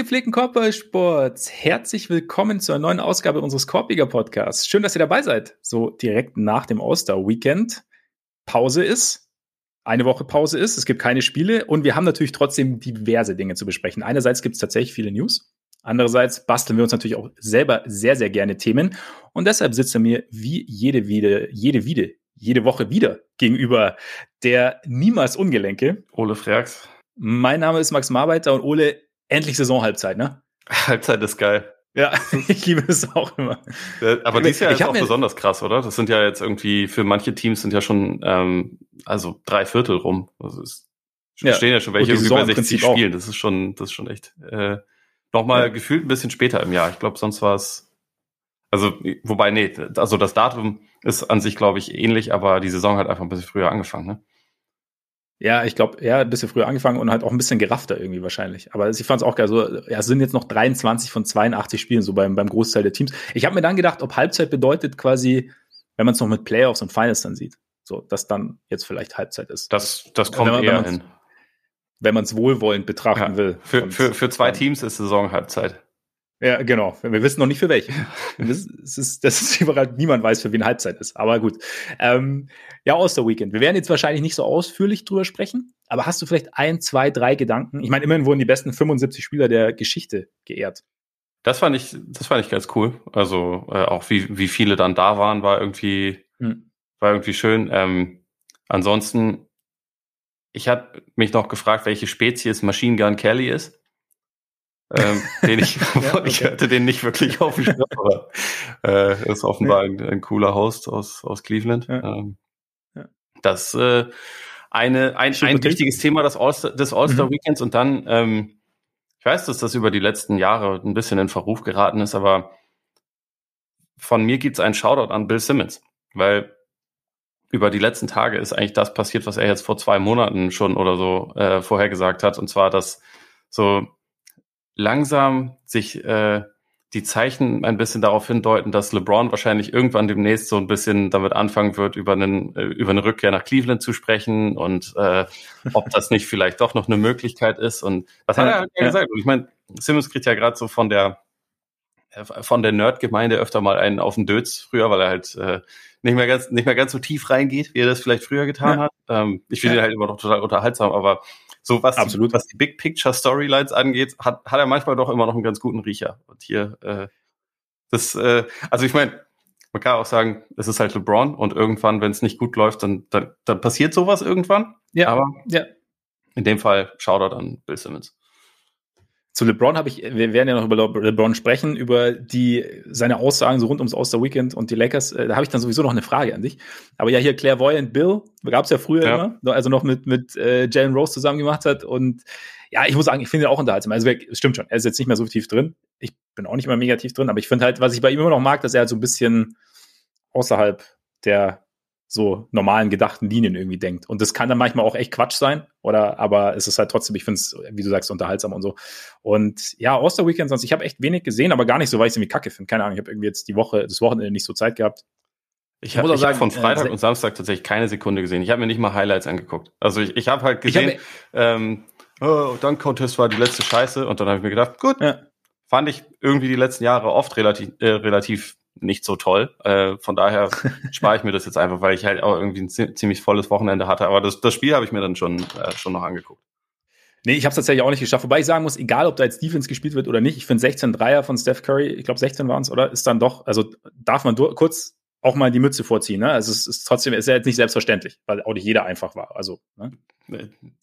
Gepflegten Korbballsports, herzlich willkommen zur neuen Ausgabe unseres Korbiger Podcasts. Schön, dass ihr dabei seid. So direkt nach dem Oster-Weekend. Pause ist, eine Woche Pause ist, es gibt keine Spiele und wir haben natürlich trotzdem diverse Dinge zu besprechen. Einerseits gibt es tatsächlich viele News, andererseits basteln wir uns natürlich auch selber sehr, sehr gerne Themen und deshalb sitzt er mir wie jede, jede, jede, jede, jede Woche wieder gegenüber der niemals Ungelenke. Ole Freaks. Mein Name ist Max Marbeiter und Ole, endlich Saisonhalbzeit, ne? Halbzeit ist geil. Ja, ich liebe es auch immer. Aber dieses Jahr ist auch besonders krass, oder? Das sind ja jetzt irgendwie, für manche Teams sind ja schon, ähm, also drei Viertel rum. Also es ja. stehen ja schon welche irgendwie bei 60 Spielen. Das ist schon, das ist schon echt, äh, nochmal ja. gefühlt ein bisschen später im Jahr. Ich glaube, sonst war es, also, wobei, nee, also das Datum ist an sich, glaube ich, ähnlich, aber die Saison hat einfach ein bisschen früher angefangen, ne? Ja, ich glaube, ja, ein bisschen früher angefangen und halt auch ein bisschen geraffter irgendwie wahrscheinlich. Aber ich fand es auch geil. So, ja, es sind jetzt noch 23 von 82 Spielen, so beim, beim Großteil der Teams. Ich habe mir dann gedacht, ob Halbzeit bedeutet quasi, wenn man es noch mit Playoffs und Finals dann sieht, so, dass dann jetzt vielleicht Halbzeit ist. Das, das kommt man, eher hin. Wenn man es wohlwollend betrachten ja, will. Für, für, für zwei Teams ist Saison Halbzeit. Ja, genau. Wir wissen noch nicht für welche. es ist, das ist überall, niemand weiß, für wen Halbzeit ist. Aber gut. Ähm, ja, Osterweekend. Wir werden jetzt wahrscheinlich nicht so ausführlich drüber sprechen, aber hast du vielleicht ein, zwei, drei Gedanken? Ich meine, immerhin wurden die besten 75 Spieler der Geschichte geehrt. Das fand ich, das fand ich ganz cool. Also äh, auch wie, wie viele dann da waren, war irgendwie, hm. war irgendwie schön. Ähm, ansonsten, ich hatte mich noch gefragt, welche Spezies Machine Gun Kelly ist ähm, den ich, ja, okay. ich hatte den nicht wirklich auf dem Schirm, aber äh, ist offenbar ja. ein, ein, cooler Host aus, aus Cleveland. Ja. Ähm, das äh, eine, ein, ein wichtiges Thema des All-Star, des mhm. Weekends und dann, ähm, ich weiß, dass das über die letzten Jahre ein bisschen in Verruf geraten ist, aber von mir gibt's einen Shoutout an Bill Simmons, weil über die letzten Tage ist eigentlich das passiert, was er jetzt vor zwei Monaten schon oder so äh, vorhergesagt hat, und zwar, dass so langsam sich äh, die Zeichen ein bisschen darauf hindeuten, dass LeBron wahrscheinlich irgendwann demnächst so ein bisschen damit anfangen wird, über, einen, äh, über eine Rückkehr nach Cleveland zu sprechen und äh, ob das nicht vielleicht doch noch eine Möglichkeit ist. Und das hat er ja gesagt. Und ich meine, Simmons kriegt ja gerade so von der äh, von der Nerd-Gemeinde öfter mal einen auf den Dötz früher, weil er halt äh, nicht mehr ganz nicht mehr ganz so tief reingeht, wie er das vielleicht früher getan ja. hat. Ähm, ich finde ja. ihn halt immer noch total unterhaltsam, aber so was, Absolut. Die, was die Big Picture Storylines angeht, hat, hat er manchmal doch immer noch einen ganz guten Riecher. Und hier, äh, das, äh, also ich meine, man kann auch sagen, es ist halt LeBron und irgendwann, wenn es nicht gut läuft, dann, dann, dann passiert sowas irgendwann. Ja. Aber ja. in dem Fall Shoutout an Bill Simmons. Zu LeBron habe ich, wir werden ja noch über LeBron sprechen, über die, seine Aussagen so rund ums Oster Weekend und die Lakers, äh, da habe ich dann sowieso noch eine Frage an dich. Aber ja, hier Clairvoyant Bill, gab es ja früher ja. immer, also noch mit, mit äh, Jalen Rose zusammen gemacht hat und ja, ich muss sagen, ich finde ihn auch unterhaltsam. Also, es stimmt schon, er ist jetzt nicht mehr so tief drin. Ich bin auch nicht mehr mega tief drin, aber ich finde halt, was ich bei ihm immer noch mag, dass er halt so ein bisschen außerhalb der so normalen gedachten Linien irgendwie denkt. Und das kann dann manchmal auch echt Quatsch sein, oder aber es ist halt trotzdem, ich finde es, wie du sagst, unterhaltsam und so. Und ja, Oster Weekend sonst, ich habe echt wenig gesehen, aber gar nicht so, weil ich es irgendwie kacke finde. Keine Ahnung, ich habe irgendwie jetzt die Woche, das Wochenende nicht so Zeit gehabt. Ich habe hab von Freitag äh, und Samstag tatsächlich keine Sekunde gesehen. Ich habe mir nicht mal Highlights angeguckt. Also ich, ich habe halt gesehen, hab, ähm, oh, Dunk Contest war die letzte Scheiße und dann habe ich mir gedacht, gut, ja. fand ich irgendwie die letzten Jahre oft relativ, äh, relativ nicht so toll. Äh, von daher spare ich mir das jetzt einfach, weil ich halt auch irgendwie ein ziemlich volles Wochenende hatte. Aber das, das Spiel habe ich mir dann schon, äh, schon noch angeguckt. Nee, ich habe es tatsächlich auch nicht geschafft. Wobei ich sagen muss, egal ob da jetzt Defense gespielt wird oder nicht, ich finde 16 Dreier von Steph Curry, ich glaube 16 waren es, oder? Ist dann doch, also darf man kurz auch mal die Mütze vorziehen. Ne? Also es ist trotzdem, ist ja jetzt nicht selbstverständlich, weil auch nicht jeder einfach war. Also ne?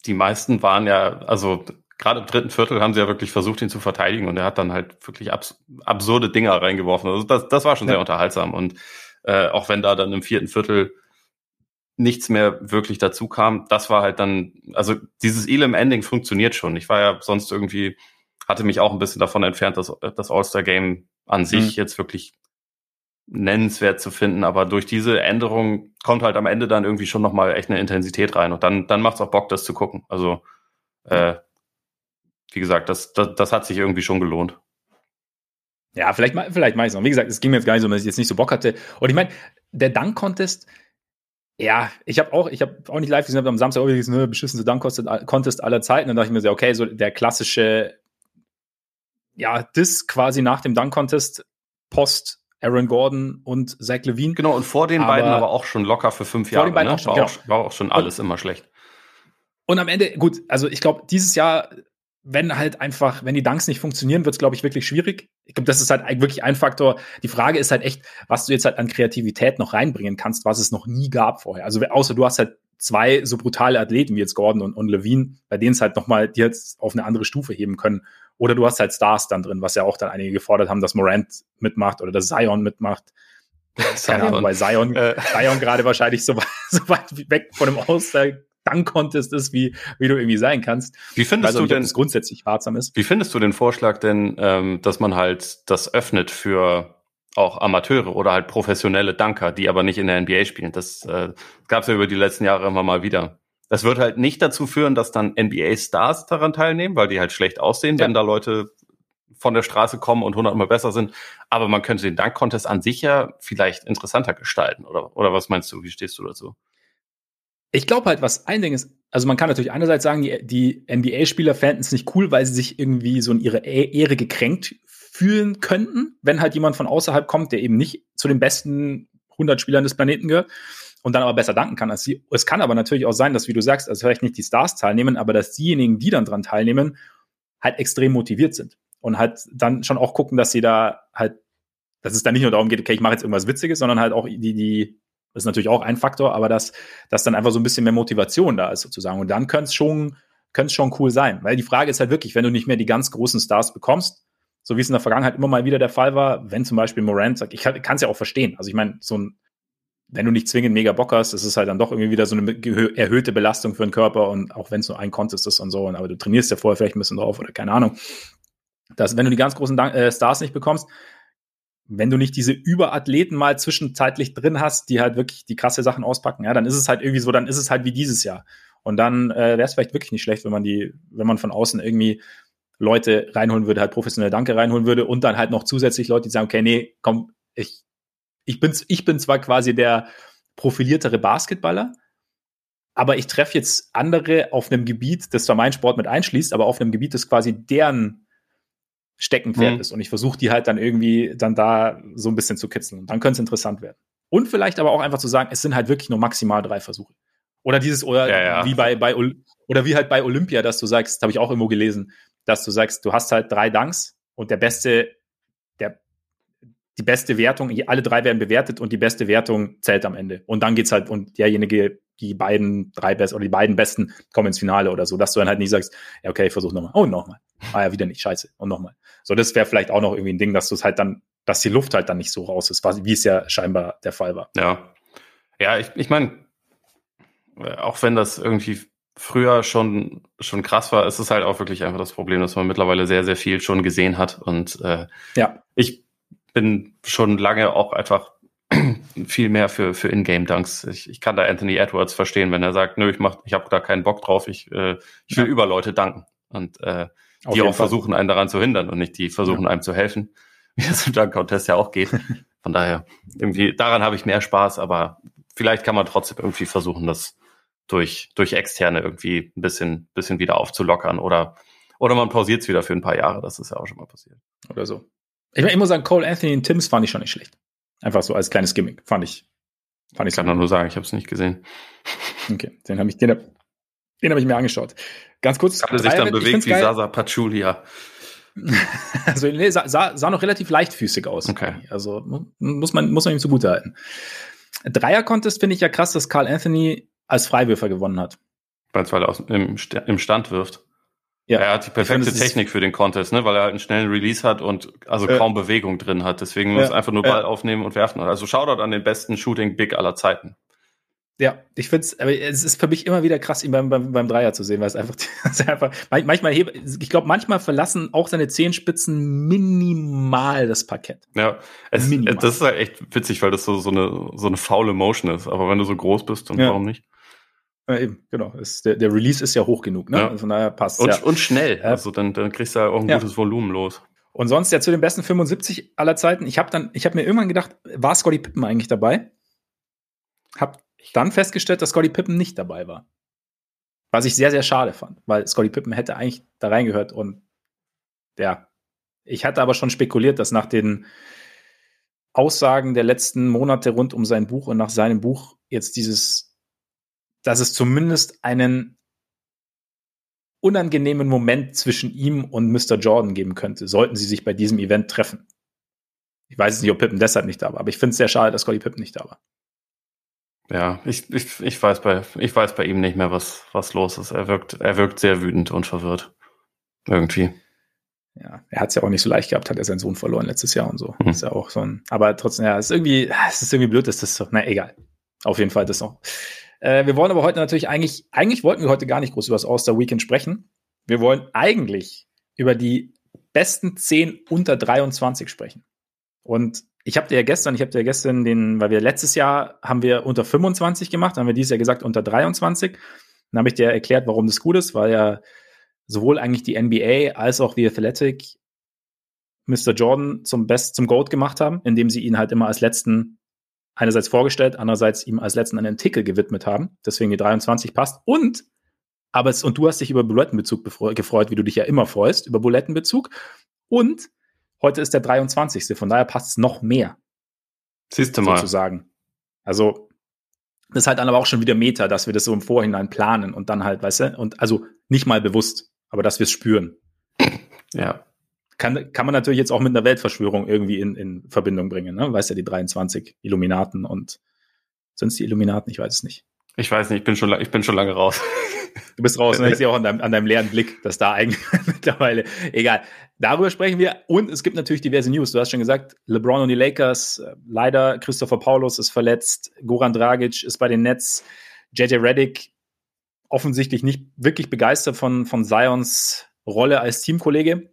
die meisten waren ja, also gerade im dritten Viertel haben sie ja wirklich versucht, ihn zu verteidigen und er hat dann halt wirklich abs absurde Dinger reingeworfen. Also das, das war schon ja. sehr unterhaltsam und äh, auch wenn da dann im vierten Viertel nichts mehr wirklich dazu kam, das war halt dann, also dieses Elam Ending funktioniert schon. Ich war ja sonst irgendwie, hatte mich auch ein bisschen davon entfernt, dass das All-Star-Game an sich mhm. jetzt wirklich nennenswert zu finden, aber durch diese Änderung kommt halt am Ende dann irgendwie schon nochmal echt eine Intensität rein und dann, dann macht es auch Bock, das zu gucken. Also äh, wie gesagt, das, das, das hat sich irgendwie schon gelohnt. Ja, vielleicht, vielleicht mache ich es noch. Wie gesagt, es ging mir jetzt gar nicht so, dass ich jetzt nicht so Bock hatte. Und ich meine, der Dunk-Contest, ja, ich habe auch, ich habe auch nicht live gesehen, habe am Samstag gesehen, ne, beschissenste Dunk-Contest aller Zeiten. Dann dachte ich mir so, okay, so der klassische ja, das quasi nach dem Dunk Contest Post Aaron Gordon und Zach Levine. Genau, und vor den aber beiden aber auch schon locker für fünf Jahre. Vor den beiden ne? auch schon, war, genau. auch, war auch schon alles und, immer schlecht. Und am Ende, gut, also ich glaube, dieses Jahr, wenn halt einfach, wenn die Dunks nicht funktionieren, wird es, glaube ich, wirklich schwierig. Ich glaube, das ist halt wirklich ein Faktor. Die Frage ist halt echt, was du jetzt halt an Kreativität noch reinbringen kannst, was es noch nie gab vorher. Also außer du hast halt zwei so brutale Athleten wie jetzt Gordon und, und Levine, bei denen es halt nochmal die jetzt auf eine andere Stufe heben können. Oder du hast halt Stars dann drin, was ja auch dann einige gefordert haben, dass Morant mitmacht oder dass Zion mitmacht. Keine Ahnung, weil Zion, äh. Zion gerade wahrscheinlich so, so weit weg von dem All-Star Dunk Contest ist, wie, wie du irgendwie sein kannst. Wie findest also, du denn, grundsätzlich ratsam ist? Wie findest du den Vorschlag denn, ähm, dass man halt das öffnet für auch Amateure oder halt professionelle Dunker, die aber nicht in der NBA spielen? Das äh, gab es ja über die letzten Jahre immer mal wieder. Das wird halt nicht dazu führen, dass dann NBA-Stars daran teilnehmen, weil die halt schlecht aussehen, ja. wenn da Leute von der Straße kommen und hundertmal besser sind. Aber man könnte den Dunk-Contest an sich ja vielleicht interessanter gestalten. Oder, oder was meinst du? Wie stehst du dazu? Ich glaube halt, was ein Ding ist, also man kann natürlich einerseits sagen, die, die NBA-Spieler fänden es nicht cool, weil sie sich irgendwie so in ihre e-, Ehre gekränkt fühlen könnten, wenn halt jemand von außerhalb kommt, der eben nicht zu den besten 100 Spielern des Planeten gehört und dann aber besser danken kann als sie. Es kann aber natürlich auch sein, dass, wie du sagst, also vielleicht nicht die Stars teilnehmen, aber dass diejenigen, die dann dran teilnehmen, halt extrem motiviert sind und halt dann schon auch gucken, dass sie da halt, dass es dann nicht nur darum geht, okay, ich mache jetzt irgendwas Witziges, sondern halt auch die, die, ist natürlich auch ein Faktor, aber dass, dass dann einfach so ein bisschen mehr Motivation da ist sozusagen. Und dann könnte es schon, schon cool sein. Weil die Frage ist halt wirklich, wenn du nicht mehr die ganz großen Stars bekommst, so wie es in der Vergangenheit immer mal wieder der Fall war, wenn zum Beispiel Morant sagt, ich kann es ja auch verstehen. Also ich meine, so ein wenn du nicht zwingend mega Bock hast, ist es halt dann doch irgendwie wieder so eine erhöhte Belastung für den Körper und auch wenn es nur ein Contest ist und so, und, aber du trainierst ja vorher vielleicht ein bisschen drauf oder keine Ahnung. Dass, wenn du die ganz großen äh, Stars nicht bekommst, wenn du nicht diese Überathleten mal zwischenzeitlich drin hast, die halt wirklich die krasse Sachen auspacken, ja, dann ist es halt irgendwie so, dann ist es halt wie dieses Jahr. Und dann äh, wäre es vielleicht wirklich nicht schlecht, wenn man die, wenn man von außen irgendwie Leute reinholen würde, halt professionelle Danke reinholen würde und dann halt noch zusätzlich Leute, die sagen, okay, nee, komm, ich ich bin, ich bin zwar quasi der profiliertere Basketballer, aber ich treffe jetzt andere auf einem Gebiet, das zwar mein Sport mit einschließt, aber auf einem Gebiet, das quasi deren Steckenpferd mhm. ist. Und ich versuche die halt dann irgendwie dann da so ein bisschen zu kitzeln. Und dann könnte es interessant werden. Und vielleicht aber auch einfach zu sagen, es sind halt wirklich nur maximal drei Versuche. Oder dieses, oder ja, ja. wie bei, bei oder wie halt bei Olympia, dass du sagst, habe ich auch irgendwo gelesen, dass du sagst, du hast halt drei Dunks und der beste die beste Wertung, alle drei werden bewertet und die beste Wertung zählt am Ende. Und dann geht's halt, und derjenige, die beiden drei besten oder die beiden besten kommen ins Finale oder so, dass du dann halt nicht sagst, ja, okay, ich versuch nochmal. Oh, nochmal. Ah ja, wieder nicht, scheiße. Und nochmal. So, das wäre vielleicht auch noch irgendwie ein Ding, dass du es halt dann, dass die Luft halt dann nicht so raus ist, wie es ja scheinbar der Fall war. Ja. Ja, ich, ich meine, auch wenn das irgendwie früher schon, schon krass war, ist es halt auch wirklich einfach das Problem, dass man mittlerweile sehr, sehr viel schon gesehen hat. Und äh, ja. ich bin schon lange auch einfach viel mehr für, für Ingame-Dunks. Ich, ich kann da Anthony Edwards verstehen, wenn er sagt, nö, ich mach, ich habe da keinen Bock drauf, ich, äh, ich will ja. über Leute danken. Und äh, die auch Fall. versuchen, einen daran zu hindern und nicht die versuchen, ja. einem zu helfen. Wie das im Dunk-Contest ja auch geht. Von daher, irgendwie, daran habe ich mehr Spaß, aber vielleicht kann man trotzdem irgendwie versuchen, das durch, durch externe irgendwie ein bisschen, bisschen wieder aufzulockern oder, oder man pausiert es wieder für ein paar Jahre. Das ist ja auch schon mal passiert. Oder so. Ich, ich muss sagen, Cole Anthony und Tims fand ich schon nicht schlecht. Einfach so als kleines Gimmick. Fand ich. Fand ich kann so nur sagen, ich habe es nicht gesehen. Okay, den habe ich, den, den hab ich mir angeschaut. Ganz kurz. Hat er sich dann bewegt wie geil. Sasa Pachulia. also nee, sah, sah, noch relativ leichtfüßig aus. Okay. Also muss man, muss man ihm zugute halten. Dreier-Contest finde ich ja krass, dass Carl Anthony als Freiwürfer gewonnen hat. Weil er aus, im, im Stand wirft. Ja, er hat die perfekte Technik für den Contest, ne, weil er halt einen schnellen Release hat und also äh, kaum Bewegung drin hat. Deswegen muss ja, einfach nur Ball äh, aufnehmen und werfen. Also Shoutout an den besten Shooting Big aller Zeiten. Ja, ich finde es, aber es ist für mich immer wieder krass, ihn beim, beim, beim Dreier zu sehen, weil es einfach, es einfach manchmal, ich glaube, manchmal verlassen auch seine Zehenspitzen minimal das Parkett. Ja, es, das ist halt echt witzig, weil das so, so eine, so eine faule Motion ist. Aber wenn du so groß bist, dann ja. warum nicht? Ja, eben, genau. Es, der, der Release ist ja hoch genug, ne? Ja. Also von daher passt und, ja. und schnell. Also dann, dann kriegst du ja auch ein gutes Volumen los. Und sonst ja zu den besten 75 aller Zeiten. Ich habe dann, ich habe mir irgendwann gedacht, war Scotty Pippen eigentlich dabei? Hab dann festgestellt, dass Scotty Pippen nicht dabei war. Was ich sehr, sehr schade fand, weil Scotty Pippen hätte eigentlich da reingehört und ja, Ich hatte aber schon spekuliert, dass nach den Aussagen der letzten Monate rund um sein Buch und nach seinem Buch jetzt dieses, dass es zumindest einen unangenehmen Moment zwischen ihm und Mr. Jordan geben könnte, sollten sie sich bei diesem Event treffen. Ich weiß nicht, ob Pippen deshalb nicht da war, aber ich finde es sehr schade, dass Scotty Pippen nicht da war. Ja, ich, ich, ich, weiß bei, ich weiß bei ihm nicht mehr, was, was los ist. Er wirkt, er wirkt sehr wütend und verwirrt. Irgendwie. Ja, er hat es ja auch nicht so leicht gehabt, hat er seinen Sohn verloren letztes Jahr und so. Mhm. Ist ja auch so ein, aber trotzdem, ja, es ist irgendwie, es ist irgendwie blöd, dass das so, na egal. Auf jeden Fall das noch. Äh, wir wollen aber heute natürlich eigentlich, eigentlich wollten wir heute gar nicht groß über das All-Star Weekend sprechen. Wir wollen eigentlich über die besten 10 unter 23 sprechen. Und ich habe dir ja gestern, ich habe dir ja gestern den, weil wir letztes Jahr haben wir unter 25 gemacht, haben wir dieses Jahr gesagt unter 23. Dann habe ich dir erklärt, warum das gut ist, weil ja sowohl eigentlich die NBA als auch die Athletic Mr. Jordan zum Best, zum Gold gemacht haben, indem sie ihn halt immer als letzten einerseits vorgestellt, andererseits ihm als letzten einen Artikel gewidmet haben. Deswegen die 23 passt. Und, aber es, und du hast dich über Bulettenbezug gefreut, wie du dich ja immer freust, über Bulettenbezug. Und heute ist der 23. Von daher passt es noch mehr. Siehst du mal. Sozusagen. Also, das ist halt dann aber auch schon wieder Meta, dass wir das so im Vorhinein planen und dann halt, weißt du, und also nicht mal bewusst, aber dass wir es spüren. Ja. Kann, kann man natürlich jetzt auch mit einer Weltverschwörung irgendwie in, in Verbindung bringen, ne? Weißt ja, die 23 Illuminaten und sind es die Illuminaten? Ich weiß es nicht. Ich weiß nicht, ich bin schon, ich bin schon lange raus. Du bist raus, ne? ich sehe auch an deinem, an deinem leeren Blick, dass da eigentlich mittlerweile, egal. Darüber sprechen wir und es gibt natürlich diverse News. Du hast schon gesagt, LeBron und die Lakers, äh, leider Christopher Paulus ist verletzt, Goran Dragic ist bei den Nets, JJ Reddick offensichtlich nicht wirklich begeistert von, von Zions Rolle als Teamkollege.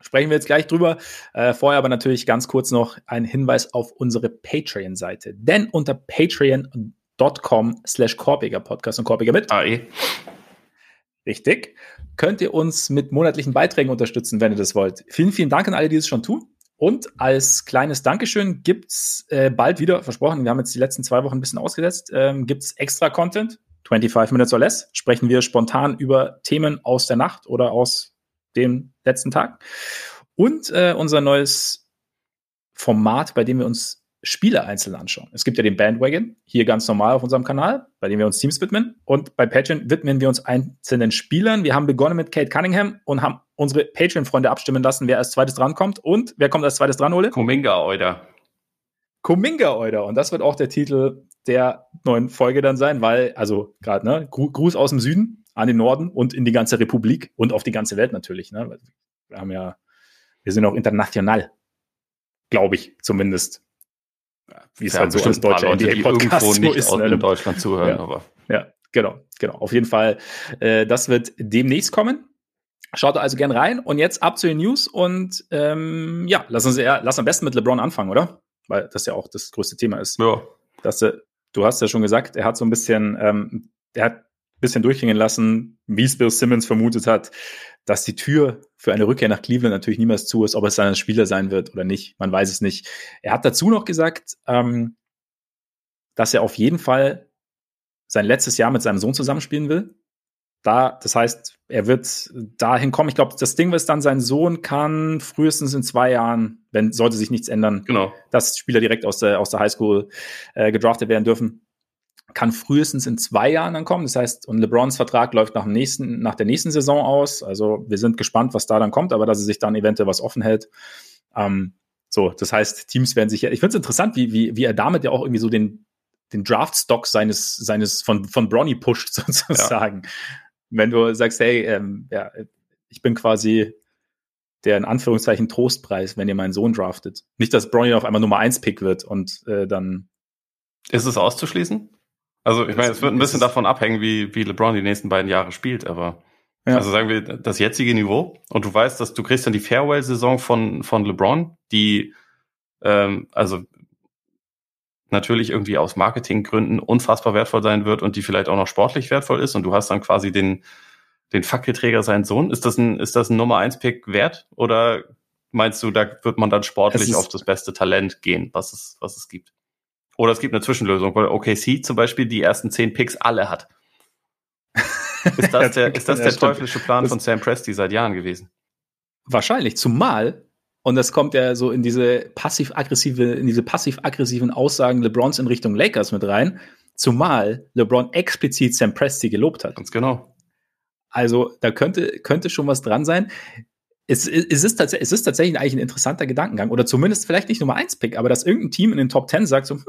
Sprechen wir jetzt gleich drüber. Äh, vorher aber natürlich ganz kurz noch ein Hinweis auf unsere Patreon-Seite. Denn unter patreon.com slash Korpiger Podcast und Korpiger mit AE. Richtig. Könnt ihr uns mit monatlichen Beiträgen unterstützen, wenn ihr das wollt. Vielen, vielen Dank an alle, die es schon tun. Und als kleines Dankeschön gibt's äh, bald wieder, versprochen, wir haben jetzt die letzten zwei Wochen ein bisschen ausgesetzt, ähm, gibt's extra Content 25 Minutes or Less sprechen wir spontan über Themen aus der Nacht oder aus dem letzten Tag. Und äh, unser neues Format, bei dem wir uns Spiele einzeln anschauen. Es gibt ja den Bandwagon, hier ganz normal auf unserem Kanal, bei dem wir uns Teams widmen. Und bei Patreon widmen wir uns einzelnen Spielern. Wir haben begonnen mit Kate Cunningham und haben unsere Patreon-Freunde abstimmen lassen, wer als zweites drankommt. Und wer kommt als zweites dran, Ole? Kuminga, Euder. Kuminga, Euder. Und das wird auch der Titel der neuen Folge dann sein, weil, also gerade, ne, Gruß aus dem Süden an den Norden und in die ganze Republik und auf die ganze Welt natürlich. Ne? Wir haben ja, wir sind auch international, glaube ich zumindest. Wie es ja, halt so als deutscher NBA-Podcast so ist, ne? in Deutschland zuhören, ja. aber. Ja, genau, genau. Auf jeden Fall, äh, das wird demnächst kommen. Schaut also gern rein und jetzt ab zu den News und ähm, ja, lass uns eher, lass am besten mit LeBron anfangen, oder? Weil das ja auch das größte Thema ist. Ja. Dass er, du hast ja schon gesagt, er hat so ein bisschen, ähm, er hat ein bisschen durchgehen lassen, wie es Bill Simmons vermutet hat, dass die Tür für eine Rückkehr nach Cleveland natürlich niemals zu ist, ob es dann ein Spieler sein wird oder nicht. Man weiß es nicht. Er hat dazu noch gesagt, ähm, dass er auf jeden Fall sein letztes Jahr mit seinem Sohn zusammenspielen will da, das heißt, er wird dahin kommen. Ich glaube, das Ding ist dann, sein Sohn kann frühestens in zwei Jahren, wenn sollte sich nichts ändern, genau. dass Spieler direkt aus der, aus der Highschool äh, gedraftet werden dürfen, kann frühestens in zwei Jahren dann kommen. Das heißt, und LeBrons Vertrag läuft nach, dem nächsten, nach der nächsten Saison aus. Also wir sind gespannt, was da dann kommt, aber dass er sich dann eventuell was offen hält. Ähm, so, das heißt, Teams werden sich ja, ich finde es interessant, wie, wie, wie er damit ja auch irgendwie so den, den Draft-Stock seines, seines von, von Bronny pusht, sozusagen. Ja wenn du sagst, hey, ähm, ja, ich bin quasi der in Anführungszeichen Trostpreis, wenn ihr meinen Sohn draftet. Nicht, dass Bronny auf einmal Nummer 1 Pick wird und äh, dann. Ist es auszuschließen? Also, ich meine, es wird ein bisschen davon abhängen, wie, wie LeBron die nächsten beiden Jahre spielt, aber ja. also sagen wir, das jetzige Niveau und du weißt, dass du kriegst dann die Farewell-Saison von, von LeBron, die ähm, also natürlich irgendwie aus Marketinggründen unfassbar wertvoll sein wird und die vielleicht auch noch sportlich wertvoll ist und du hast dann quasi den, den Fackelträger seinen Sohn. Ist das ein, ist das ein Nummer eins Pick wert oder meinst du, da wird man dann sportlich auf das beste Talent gehen, was es, was es gibt? Oder es gibt eine Zwischenlösung, weil OKC zum Beispiel die ersten zehn Picks alle hat. Ist das der, ist das der teuflische Plan von Sam Presti seit Jahren gewesen? Wahrscheinlich, zumal, und das kommt ja so in diese passiv-aggressive, in diese passiv-aggressiven Aussagen LeBrons in Richtung Lakers mit rein, zumal LeBron explizit Sam Presti gelobt hat. Ganz genau. Also da könnte, könnte schon was dran sein. Es, es, ist es ist tatsächlich eigentlich ein interessanter Gedankengang. Oder zumindest vielleicht nicht Nummer 1 Pick, aber dass irgendein Team in den Top 10 sagt so, hm,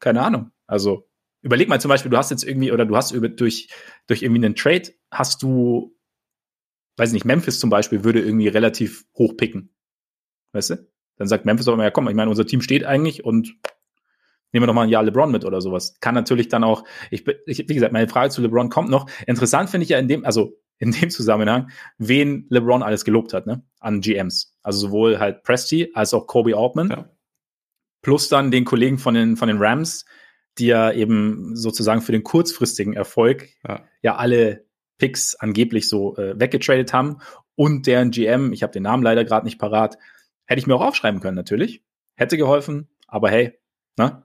keine Ahnung. Also überleg mal zum Beispiel, du hast jetzt irgendwie, oder du hast über, durch, durch irgendwie einen Trade, hast du, weiß nicht, Memphis zum Beispiel würde irgendwie relativ hoch picken. Weißt du? Dann sagt Memphis aber, ja komm, ich meine, unser Team steht eigentlich und nehmen wir doch mal ein Jahr LeBron mit oder sowas. Kann natürlich dann auch, ich, ich wie gesagt, meine Frage zu LeBron kommt noch. Interessant finde ich ja in dem, also in dem Zusammenhang, wen LeBron alles gelobt hat, ne? An GMs. Also sowohl halt Presti als auch Kobe Altman. Ja. Plus dann den Kollegen von den, von den Rams, die ja eben sozusagen für den kurzfristigen Erfolg ja, ja alle Picks angeblich so äh, weggetradet haben und deren GM, ich habe den Namen leider gerade nicht parat, hätte ich mir auch aufschreiben können natürlich, hätte geholfen, aber hey, ne?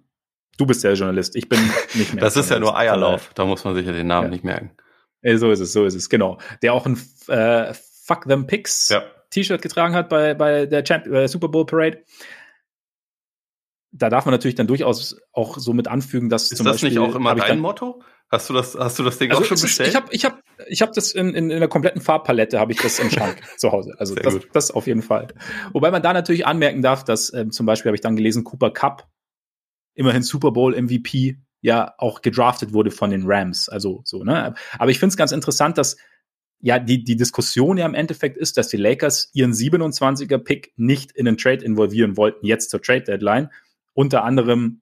Du bist der Journalist, ich bin nicht mehr. das ist ja nur Eierlauf, da muss man sich ja den Namen ja. nicht merken. Äh, so ist es, so ist es, genau. Der auch ein äh, Fuck Them Picks ja. T-Shirt getragen hat bei, bei der Champ äh, Super Bowl Parade da darf man natürlich dann durchaus auch so mit anfügen, dass ist zum das Beispiel. Ist das nicht auch immer dein Motto? Hast du das, hast du das Ding also auch schon bestellt? ich habe, ich habe, ich habe das in, in, in der kompletten Farbpalette habe ich das im Schrank zu Hause. Also das, das auf jeden Fall. Wobei man da natürlich anmerken darf, dass ähm, zum Beispiel habe ich dann gelesen, Cooper Cup, immerhin Super Bowl MVP, ja auch gedraftet wurde von den Rams. Also so, ne? Aber ich finde es ganz interessant, dass ja, die, die Diskussion ja im Endeffekt ist, dass die Lakers ihren 27er Pick nicht in den Trade involvieren wollten, jetzt zur Trade Deadline, unter anderem,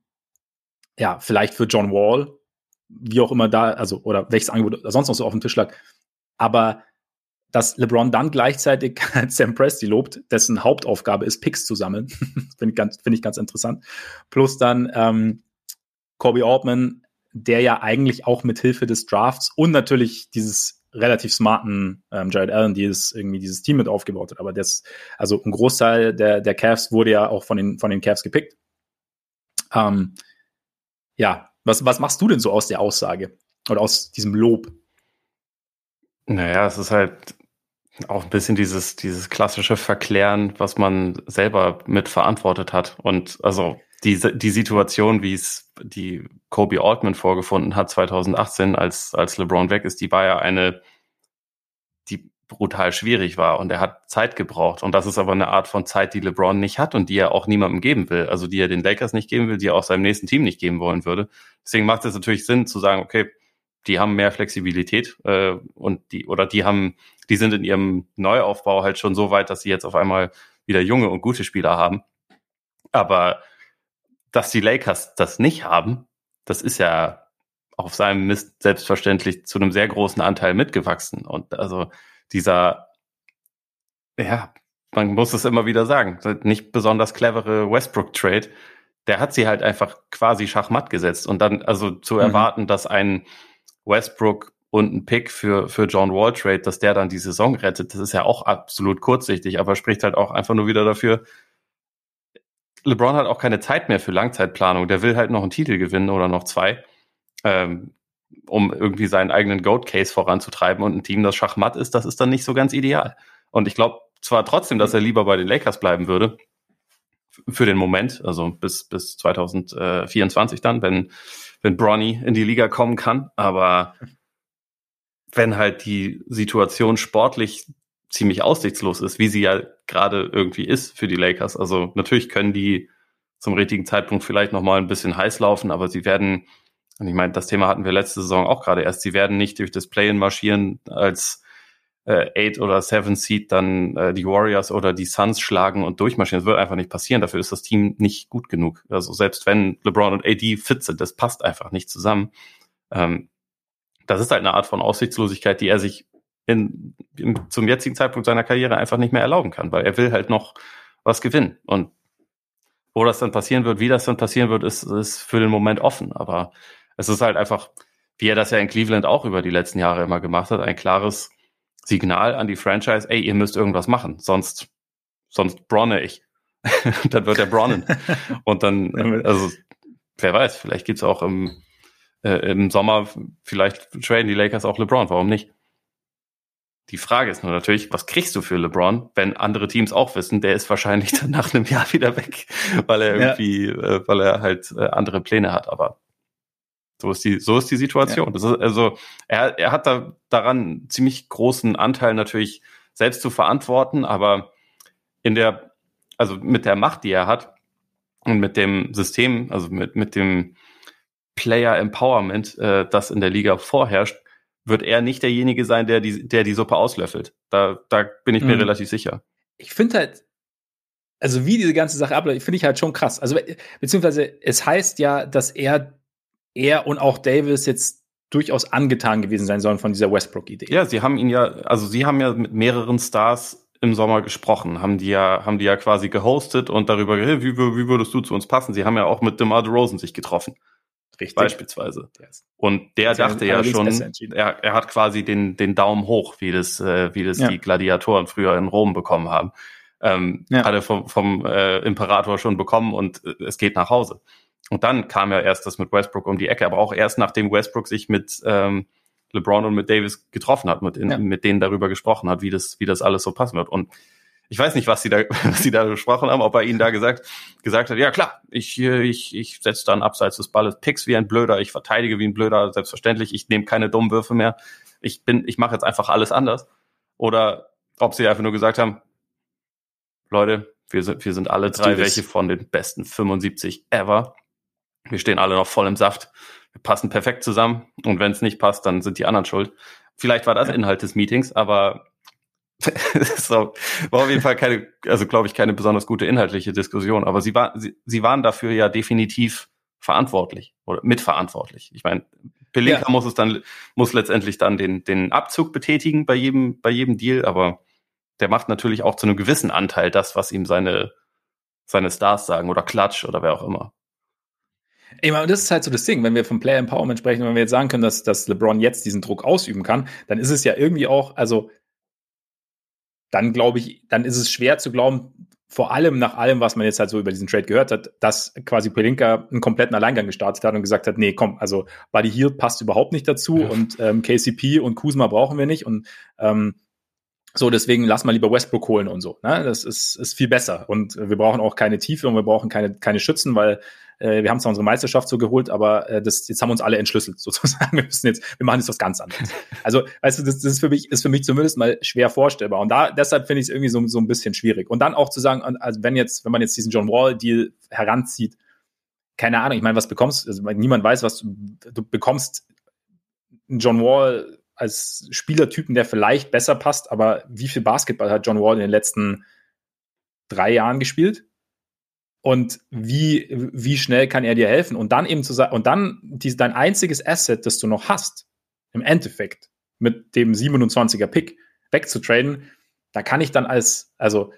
ja, vielleicht für John Wall, wie auch immer da, also, oder welches Angebot sonst noch so auf dem Tisch lag. Aber dass LeBron dann gleichzeitig Sam Presti lobt, dessen Hauptaufgabe ist, Picks zu sammeln, finde ich, ganz, find ich ganz interessant. Plus dann ähm, Kobe Altman, der ja eigentlich auch mit Hilfe des Drafts und natürlich dieses relativ smarten ähm, Jared Allen, dieses irgendwie dieses Team mit aufgebaut hat. Aber das, also ein Großteil der, der Cavs wurde ja auch von den, von den Cavs gepickt. Ähm, ja, was, was machst du denn so aus der Aussage oder aus diesem Lob? Naja, es ist halt auch ein bisschen dieses, dieses klassische Verklären, was man selber mit verantwortet hat. Und also die, die Situation, wie es die Kobe Altman vorgefunden hat 2018, als, als LeBron weg ist, die war ja eine, brutal schwierig war und er hat Zeit gebraucht. Und das ist aber eine Art von Zeit, die LeBron nicht hat und die er auch niemandem geben will. Also die er den Lakers nicht geben will, die er auch seinem nächsten Team nicht geben wollen würde. Deswegen macht es natürlich Sinn zu sagen, okay, die haben mehr Flexibilität äh, und die oder die haben, die sind in ihrem Neuaufbau halt schon so weit, dass sie jetzt auf einmal wieder junge und gute Spieler haben. Aber dass die Lakers das nicht haben, das ist ja auf seinem Mist selbstverständlich zu einem sehr großen Anteil mitgewachsen. Und also dieser, ja, man muss es immer wieder sagen, nicht besonders clevere Westbrook-Trade, der hat sie halt einfach quasi schachmatt gesetzt. Und dann, also zu mhm. erwarten, dass ein Westbrook und ein Pick für, für John Wall Trade, dass der dann die Saison rettet, das ist ja auch absolut kurzsichtig, aber spricht halt auch einfach nur wieder dafür, LeBron hat auch keine Zeit mehr für Langzeitplanung. Der will halt noch einen Titel gewinnen oder noch zwei. Ähm, um irgendwie seinen eigenen Goat-Case voranzutreiben und ein Team, das Schachmatt ist, das ist dann nicht so ganz ideal. Und ich glaube zwar trotzdem, dass er lieber bei den Lakers bleiben würde, für den Moment, also bis, bis 2024 dann, wenn, wenn Bronny in die Liga kommen kann, aber wenn halt die Situation sportlich ziemlich aussichtslos ist, wie sie ja gerade irgendwie ist für die Lakers. Also natürlich können die zum richtigen Zeitpunkt vielleicht noch mal ein bisschen heiß laufen, aber sie werden und ich meine, das Thema hatten wir letzte Saison auch gerade erst. Sie werden nicht durch das Play-in marschieren als äh, Eight oder Seven Seed dann äh, die Warriors oder die Suns schlagen und durchmarschieren. Das wird einfach nicht passieren. Dafür ist das Team nicht gut genug. Also selbst wenn LeBron und AD fit sind, das passt einfach nicht zusammen. Ähm, das ist halt eine Art von Aussichtslosigkeit, die er sich in, in, zum jetzigen Zeitpunkt seiner Karriere einfach nicht mehr erlauben kann, weil er will halt noch was gewinnen. Und wo das dann passieren wird, wie das dann passieren wird, ist, ist für den Moment offen. Aber es ist halt einfach, wie er das ja in Cleveland auch über die letzten Jahre immer gemacht hat, ein klares Signal an die Franchise, ey, ihr müsst irgendwas machen, sonst, sonst bronne ich. dann wird er bronnen. Und dann, also, wer weiß, vielleicht gibt's auch im, äh, im Sommer, vielleicht traden die Lakers auch LeBron, warum nicht? Die Frage ist nur natürlich, was kriegst du für LeBron, wenn andere Teams auch wissen, der ist wahrscheinlich dann nach einem Jahr wieder weg, weil er irgendwie, ja. äh, weil er halt äh, andere Pläne hat. Aber so ist die, so ist die Situation. Ja. Das ist, also er, er hat da daran ziemlich großen Anteil natürlich selbst zu verantworten, aber in der, also mit der Macht, die er hat und mit dem System, also mit, mit dem Player Empowerment, äh, das in der Liga vorherrscht, wird er nicht derjenige sein, der die, der die Suppe auslöffelt. Da, da bin ich mir mhm. relativ sicher. Ich finde halt, also wie diese ganze Sache abläuft, finde ich halt schon krass. Also, beziehungsweise es heißt ja, dass er er und auch Davis jetzt durchaus angetan gewesen sein sollen von dieser Westbrook-Idee. Ja, sie haben ihn ja, also sie haben ja mit mehreren Stars im Sommer gesprochen, haben die ja, haben die ja quasi gehostet und darüber geredet, wie, wie würdest du zu uns passen? Sie haben ja auch mit DeMar DeRozan sich getroffen. Richtig. Beispielsweise. Yes. Und der dachte ja schon, er, er hat quasi den, den Daumen hoch, wie das, äh, wie das ja. die Gladiatoren früher in Rom bekommen haben. Ähm, ja. Hat er vom, vom äh, Imperator schon bekommen und äh, es geht nach Hause. Und dann kam ja erst das mit Westbrook um die Ecke, aber auch erst nachdem Westbrook sich mit ähm, LeBron und mit Davis getroffen hat, mit, in, ja. mit denen darüber gesprochen hat, wie das, wie das alles so passen wird. Und ich weiß nicht, was sie da, was sie da besprochen haben, ob er ihnen da gesagt, gesagt hat, ja klar, ich, ich, ich setze dann abseits des Balles Picks wie ein Blöder, ich verteidige wie ein Blöder, selbstverständlich, ich nehme keine dummen Würfe mehr, ich bin, ich mache jetzt einfach alles anders. Oder ob sie einfach nur gesagt haben, Leute, wir sind, wir sind alle drei welche von den besten 75 ever. Wir stehen alle noch voll im Saft. Wir passen perfekt zusammen. Und wenn es nicht passt, dann sind die anderen schuld. Vielleicht war das ja. Inhalt des Meetings, aber so, war auf jeden Fall keine, also glaube ich, keine besonders gute inhaltliche Diskussion. Aber sie, war, sie, sie waren dafür ja definitiv verantwortlich oder mitverantwortlich. Ich meine, Pelinka ja. muss es dann, muss letztendlich dann den, den Abzug betätigen bei jedem, bei jedem Deal, aber der macht natürlich auch zu einem gewissen Anteil das, was ihm seine, seine Stars sagen oder Klatsch oder wer auch immer. Ich meine, das ist halt so das Ding, wenn wir vom Player Empowerment sprechen, wenn wir jetzt sagen können, dass, dass LeBron jetzt diesen Druck ausüben kann, dann ist es ja irgendwie auch, also dann glaube ich, dann ist es schwer zu glauben, vor allem nach allem, was man jetzt halt so über diesen Trade gehört hat, dass quasi Pelinka einen kompletten Alleingang gestartet hat und gesagt hat, nee, komm, also Buddy Hield passt überhaupt nicht dazu ja. und ähm, KCP und Kuzma brauchen wir nicht und ähm, so, deswegen lass mal lieber Westbrook holen und so. Ne? Das ist, ist viel besser. Und wir brauchen auch keine Tiefe und wir brauchen keine, keine Schützen, weil äh, wir haben zwar unsere Meisterschaft so geholt, aber äh, das, jetzt haben uns alle entschlüsselt, sozusagen. Wir müssen jetzt, wir machen jetzt was ganz anderes. Also, weißt du, das, das ist für mich, ist für mich zumindest mal schwer vorstellbar. Und da, deshalb finde ich es irgendwie so, so ein bisschen schwierig. Und dann auch zu sagen, also wenn jetzt, wenn man jetzt diesen John Wall-Deal heranzieht, keine Ahnung, ich meine, was bekommst, also niemand weiß, was du, du bekommst John Wall als Spielertypen, der vielleicht besser passt, aber wie viel Basketball hat John Wall in den letzten drei Jahren gespielt? Und wie, wie schnell kann er dir helfen? Und dann eben zu sagen, und dann die, dein einziges Asset, das du noch hast, im Endeffekt, mit dem 27er Pick wegzutraden, da kann ich dann als, also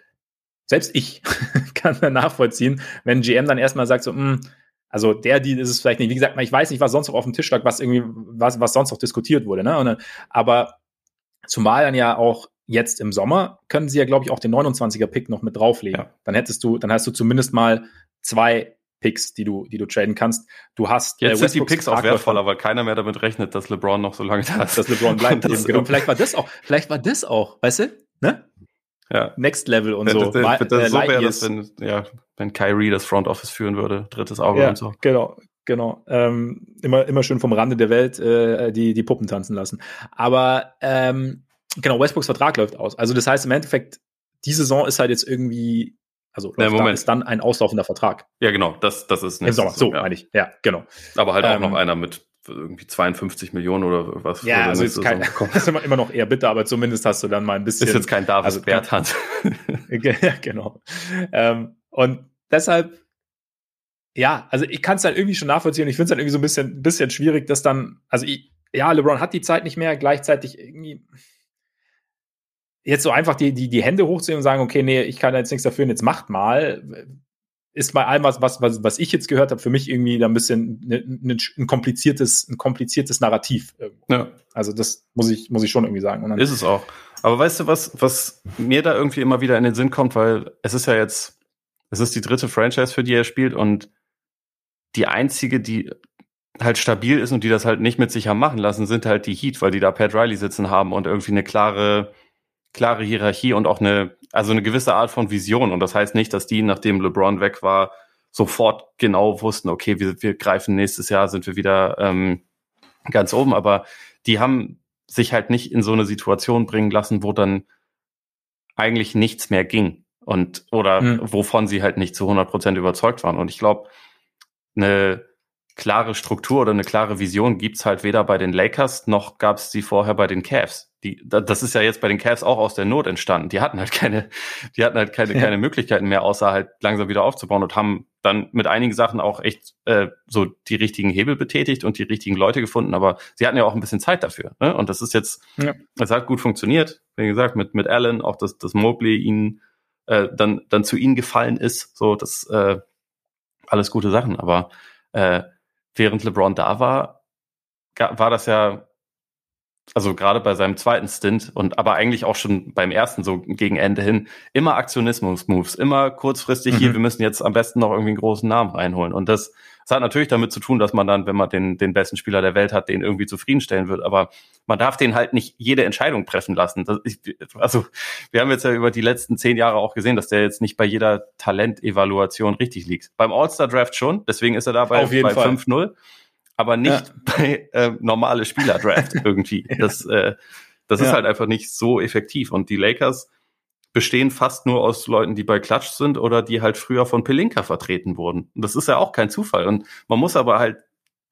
selbst ich kann dann nachvollziehen, wenn GM dann erstmal sagt, so, mh, hm, also der Deal ist es vielleicht nicht. Wie gesagt, ich weiß nicht, was sonst noch auf dem Tisch lag, was irgendwie, was, was sonst noch diskutiert wurde. Ne? Und, aber zumal dann ja auch jetzt im Sommer können sie ja, glaube ich, auch den 29er Pick noch mit drauflegen. Ja. Dann hättest du, dann hast du zumindest mal zwei Picks, die du, die du traden kannst. Du hast äh, jetzt äh, sind die Picks auch wertvoller, weil keiner mehr damit rechnet, dass LeBron noch so lange da ist. Dass LeBron bleibt. das, genau. Vielleicht war das auch, vielleicht war das auch, weißt du? Ne? Ja. Next Level und so. Das, das, das, so wäre das, wenn, ja, wenn Kyrie das Front Office führen würde, drittes Auge ja, und so. Genau, genau. Ähm, immer, immer schön vom Rande der Welt äh, die, die Puppen tanzen lassen. Aber ähm, genau, Westbrooks Vertrag läuft aus. Also das heißt im Endeffekt, die Saison ist halt jetzt irgendwie, also ja, Moment. ist dann ein auslaufender Vertrag. Ja, genau, das, das ist Im Sommer, so ja. meine ich. Ja, genau. Aber halt auch ähm, noch einer mit irgendwie 52 Millionen oder was. Ja, also ist, kein, ist immer, immer noch eher bitter, aber zumindest hast du dann mal ein bisschen. Ist jetzt kein David also, Berthand. ja, genau. Ähm, und deshalb, ja, also ich kann es dann irgendwie schon nachvollziehen. Ich finde es dann irgendwie so ein bisschen, bisschen schwierig, dass dann, also ich, ja, LeBron hat die Zeit nicht mehr, gleichzeitig irgendwie jetzt so einfach die, die, die Hände hochziehen und sagen, okay, nee, ich kann jetzt nichts dafür und jetzt macht mal ist bei allem, was, was, was, was ich jetzt gehört habe, für mich irgendwie da ein bisschen ne, ne, ein kompliziertes, ein kompliziertes Narrativ. Ja. Also das muss ich, muss ich schon irgendwie sagen. ist es auch. Aber weißt du, was, was mir da irgendwie immer wieder in den Sinn kommt, weil es ist ja jetzt, es ist die dritte Franchise, für die er spielt und die einzige, die halt stabil ist und die das halt nicht mit sich haben machen lassen, sind halt die Heat, weil die da Pat Riley sitzen haben und irgendwie eine klare, klare Hierarchie und auch eine, also eine gewisse Art von Vision. Und das heißt nicht, dass die, nachdem LeBron weg war, sofort genau wussten, okay, wir, wir greifen nächstes Jahr, sind wir wieder ähm, ganz oben. Aber die haben sich halt nicht in so eine Situation bringen lassen, wo dann eigentlich nichts mehr ging und oder mhm. wovon sie halt nicht zu 100 Prozent überzeugt waren. Und ich glaube, eine klare Struktur oder eine klare Vision gibt's halt weder bei den Lakers noch gab's sie vorher bei den Cavs. Die, das ist ja jetzt bei den Cavs auch aus der Not entstanden. Die hatten halt keine, die hatten halt keine, keine Möglichkeiten mehr, außer halt langsam wieder aufzubauen und haben dann mit einigen Sachen auch echt äh, so die richtigen Hebel betätigt und die richtigen Leute gefunden. Aber sie hatten ja auch ein bisschen Zeit dafür. Ne? Und das ist jetzt, ja. das hat gut funktioniert. Wie gesagt, mit mit Allen auch, dass, dass Mobley ihnen äh, dann dann zu ihnen gefallen ist. So, das äh, alles gute Sachen. Aber äh, während LeBron da war, war das ja, also gerade bei seinem zweiten Stint und aber eigentlich auch schon beim ersten so gegen Ende hin, immer Aktionismus-Moves, immer kurzfristig mhm. hier, wir müssen jetzt am besten noch irgendwie einen großen Namen reinholen. Und das, das hat natürlich damit zu tun, dass man dann, wenn man den, den besten Spieler der Welt hat, den irgendwie zufriedenstellen wird. Aber man darf den halt nicht jede Entscheidung treffen lassen. Ich, also wir haben jetzt ja über die letzten zehn Jahre auch gesehen, dass der jetzt nicht bei jeder Talentevaluation richtig liegt. Beim All-Star-Draft schon, deswegen ist er da bei, bei 5-0, aber nicht ja. bei äh, normale Spieler-Draft irgendwie. Das, äh, das ja. ist halt einfach nicht so effektiv. Und die Lakers bestehen fast nur aus Leuten, die bei Klatsch sind oder die halt früher von Pelinka vertreten wurden. Und das ist ja auch kein Zufall. Und man muss aber halt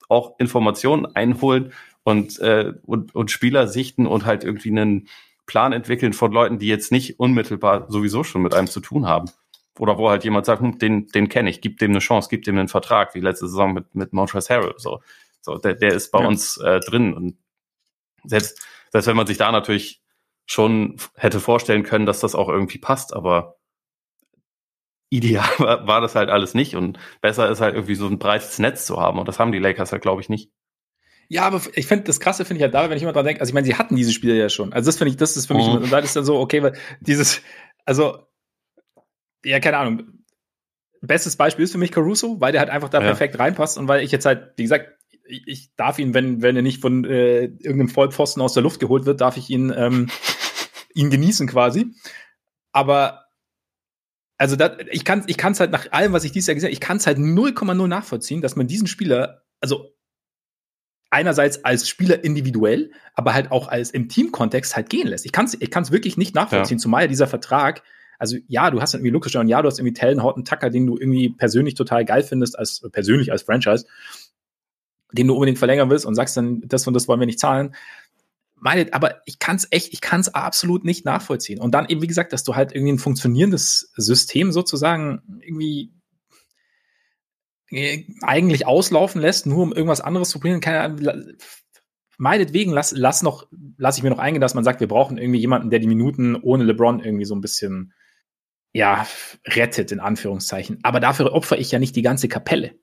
auch Informationen einholen und, äh, und, und Spieler sichten und halt irgendwie einen Plan entwickeln von Leuten, die jetzt nicht unmittelbar sowieso schon mit einem zu tun haben. Oder wo halt jemand sagt, hm, den, den kenne ich, gib dem eine Chance, gib dem einen Vertrag, wie letzte Saison mit, mit Montrezl Harrell. So, so der, der ist bei ja. uns äh, drin. Und selbst, selbst wenn man sich da natürlich schon hätte vorstellen können, dass das auch irgendwie passt, aber ideal war, war das halt alles nicht und besser ist halt irgendwie so ein breites Netz zu haben und das haben die Lakers halt, glaube ich, nicht. Ja, aber ich finde, das Krasse finde ich halt da, wenn ich immer dran denke, also ich meine, sie hatten diese Spiele ja schon. Also das finde ich, das ist für mich, mhm. und da ist dann so, okay, weil dieses, also, ja, keine Ahnung. Bestes Beispiel ist für mich Caruso, weil der halt einfach da ja. perfekt reinpasst und weil ich jetzt halt, wie gesagt, ich, ich darf ihn, wenn, wenn er nicht von äh, irgendeinem Vollpfosten aus der Luft geholt wird, darf ich ihn ähm, ihn genießen quasi. Aber also da, ich kann ich kann es halt nach allem, was ich dieses Jahr gesehen habe, ich kann es halt 0,0 nachvollziehen, dass man diesen Spieler, also einerseits als Spieler individuell, aber halt auch als im Teamkontext halt gehen lässt. Ich kann es ich kann's wirklich nicht nachvollziehen, ja. zumal dieser Vertrag, also ja, du hast irgendwie Lucas und ja, du hast irgendwie Tellen, Horton, Tucker, den du irgendwie persönlich total geil findest, als persönlich als Franchise, den du unbedingt verlängern willst und sagst dann, das und das wollen wir nicht zahlen meine, aber ich kann es echt, ich kann es absolut nicht nachvollziehen. Und dann eben, wie gesagt, dass du halt irgendwie ein funktionierendes System sozusagen irgendwie äh, eigentlich auslaufen lässt, nur um irgendwas anderes zu probieren. Keine, meinetwegen lass, lass noch, lass ich mir noch eingehen, dass man sagt, wir brauchen irgendwie jemanden, der die Minuten ohne LeBron irgendwie so ein bisschen, ja, rettet, in Anführungszeichen. Aber dafür opfer ich ja nicht die ganze Kapelle.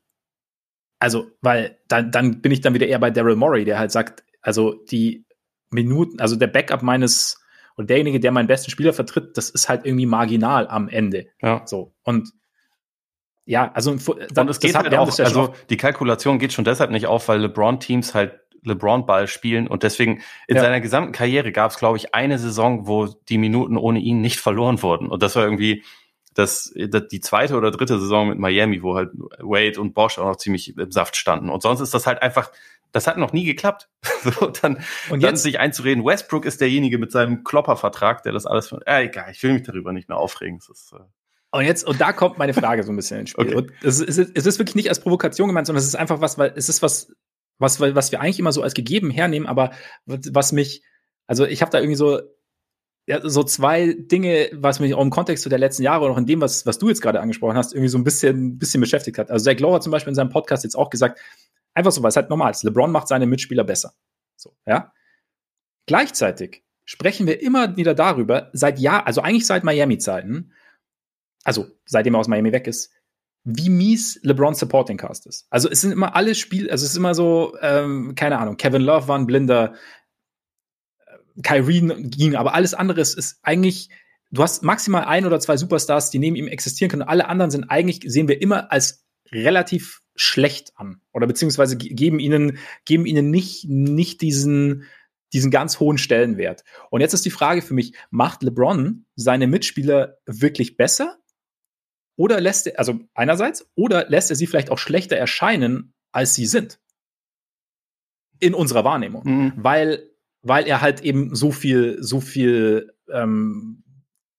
Also, weil dann, dann bin ich dann wieder eher bei Daryl Morey, der halt sagt, also die Minuten, also der Backup meines und derjenige, der meinen besten Spieler vertritt, das ist halt irgendwie marginal am Ende. Ja. So. Und ja, also dann, und es geht halt auch, ja also die Kalkulation geht schon deshalb nicht auf, weil LeBron-Teams halt LeBron-Ball spielen und deswegen in ja. seiner gesamten Karriere gab es, glaube ich, eine Saison, wo die Minuten ohne ihn nicht verloren wurden. Und das war irgendwie das, das, die zweite oder dritte Saison mit Miami, wo halt Wade und Bosch auch noch ziemlich im Saft standen. Und sonst ist das halt einfach das hat noch nie geklappt. so, dann, und jetzt, dann sich einzureden, Westbrook ist derjenige mit seinem Kloppervertrag, der das alles von. Äh, egal, ich will mich darüber nicht mehr aufregen. Ist, äh und jetzt, und da kommt meine Frage so ein bisschen ins Spiel. Okay. Es, ist, es ist wirklich nicht als Provokation gemeint, sondern es ist einfach was, weil es ist was, was, was wir eigentlich immer so als gegeben hernehmen, aber was mich, also ich habe da irgendwie so, ja, so zwei Dinge, was mich auch im Kontext zu der letzten Jahre und auch in dem, was, was du jetzt gerade angesprochen hast, irgendwie so ein bisschen, bisschen beschäftigt hat. Also Zach Lowe hat zum Beispiel in seinem Podcast jetzt auch gesagt, Einfach so, weil es halt normal ist. LeBron macht seine Mitspieler besser. So, ja. Gleichzeitig sprechen wir immer wieder darüber, seit Jahr, also eigentlich seit Miami-Zeiten, also seitdem er aus Miami weg ist, wie mies LeBron's Supporting Cast ist. Also es sind immer alle Spiele, also es ist immer so, ähm, keine Ahnung, Kevin Love war ein Blinder, äh, Kyrie ging, aber alles andere ist, ist eigentlich, du hast maximal ein oder zwei Superstars, die neben ihm existieren können. Alle anderen sind eigentlich, sehen wir immer als relativ schlecht an oder beziehungsweise geben ihnen geben ihnen nicht nicht diesen diesen ganz hohen Stellenwert. Und jetzt ist die Frage für mich, macht LeBron seine Mitspieler wirklich besser? Oder lässt er, also einerseits, oder lässt er sie vielleicht auch schlechter erscheinen, als sie sind? In unserer Wahrnehmung. Mhm. Weil, weil er halt eben so viel, so viel ähm,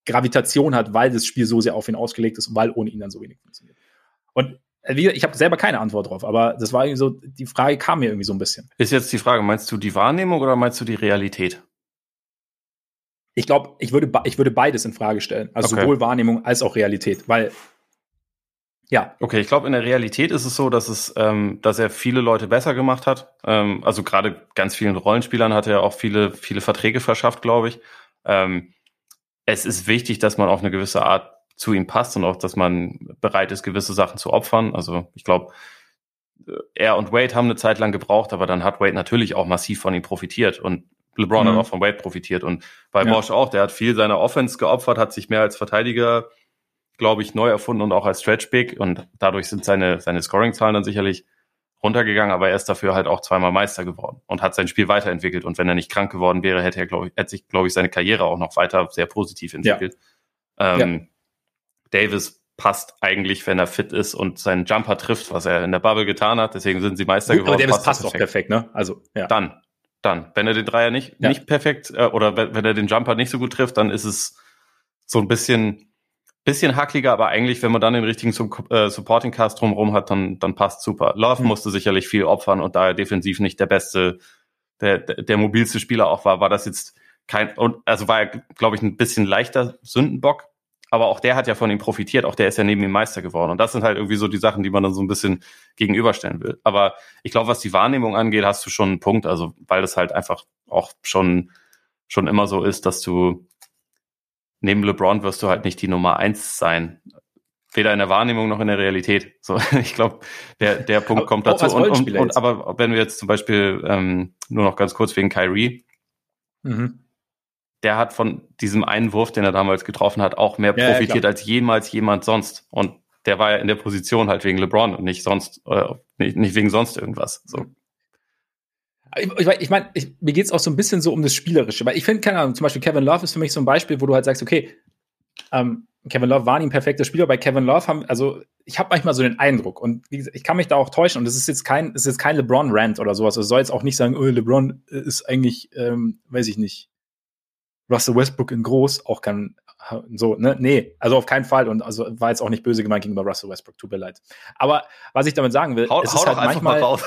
Gravitation hat, weil das Spiel so sehr auf ihn ausgelegt ist und weil ohne ihn dann so wenig funktioniert. Und ich habe selber keine Antwort drauf, aber das war irgendwie so, die Frage kam mir irgendwie so ein bisschen. Ist jetzt die Frage, meinst du die Wahrnehmung oder meinst du die Realität? Ich glaube, ich würde, ich würde beides in Frage stellen. Also okay. sowohl Wahrnehmung als auch Realität, weil ja. Okay, ich glaube, in der Realität ist es so, dass es, ähm, dass er viele Leute besser gemacht hat. Ähm, also gerade ganz vielen Rollenspielern hat er auch viele, viele Verträge verschafft, glaube ich. Ähm, es ist wichtig, dass man auf eine gewisse Art zu ihm passt und auch, dass man bereit ist, gewisse Sachen zu opfern. Also ich glaube, äh, er und Wade haben eine Zeit lang gebraucht, aber dann hat Wade natürlich auch massiv von ihm profitiert und LeBron mhm. hat auch von Wade profitiert und bei ja. Bosch auch, der hat viel seiner Offense geopfert, hat sich mehr als Verteidiger, glaube ich, neu erfunden und auch als Stretch Big und dadurch sind seine, seine Scoring-Zahlen dann sicherlich runtergegangen, aber er ist dafür halt auch zweimal Meister geworden und hat sein Spiel weiterentwickelt. Und wenn er nicht krank geworden wäre, hätte er, glaube ich, hätte sich, glaube ich, seine Karriere auch noch weiter sehr positiv entwickelt. Ja. Ähm, ja. Davis passt eigentlich, wenn er fit ist und seinen Jumper trifft, was er in der Bubble getan hat. Deswegen sind sie Meister Gut, geworden. Aber Davis passt, passt auch perfekt, ne? Also, ja. Dann, dann. Wenn er den Dreier nicht, ja. nicht perfekt, äh, oder wenn er den Jumper nicht so gut trifft, dann ist es so ein bisschen, bisschen hackliger, aber eigentlich, wenn man dann den richtigen äh, Supporting Cast drumherum hat, dann, dann passt super. Love mhm. musste sicherlich viel opfern und da er defensiv nicht der beste, der, der mobilste Spieler auch war, war das jetzt kein, und also war er, glaube ich, ein bisschen leichter Sündenbock, aber auch der hat ja von ihm profitiert, auch der ist ja neben ihm Meister geworden. Und das sind halt irgendwie so die Sachen, die man dann so ein bisschen gegenüberstellen will. Aber ich glaube, was die Wahrnehmung angeht, hast du schon einen Punkt, also weil das halt einfach auch schon, schon immer so ist, dass du neben LeBron wirst du halt nicht die Nummer eins sein. Weder in der Wahrnehmung noch in der Realität. So, ich glaube, der, der Punkt kommt dazu. Und, und, und, aber wenn wir jetzt zum Beispiel ähm, nur noch ganz kurz wegen Kyrie, mhm der hat von diesem einen Wurf, den er damals getroffen hat, auch mehr ja, profitiert ja, als jemals jemand sonst. Und der war ja in der Position halt wegen LeBron und nicht sonst, äh, nicht, nicht wegen sonst irgendwas. So. Ich, ich, meine, mir geht es auch so ein bisschen so um das Spielerische, weil ich finde, keine Ahnung, zum Beispiel Kevin Love ist für mich so ein Beispiel, wo du halt sagst, okay, ähm, Kevin Love war nie ein perfekter Spieler. Bei Kevin Love haben, also ich habe manchmal so den Eindruck und gesagt, ich kann mich da auch täuschen und es ist jetzt kein, es ist jetzt kein LeBron-Rant oder sowas. Es soll jetzt auch nicht sagen, oh, LeBron ist eigentlich, ähm, weiß ich nicht, Russell Westbrook in groß auch kann so, ne? Nee, also auf keinen Fall. Und also war jetzt auch nicht böse gemeint gegenüber Russell Westbrook, tut mir leid. Aber was ich damit sagen will, hau, es hau ist halt manchmal. Mal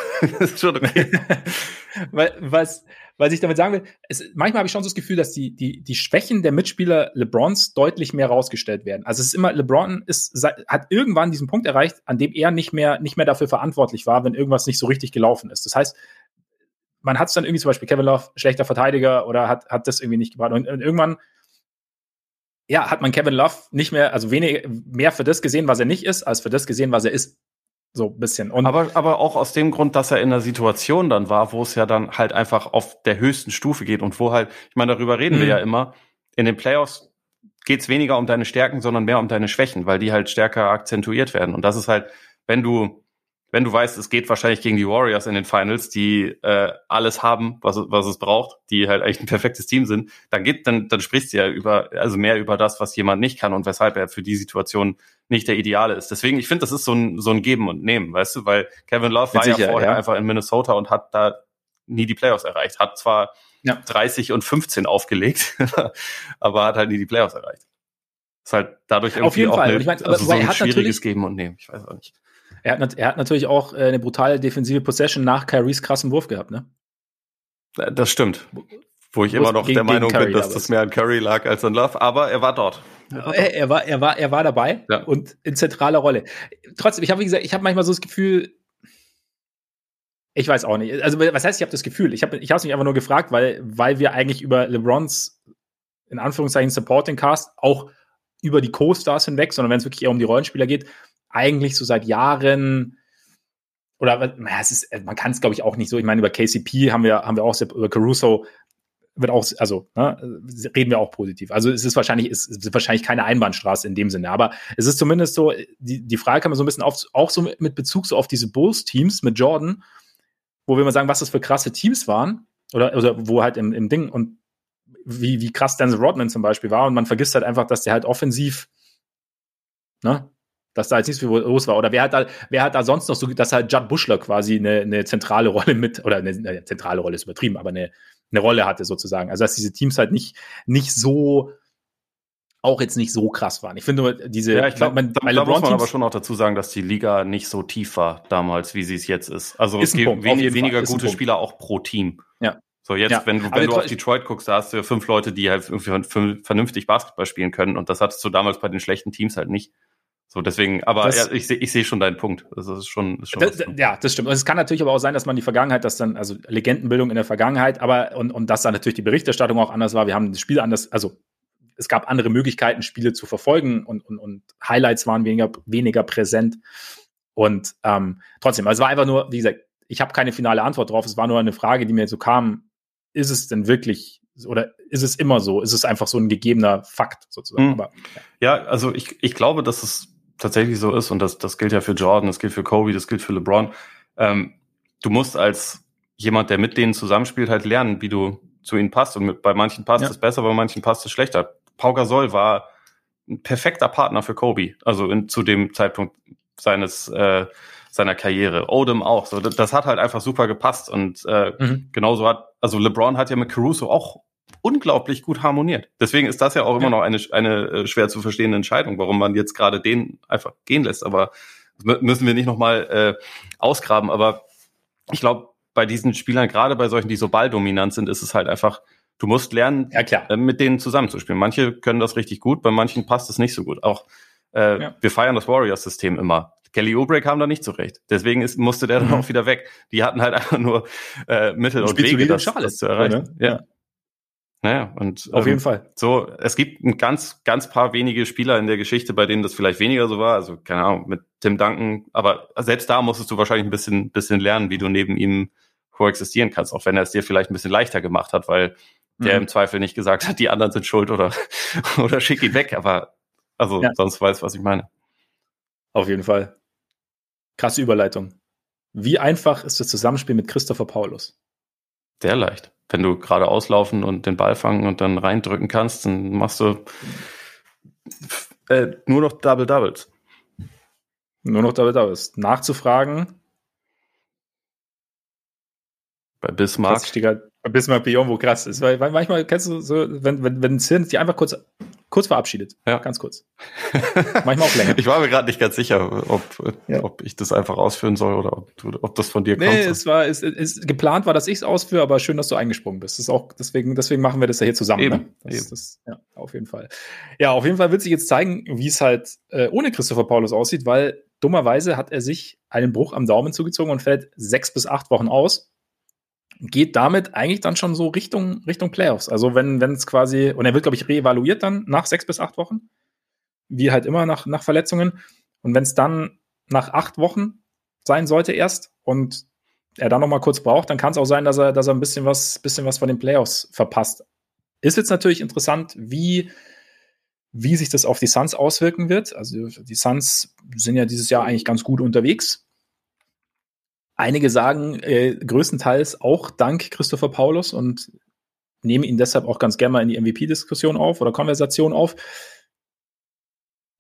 okay. weil, was, was ich damit sagen will, es, manchmal habe ich schon so das Gefühl, dass die, die, die Schwächen der Mitspieler LeBrons deutlich mehr rausgestellt werden. Also es ist immer, LeBron ist, hat irgendwann diesen Punkt erreicht, an dem er nicht mehr, nicht mehr dafür verantwortlich war, wenn irgendwas nicht so richtig gelaufen ist. Das heißt, man hat es dann irgendwie zum Beispiel Kevin Love, schlechter Verteidiger oder hat, hat das irgendwie nicht gebracht. Und, und, irgendwann, ja, hat man Kevin Love nicht mehr, also weniger, mehr für das gesehen, was er nicht ist, als für das gesehen, was er ist. So ein bisschen. Und aber, aber auch aus dem Grund, dass er in einer Situation dann war, wo es ja dann halt einfach auf der höchsten Stufe geht und wo halt, ich meine, darüber reden mhm. wir ja immer, in den Playoffs geht es weniger um deine Stärken, sondern mehr um deine Schwächen, weil die halt stärker akzentuiert werden. Und das ist halt, wenn du wenn du weißt, es geht wahrscheinlich gegen die Warriors in den Finals, die äh, alles haben, was, was es braucht, die halt eigentlich ein perfektes Team sind, dann geht, dann, dann sprichst du ja über, also mehr über das, was jemand nicht kann und weshalb er für die Situation nicht der Ideale ist. Deswegen, ich finde, das ist so ein, so ein Geben und Nehmen, weißt du, weil Kevin Love war sicher, ja vorher ja. einfach in Minnesota und hat da nie die Playoffs erreicht. Hat zwar ja. 30 und 15 aufgelegt, aber hat halt nie die Playoffs erreicht. Ist halt dadurch irgendwie Auf jeden auch Fall. Eine, ich mein, also so ein schwieriges Geben und Nehmen. Ich weiß auch nicht. Er hat, er hat natürlich auch äh, eine brutale defensive Possession nach Kyries krassen Wurf gehabt, ne? Äh, das stimmt. Wo ich immer noch gegen, der Meinung bin, dass das mehr an Curry lag als an Love, aber er war dort. Er, er, war, er war, er war dabei ja. und in zentraler Rolle. Trotzdem, ich habe wie gesagt, ich habe manchmal so das Gefühl, ich weiß auch nicht. Also was heißt, ich habe das Gefühl? Ich habe, ich habe mich einfach nur gefragt, weil, weil wir eigentlich über LeBrons in Anführungszeichen Supporting Cast auch über die Co-Stars hinweg, sondern wenn es wirklich eher um die Rollenspieler geht, eigentlich so seit Jahren oder es ist, man kann es glaube ich auch nicht so. Ich meine über KCP haben wir haben wir auch über Caruso wird auch also ne, reden wir auch positiv. Also es ist wahrscheinlich es ist wahrscheinlich keine Einbahnstraße in dem Sinne, aber es ist zumindest so die die Frage kann man so ein bisschen auf, auch so mit Bezug so auf diese Bulls Teams mit Jordan, wo wir mal sagen, was das für krasse Teams waren. Oder, oder wo halt im, im Ding und wie, wie krass Denzel Rodman zum Beispiel war und man vergisst halt einfach, dass der halt offensiv, ne, dass da jetzt nichts viel los war. Oder wer hat da, wer hat da sonst noch so, dass halt Judd Bushler quasi eine, eine zentrale Rolle mit, oder eine, eine zentrale Rolle ist übertrieben, aber eine, eine Rolle hatte sozusagen. Also dass diese Teams halt nicht, nicht so auch jetzt nicht so krass waren. Ich finde diese, ja, ich glaube, da, da muss man aber schon auch dazu sagen, dass die Liga nicht so tief war damals, wie sie es jetzt ist. Also ist es gibt wenig, weniger gute Spieler auch pro Team. Ja. So jetzt, ja. wenn, wenn du auf Detroit guckst, da hast du fünf Leute, die halt irgendwie vernünftig Basketball spielen können und das hattest du damals bei den schlechten Teams halt nicht. So, deswegen, aber das, ja, ich sehe ich seh schon deinen Punkt. Das ist schon, ist schon das, ja, das stimmt. Und es kann natürlich aber auch sein, dass man die Vergangenheit, dass dann, also Legendenbildung in der Vergangenheit, aber und, und dass dann natürlich die Berichterstattung auch anders war. Wir haben das Spiel anders, also es gab andere Möglichkeiten, Spiele zu verfolgen und, und, und Highlights waren weniger, weniger präsent. Und ähm, trotzdem, also es war einfach nur, wie gesagt, ich habe keine finale Antwort drauf. Es war nur eine Frage, die mir so kam, ist es denn wirklich oder ist es immer so? Ist es einfach so ein gegebener Fakt sozusagen? Hm. Aber, ja. ja, also ich, ich glaube, dass es tatsächlich so ist und das, das gilt ja für Jordan, das gilt für Kobe, das gilt für LeBron. Ähm, du musst als jemand, der mit denen zusammenspielt, halt lernen, wie du zu ihnen passt. Und mit, bei manchen passt ja. es besser, bei manchen passt es schlechter. Pau Gasol war ein perfekter Partner für Kobe, also in, zu dem Zeitpunkt seines äh, seiner Karriere. Odom auch. So, das, das hat halt einfach super gepasst und äh, mhm. genauso hat also LeBron hat ja mit Caruso auch unglaublich gut harmoniert. Deswegen ist das ja auch immer noch eine eine äh, schwer zu verstehende Entscheidung, warum man jetzt gerade den einfach gehen lässt. Aber müssen wir nicht noch mal äh, ausgraben. Aber ich glaube, bei diesen Spielern, gerade bei solchen, die so balldominant sind, ist es halt einfach Du musst lernen, ja. Äh, mit denen zusammenzuspielen. Manche können das richtig gut, bei manchen passt es nicht so gut. Auch äh, ja. wir feiern das Warriors-System immer. Kelly Oubre kam da nicht zurecht. Deswegen ist, musste der dann mhm. auch wieder weg. Die hatten halt einfach nur äh, Mittel und, und Wege, das, das zu erreichen. Oder? Ja. Naja, und auf ähm, jeden Fall. So, es gibt ein ganz, ganz paar wenige Spieler in der Geschichte, bei denen das vielleicht weniger so war. Also keine Ahnung mit Tim Duncan, aber selbst da musstest du wahrscheinlich ein bisschen, bisschen lernen, wie du neben ihm koexistieren kannst, auch wenn er es dir vielleicht ein bisschen leichter gemacht hat, weil der mhm. im Zweifel nicht gesagt hat, die anderen sind schuld oder, oder schick ihn weg, aber also ja. sonst weiß, was ich meine. Auf jeden Fall. Krasse Überleitung. Wie einfach ist das Zusammenspiel mit Christopher Paulus? Sehr leicht. Wenn du gerade auslaufen und den Ball fangen und dann reindrücken kannst, dann machst du äh, nur noch Double Doubles. Nur noch Double Doubles. Nachzufragen. Bei Bismarck. Bismarck Biombo, krass ist. Weil, weil manchmal kennst du so, wenn, wenn, wenn Zirn sich einfach kurz, kurz verabschiedet. Ja. Ganz kurz. manchmal auch länger. Ich war mir gerade nicht ganz sicher, ob, ja. ob ich das einfach ausführen soll oder ob, du, ob das von dir kommt. Nee, es war, es, es, geplant war, dass ich es ausführe, aber schön, dass du eingesprungen bist. Das ist auch, deswegen, deswegen machen wir das ja hier zusammen. Eben. Ne? Das, Eben. Das, ja, auf jeden Fall. Ja, auf jeden Fall wird sich jetzt zeigen, wie es halt äh, ohne Christopher Paulus aussieht, weil dummerweise hat er sich einen Bruch am Daumen zugezogen und fällt sechs bis acht Wochen aus geht damit eigentlich dann schon so Richtung, Richtung Playoffs. Also wenn es quasi, und er wird, glaube ich, reevaluiert dann nach sechs bis acht Wochen, wie halt immer nach, nach Verletzungen. Und wenn es dann nach acht Wochen sein sollte erst und er dann noch mal kurz braucht, dann kann es auch sein, dass er, dass er ein bisschen was, bisschen was von den Playoffs verpasst. Ist jetzt natürlich interessant, wie, wie sich das auf die Suns auswirken wird. Also die Suns sind ja dieses Jahr eigentlich ganz gut unterwegs. Einige sagen äh, größtenteils auch dank Christopher Paulus und nehmen ihn deshalb auch ganz gerne mal in die MVP-Diskussion auf oder Konversation auf.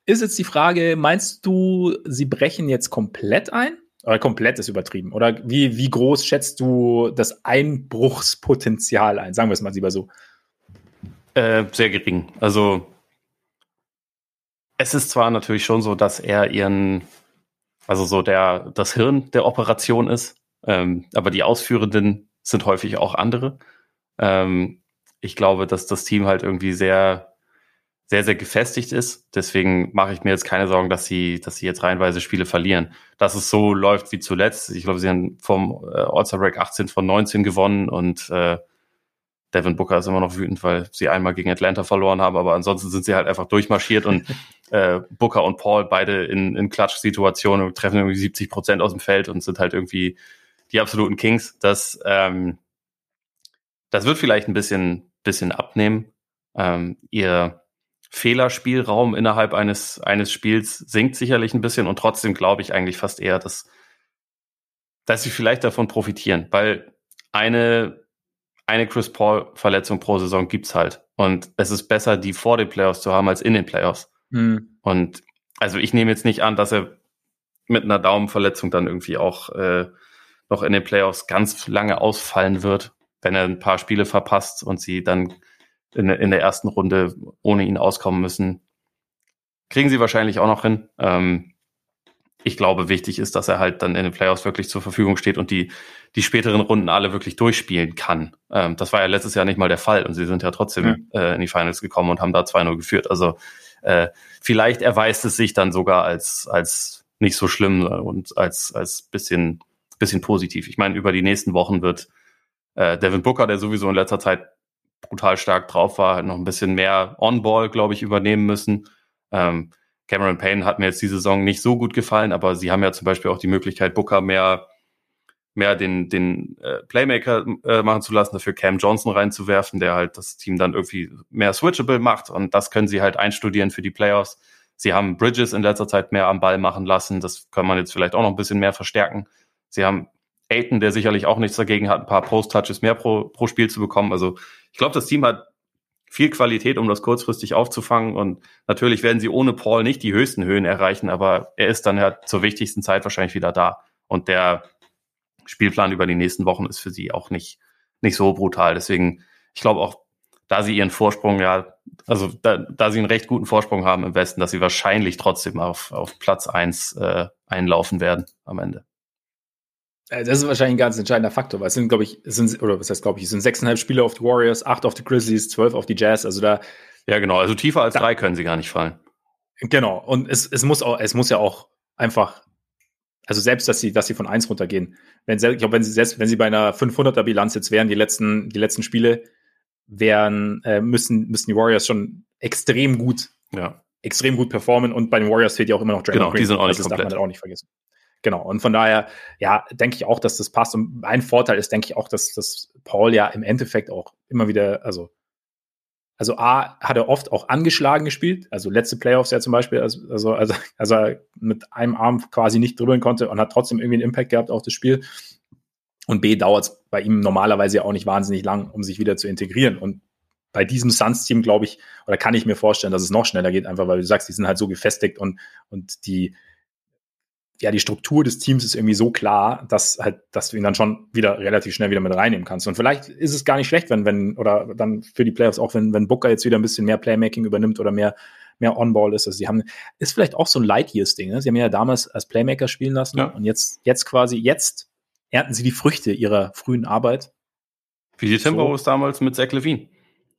Ist jetzt die Frage, meinst du, sie brechen jetzt komplett ein? Oder komplett ist übertrieben? Oder wie, wie groß schätzt du das Einbruchspotenzial ein? Sagen wir es mal lieber so. Äh, sehr gering. Also es ist zwar natürlich schon so, dass er ihren also so der, das Hirn der Operation ist. Ähm, aber die Ausführenden sind häufig auch andere. Ähm, ich glaube, dass das Team halt irgendwie sehr, sehr, sehr gefestigt ist. Deswegen mache ich mir jetzt keine Sorgen, dass sie, dass sie jetzt reihenweise Spiele verlieren. Dass es so läuft wie zuletzt. Ich glaube, sie haben vom äh, All-Star 18 von 19 gewonnen und äh, Devin Booker ist immer noch wütend, weil sie einmal gegen Atlanta verloren haben, aber ansonsten sind sie halt einfach durchmarschiert und äh, Booker und Paul beide in, in Klatsch-Situationen treffen irgendwie 70 Prozent aus dem Feld und sind halt irgendwie die absoluten Kings. Das, ähm, das wird vielleicht ein bisschen, bisschen abnehmen. Ähm, ihr Fehlerspielraum innerhalb eines, eines Spiels sinkt sicherlich ein bisschen und trotzdem glaube ich eigentlich fast eher, dass, dass sie vielleicht davon profitieren, weil eine eine Chris Paul-Verletzung pro Saison gibt's halt. Und es ist besser, die vor den Playoffs zu haben, als in den Playoffs. Mhm. Und also ich nehme jetzt nicht an, dass er mit einer Daumenverletzung dann irgendwie auch äh, noch in den Playoffs ganz lange ausfallen wird, wenn er ein paar Spiele verpasst und sie dann in, in der ersten Runde ohne ihn auskommen müssen. Kriegen sie wahrscheinlich auch noch hin. Ähm, ich glaube, wichtig ist, dass er halt dann in den Playoffs wirklich zur Verfügung steht und die, die späteren Runden alle wirklich durchspielen kann. Ähm, das war ja letztes Jahr nicht mal der Fall und sie sind ja trotzdem ja. Äh, in die Finals gekommen und haben da 2-0 geführt. Also äh, vielleicht erweist es sich dann sogar als, als nicht so schlimm und als, als bisschen, bisschen positiv. Ich meine, über die nächsten Wochen wird äh, Devin Booker, der sowieso in letzter Zeit brutal stark drauf war, noch ein bisschen mehr On-Ball, glaube ich, übernehmen müssen. Ähm, Cameron Payne hat mir jetzt die Saison nicht so gut gefallen, aber sie haben ja zum Beispiel auch die Möglichkeit, Booker mehr, mehr den, den äh, Playmaker äh, machen zu lassen, dafür Cam Johnson reinzuwerfen, der halt das Team dann irgendwie mehr switchable macht und das können sie halt einstudieren für die Playoffs. Sie haben Bridges in letzter Zeit mehr am Ball machen lassen, das kann man jetzt vielleicht auch noch ein bisschen mehr verstärken. Sie haben Aiton, der sicherlich auch nichts dagegen hat, ein paar Post-Touches mehr pro, pro Spiel zu bekommen. Also ich glaube, das Team hat viel Qualität, um das kurzfristig aufzufangen. Und natürlich werden sie ohne Paul nicht die höchsten Höhen erreichen, aber er ist dann ja zur wichtigsten Zeit wahrscheinlich wieder da. Und der Spielplan über die nächsten Wochen ist für sie auch nicht, nicht so brutal. Deswegen, ich glaube auch, da sie ihren Vorsprung ja, also da, da sie einen recht guten Vorsprung haben im Westen, dass sie wahrscheinlich trotzdem auf, auf Platz eins äh, einlaufen werden am Ende. Äh, das ist wahrscheinlich ein ganz entscheidender Faktor, weil es sind, glaube ich, es sind, oder was heißt, glaube ich, es sind sechseinhalb Spiele auf die Warriors, acht auf die Grizzlies, zwölf auf die Jazz, also da. Ja, genau, also tiefer als da, drei können sie gar nicht fallen. Genau, und es, es muss auch, es muss ja auch einfach, also selbst, dass sie, dass sie von eins runtergehen. Wenn, ich glaube, wenn sie, selbst wenn sie bei einer 500er Bilanz jetzt wären, die letzten, die letzten Spiele, wären, äh, müssen, müssen die Warriors schon extrem gut, ja. extrem gut performen und bei den Warriors fehlt ja auch immer noch Draymond Genau, Green. die sind auch nicht das komplett. darf man halt auch nicht vergessen. Genau. Und von daher, ja, denke ich auch, dass das passt. Und ein Vorteil ist, denke ich auch, dass, dass Paul ja im Endeffekt auch immer wieder, also, also A, hat er oft auch angeschlagen gespielt. Also letzte Playoffs ja zum Beispiel, also, also, also, also er mit einem Arm quasi nicht dribbeln konnte und hat trotzdem irgendwie einen Impact gehabt auf das Spiel. Und B, dauert es bei ihm normalerweise ja auch nicht wahnsinnig lang, um sich wieder zu integrieren. Und bei diesem Suns-Team glaube ich, oder kann ich mir vorstellen, dass es noch schneller geht, einfach weil du sagst, die sind halt so gefestigt und, und die, ja, die Struktur des Teams ist irgendwie so klar, dass halt, dass du ihn dann schon wieder relativ schnell wieder mit reinnehmen kannst. Und vielleicht ist es gar nicht schlecht, wenn, wenn, oder dann für die Playoffs auch, wenn, wenn Booker jetzt wieder ein bisschen mehr Playmaking übernimmt oder mehr, mehr On-Ball ist. Also sie haben, ist vielleicht auch so ein Light Years Ding, ne? Sie haben ja damals als Playmaker spielen lassen ja. und jetzt, jetzt quasi, jetzt ernten sie die Früchte ihrer frühen Arbeit. Wie die Timberwolves so. damals mit Zach Levine.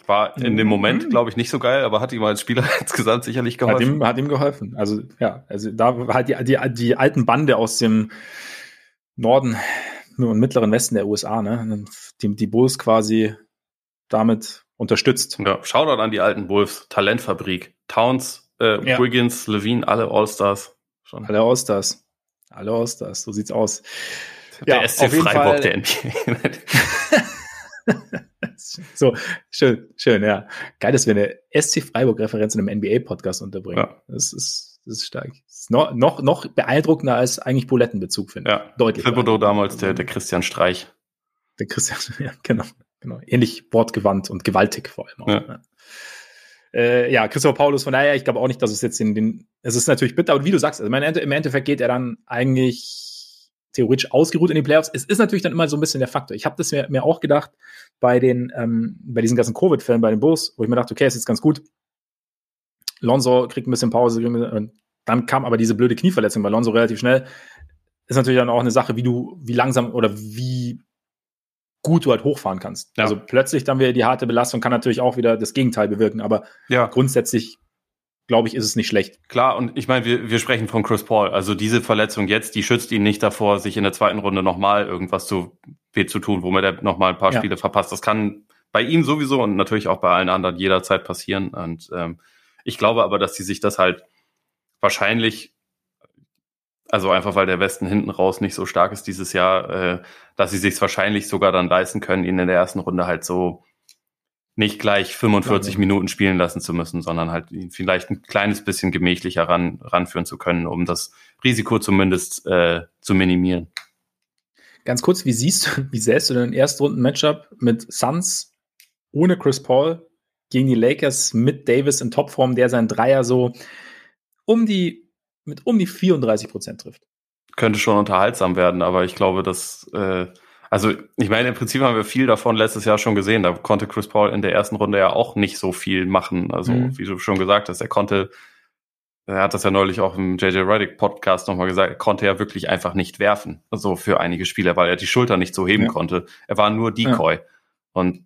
War in dem Moment, mhm. glaube ich, nicht so geil, aber hat ihm als Spieler insgesamt sicherlich geholfen. Hat ihm, hat ihm geholfen. Also ja, also da hat die, die, die alten Bande aus dem Norden und mittleren Westen der USA, ne, die, die Bulls quasi damit unterstützt. Ja, Shoutout an die alten Bulls, Talentfabrik. Towns, äh, ja. Wiggins, Levine, alle Allstars. Schon. Alle Allstars. Alle Allstars, so sieht's aus. Der ja, SC Freiburg der NBA. so, schön, schön, ja. Geil, dass wir eine SC Freiburg-Referenz in einem NBA-Podcast unterbringen. Ja. Das ist, das ist stark. Das ist noch, noch, noch beeindruckender als eigentlich Bulettenbezug, finde ich. Ja, deutlich. Thibodeau damals, der, der Christian Streich. Der Christian, ja, genau. genau. Ähnlich wortgewandt und gewaltig vor allem auch. Ja. ja. Äh, ja, Christopher Paulus, von daher, ich glaube auch nicht, dass es jetzt in den, es ist natürlich bitter, aber wie du sagst, also im Endeffekt geht er dann eigentlich theoretisch ausgeruht in die Playoffs. Es ist natürlich dann immer so ein bisschen der Faktor. Ich habe das mir, mir auch gedacht bei den, ähm, bei diesen ganzen Covid-Fällen bei den Bulls, wo ich mir dachte, okay, ist jetzt ganz gut. Lonzo kriegt ein bisschen Pause. Und dann kam aber diese blöde Knieverletzung bei Lonzo relativ schnell. Ist natürlich dann auch eine Sache, wie du, wie langsam oder wie gut du halt hochfahren kannst. Ja. Also plötzlich dann wieder die harte Belastung kann natürlich auch wieder das Gegenteil bewirken, aber ja. grundsätzlich glaube ich, ist es nicht schlecht. Klar, und ich meine, wir, wir sprechen von Chris Paul. Also diese Verletzung jetzt, die schützt ihn nicht davor, sich in der zweiten Runde nochmal irgendwas zu weh zu tun, womit er nochmal ein paar ja. Spiele verpasst. Das kann bei ihm sowieso und natürlich auch bei allen anderen jederzeit passieren. Und ähm, ich glaube aber, dass sie sich das halt wahrscheinlich, also einfach weil der Westen hinten raus nicht so stark ist dieses Jahr, äh, dass sie sich wahrscheinlich sogar dann leisten können, ihn in der ersten Runde halt so nicht gleich 45 ja, Minuten spielen lassen zu müssen, sondern halt ihn vielleicht ein kleines bisschen gemächlicher ran, ranführen zu können, um das Risiko zumindest äh, zu minimieren. Ganz kurz, wie siehst du, wie sähst du denn Erstrunden-Matchup mit Suns ohne Chris Paul gegen die Lakers mit Davis in Topform, der sein Dreier so um die, mit um die 34 Prozent trifft? Könnte schon unterhaltsam werden, aber ich glaube, dass, äh, also ich meine, im Prinzip haben wir viel davon letztes Jahr schon gesehen. Da konnte Chris Paul in der ersten Runde ja auch nicht so viel machen. Also, mhm. wie du schon gesagt hast, er konnte er hat das ja neulich auch im JJ Redick Podcast nochmal gesagt, er konnte ja wirklich einfach nicht werfen, also für einige Spieler, weil er die Schulter nicht so heben ja. konnte. Er war nur Decoy. Ja. Und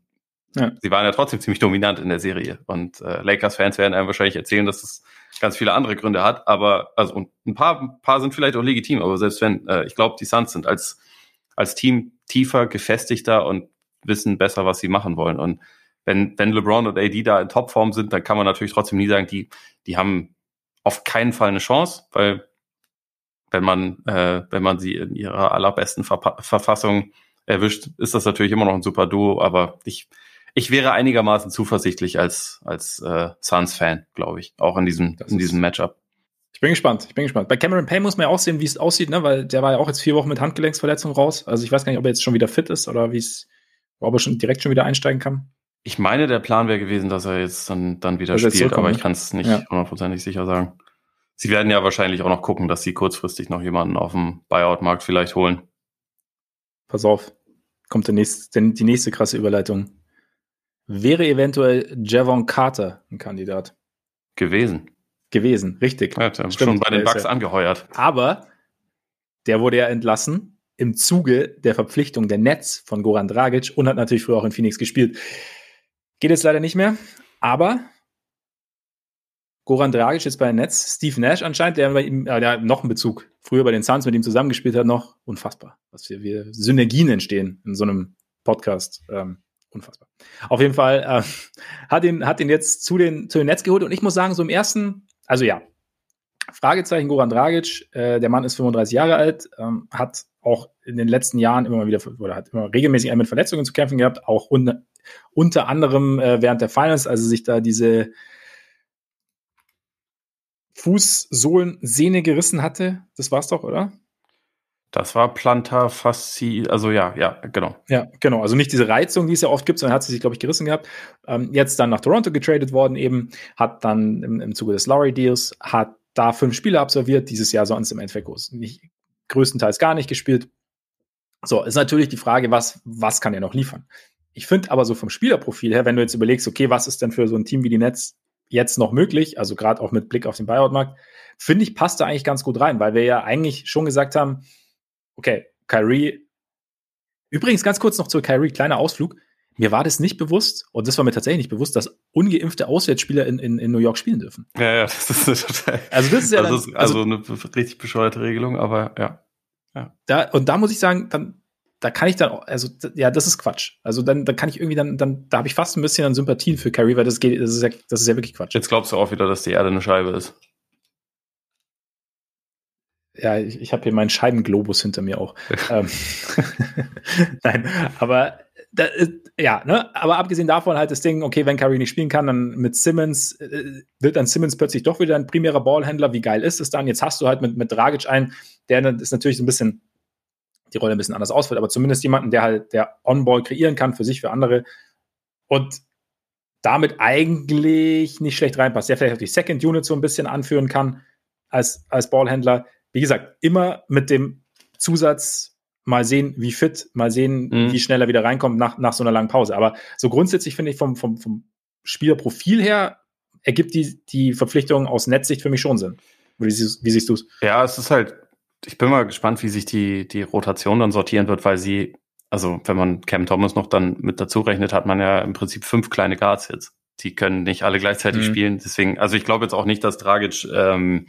ja. sie waren ja trotzdem ziemlich dominant in der Serie. Und äh, Lakers-Fans werden einem wahrscheinlich erzählen, dass es ganz viele andere Gründe hat, aber also und ein paar, ein paar sind vielleicht auch legitim, aber selbst wenn, äh, ich glaube, die Suns sind als, als Team tiefer, gefestigter und wissen besser, was sie machen wollen. Und wenn, wenn LeBron und AD da in Topform sind, dann kann man natürlich trotzdem nie sagen, die, die haben auf keinen Fall eine Chance, weil wenn man, äh, wenn man sie in ihrer allerbesten Ver Verfassung erwischt, ist das natürlich immer noch ein super Duo, aber ich, ich wäre einigermaßen zuversichtlich als, als äh, Suns-Fan, glaube ich, auch in diesem, in diesem Matchup. Ich bin gespannt, ich bin gespannt. Bei Cameron Payne muss man ja auch sehen, wie es aussieht, ne? weil der war ja auch jetzt vier Wochen mit Handgelenksverletzung raus. Also ich weiß gar nicht, ob er jetzt schon wieder fit ist oder wie es, ob er schon direkt schon wieder einsteigen kann. Ich meine, der Plan wäre gewesen, dass er jetzt dann, dann wieder also spielt, aber ich kann es nicht hundertprozentig ja. sicher sagen. Sie werden ja wahrscheinlich auch noch gucken, dass sie kurzfristig noch jemanden auf dem Buyout-Markt vielleicht holen. Pass auf, kommt der nächste, die nächste krasse Überleitung. Wäre eventuell Javon Carter ein Kandidat? Gewesen. Gewesen, richtig. Ja, Stimmt, schon bei den Bucks ja. angeheuert. Aber der wurde ja entlassen im Zuge der Verpflichtung der Nets von Goran Dragic und hat natürlich früher auch in Phoenix gespielt. Geht jetzt leider nicht mehr, aber Goran Dragic ist bei den Nets, Steve Nash anscheinend, der bei ihm, äh, der hat noch einen Bezug, früher bei den Suns mit ihm zusammengespielt hat, noch unfassbar, was für wir Synergien entstehen in so einem Podcast. Ähm, unfassbar. Auf jeden Fall äh, hat ihn hat ihn jetzt zu den zu den Nets geholt und ich muss sagen, so im ersten, also ja, Fragezeichen Goran Dragic, äh, der Mann ist 35 Jahre alt, ähm, hat auch in den letzten Jahren immer mal wieder oder hat immer regelmäßig mit Verletzungen zu kämpfen gehabt, auch un unter anderem äh, während der Finals, also sich da diese Fußsohlensehne gerissen hatte. Das war's doch, oder? Das war Plantar Fasci, also ja, ja, genau. Ja, genau. Also nicht diese Reizung, die es ja oft gibt, sondern hat sie sich, glaube ich, gerissen gehabt. Ähm, jetzt dann nach Toronto getradet worden eben, hat dann im, im Zuge des Lowry Deals, hat da fünf Spiele absolviert, dieses Jahr sonst im Endeffekt nicht, größtenteils gar nicht gespielt. So, ist natürlich die Frage, was, was kann er noch liefern? Ich finde aber so vom Spielerprofil her, wenn du jetzt überlegst, okay, was ist denn für so ein Team wie die Nets jetzt noch möglich, also gerade auch mit Blick auf den Buyout-Markt, finde ich, passt da eigentlich ganz gut rein, weil wir ja eigentlich schon gesagt haben, okay, Kyrie, übrigens ganz kurz noch zu Kyrie, kleiner Ausflug, mir war das nicht bewusst, und das war mir tatsächlich nicht bewusst, dass ungeimpfte Auswärtsspieler in, in, in New York spielen dürfen. Ja, ja, das ist total. Also, das ist ja. Also, dann, also, also eine richtig bescheuerte Regelung, aber ja. ja. Da, und da muss ich sagen, dann, da kann ich dann, also ja, das ist Quatsch. Also dann, dann kann ich irgendwie dann, dann, da habe ich fast ein bisschen an Sympathien für Carrie, weil das geht, das ist ja, das ist ja wirklich Quatsch. Jetzt glaubst du auch wieder, dass die Erde eine Scheibe ist. Ja, ich, ich habe hier meinen Scheibenglobus hinter mir auch. ähm, Nein, aber da, ja, ne? Aber abgesehen davon halt das Ding, okay, wenn Curry nicht spielen kann, dann mit Simmons äh, wird dann Simmons plötzlich doch wieder ein primärer Ballhändler. Wie geil ist es dann? Jetzt hast du halt mit, mit Dragic einen, der ist natürlich so ein bisschen die Rolle ein bisschen anders ausfällt, aber zumindest jemanden, der halt der On-Ball kreieren kann für sich, für andere und damit eigentlich nicht schlecht reinpasst. Der vielleicht auch die Second Unit so ein bisschen anführen kann als, als Ballhändler. Wie gesagt, immer mit dem Zusatz, mal sehen, wie fit, mal sehen, mhm. wie schnell er wieder reinkommt nach, nach so einer langen Pause. Aber so grundsätzlich finde ich vom, vom, vom Spielerprofil her ergibt die, die Verpflichtung aus Netzsicht für mich schon Sinn. Wie, wie siehst du es? Ja, es ist halt ich bin mal gespannt, wie sich die, die Rotation dann sortieren wird, weil sie, also wenn man Cam Thomas noch dann mit dazu rechnet, hat man ja im Prinzip fünf kleine Guards jetzt. Die können nicht alle gleichzeitig mhm. spielen. Deswegen, also ich glaube jetzt auch nicht, dass Dragic, ähm,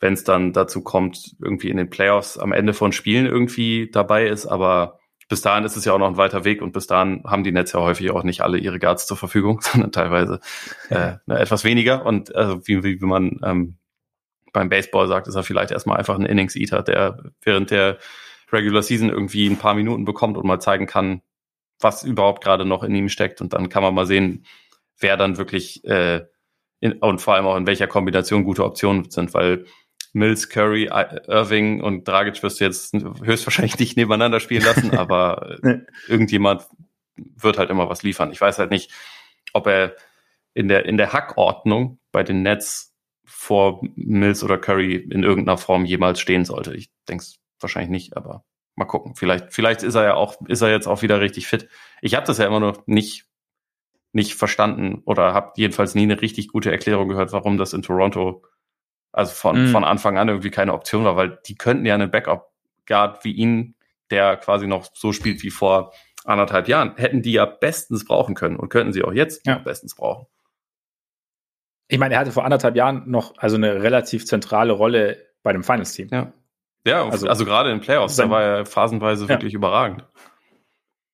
wenn es dann dazu kommt, irgendwie in den Playoffs am Ende von Spielen irgendwie dabei ist, aber bis dahin ist es ja auch noch ein weiter Weg und bis dahin haben die Netz ja häufig auch nicht alle ihre Guards zur Verfügung, sondern teilweise äh, ne, etwas weniger. Und also wie, wie, wie man ähm, beim Baseball sagt, ist er vielleicht erstmal einfach ein Innings-Eater, der während der Regular Season irgendwie ein paar Minuten bekommt und mal zeigen kann, was überhaupt gerade noch in ihm steckt. Und dann kann man mal sehen, wer dann wirklich äh, in, und vor allem auch in welcher Kombination gute Optionen sind, weil Mills, Curry, Irving und Dragic wirst du jetzt höchstwahrscheinlich nicht nebeneinander spielen lassen, aber irgendjemand wird halt immer was liefern. Ich weiß halt nicht, ob er in der, in der Hackordnung bei den Nets vor Mills oder Curry in irgendeiner Form jemals stehen sollte. Ich denke es wahrscheinlich nicht, aber mal gucken. Vielleicht, vielleicht ist er ja auch, ist er jetzt auch wieder richtig fit. Ich habe das ja immer noch nicht, nicht verstanden oder habe jedenfalls nie eine richtig gute Erklärung gehört, warum das in Toronto also von, mhm. von Anfang an irgendwie keine Option war, weil die könnten ja einen Backup-Guard wie ihn, der quasi noch so spielt wie vor anderthalb Jahren, hätten die ja bestens brauchen können und könnten sie auch jetzt ja. bestens brauchen. Ich meine, er hatte vor anderthalb Jahren noch also eine relativ zentrale Rolle bei dem Finals-Team. Ja. Ja, also, also gerade in Playoffs, sein, da war er phasenweise ja. wirklich überragend.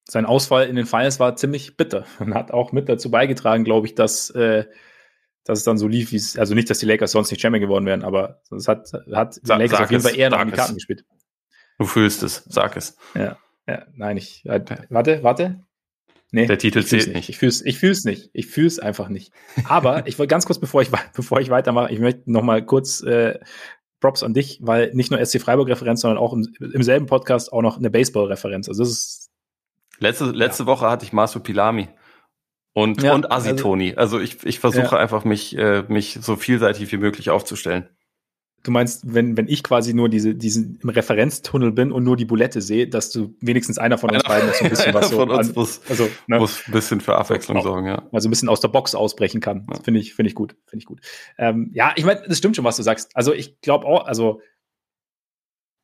Sein Ausfall in den Finals war ziemlich bitter und hat auch mit dazu beigetragen, glaube ich, dass, äh, dass es dann so lief, wie es, also nicht, dass die Lakers sonst nicht Champion geworden wären, aber es hat, hat die Lakers auf jeden Fall eher noch in die Karten es. gespielt. Du fühlst es, sag es. Ja, ja nein, ich, äh, warte, warte. Nee, der Titel zählt nicht. Ich fühl's, ich fühl's nicht. Ich fühl's einfach nicht. Aber ich wollte ganz kurz, bevor ich, bevor ich weitermache, ich möchte noch mal kurz äh, Props an dich, weil nicht nur SC Freiburg-Referenz, sondern auch im, im, selben Podcast auch noch eine Baseball-Referenz. Also das ist letzte letzte ja. Woche hatte ich Masu Pilami und ja, und Asitoni. Also, also ich ich versuche ja. einfach mich äh, mich so vielseitig wie möglich aufzustellen. Du meinst, wenn, wenn ich quasi nur diese, diesen im Referenztunnel bin und nur die Bulette sehe, dass du wenigstens einer von uns beiden so ein bisschen was so von uns an, muss, also, ne, muss ein bisschen für Abwechslung sorgen, ja. Also ein bisschen aus der Box ausbrechen kann. Ja. Finde ich, finde ich gut, finde ich gut. Ähm, ja, ich meine, das stimmt schon, was du sagst. Also ich glaube auch, also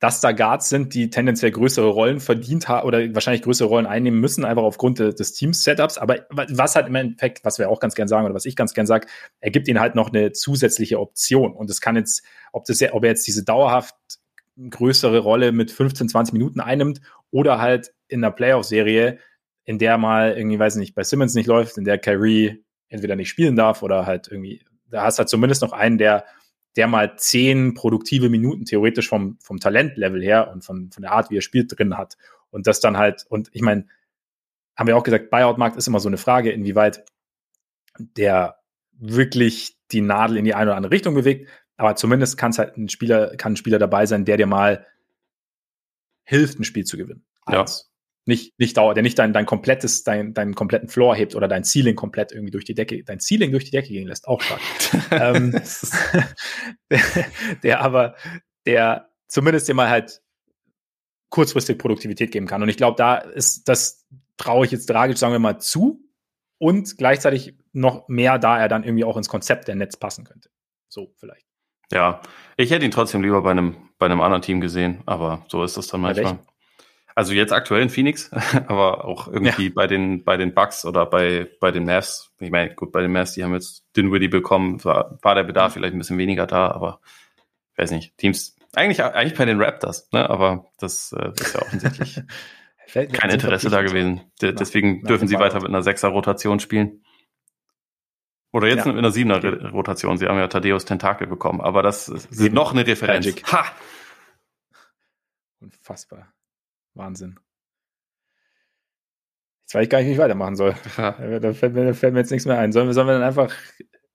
dass da Guards sind, die tendenziell größere Rollen verdient haben oder wahrscheinlich größere Rollen einnehmen müssen, einfach aufgrund des Teams-Setups. Aber was halt im Endeffekt, was wir auch ganz gern sagen oder was ich ganz gern sage, er gibt ihnen halt noch eine zusätzliche Option. Und das kann jetzt, ob das ob er jetzt diese dauerhaft größere Rolle mit 15, 20 Minuten einnimmt oder halt in der Playoff-Serie, in der mal irgendwie, weiß ich nicht, bei Simmons nicht läuft, in der Kyrie entweder nicht spielen darf oder halt irgendwie, da hast du halt zumindest noch einen, der der mal zehn produktive Minuten theoretisch vom, vom Talentlevel her und von, von der Art, wie er spielt, drin hat. Und das dann halt, und ich meine, haben wir auch gesagt, Buyout-Markt ist immer so eine Frage, inwieweit der wirklich die Nadel in die eine oder andere Richtung bewegt. Aber zumindest kann es halt ein Spieler, kann ein Spieler dabei sein, der dir mal hilft, ein Spiel zu gewinnen. Ja. Nicht, nicht dauert, der nicht dein, dein komplettes, dein, deinen kompletten Floor hebt oder dein Ceiling komplett irgendwie durch die Decke, dein Ceiling durch die Decke gehen lässt, auch stark. ähm, der, der aber, der zumindest dir mal halt kurzfristig Produktivität geben kann. Und ich glaube, da ist, das traue ich jetzt tragisch, sagen wir mal, zu. Und gleichzeitig noch mehr, da er dann irgendwie auch ins Konzept der Netz passen könnte. So vielleicht. Ja, ich hätte ihn trotzdem lieber bei einem, bei einem anderen Team gesehen, aber so ist das dann manchmal. Also jetzt aktuell in Phoenix, aber auch irgendwie ja. bei den bei den Bucks oder bei bei den Mavs. Ich meine, gut, bei den Mavs, die haben jetzt Dinwiddie bekommen, war, war der Bedarf vielleicht ein bisschen weniger da, aber ich weiß nicht, Teams eigentlich eigentlich bei den Raptors, ne? Aber das, äh, ist ja offensichtlich kein Interesse da gewesen. De deswegen dürfen sie weiter mit einer Sechser Rotation spielen. Oder jetzt ja. mit einer Siebener Rotation. Sie haben ja Thaddeus Tentakel bekommen, aber das ist noch eine Referenz. Magic. Ha! Unfassbar. Wahnsinn. Jetzt weiß ich gar nicht, wie ich weitermachen soll. Ja. Da, fällt mir, da fällt mir jetzt nichts mehr ein. Sollen wir, sollen wir dann einfach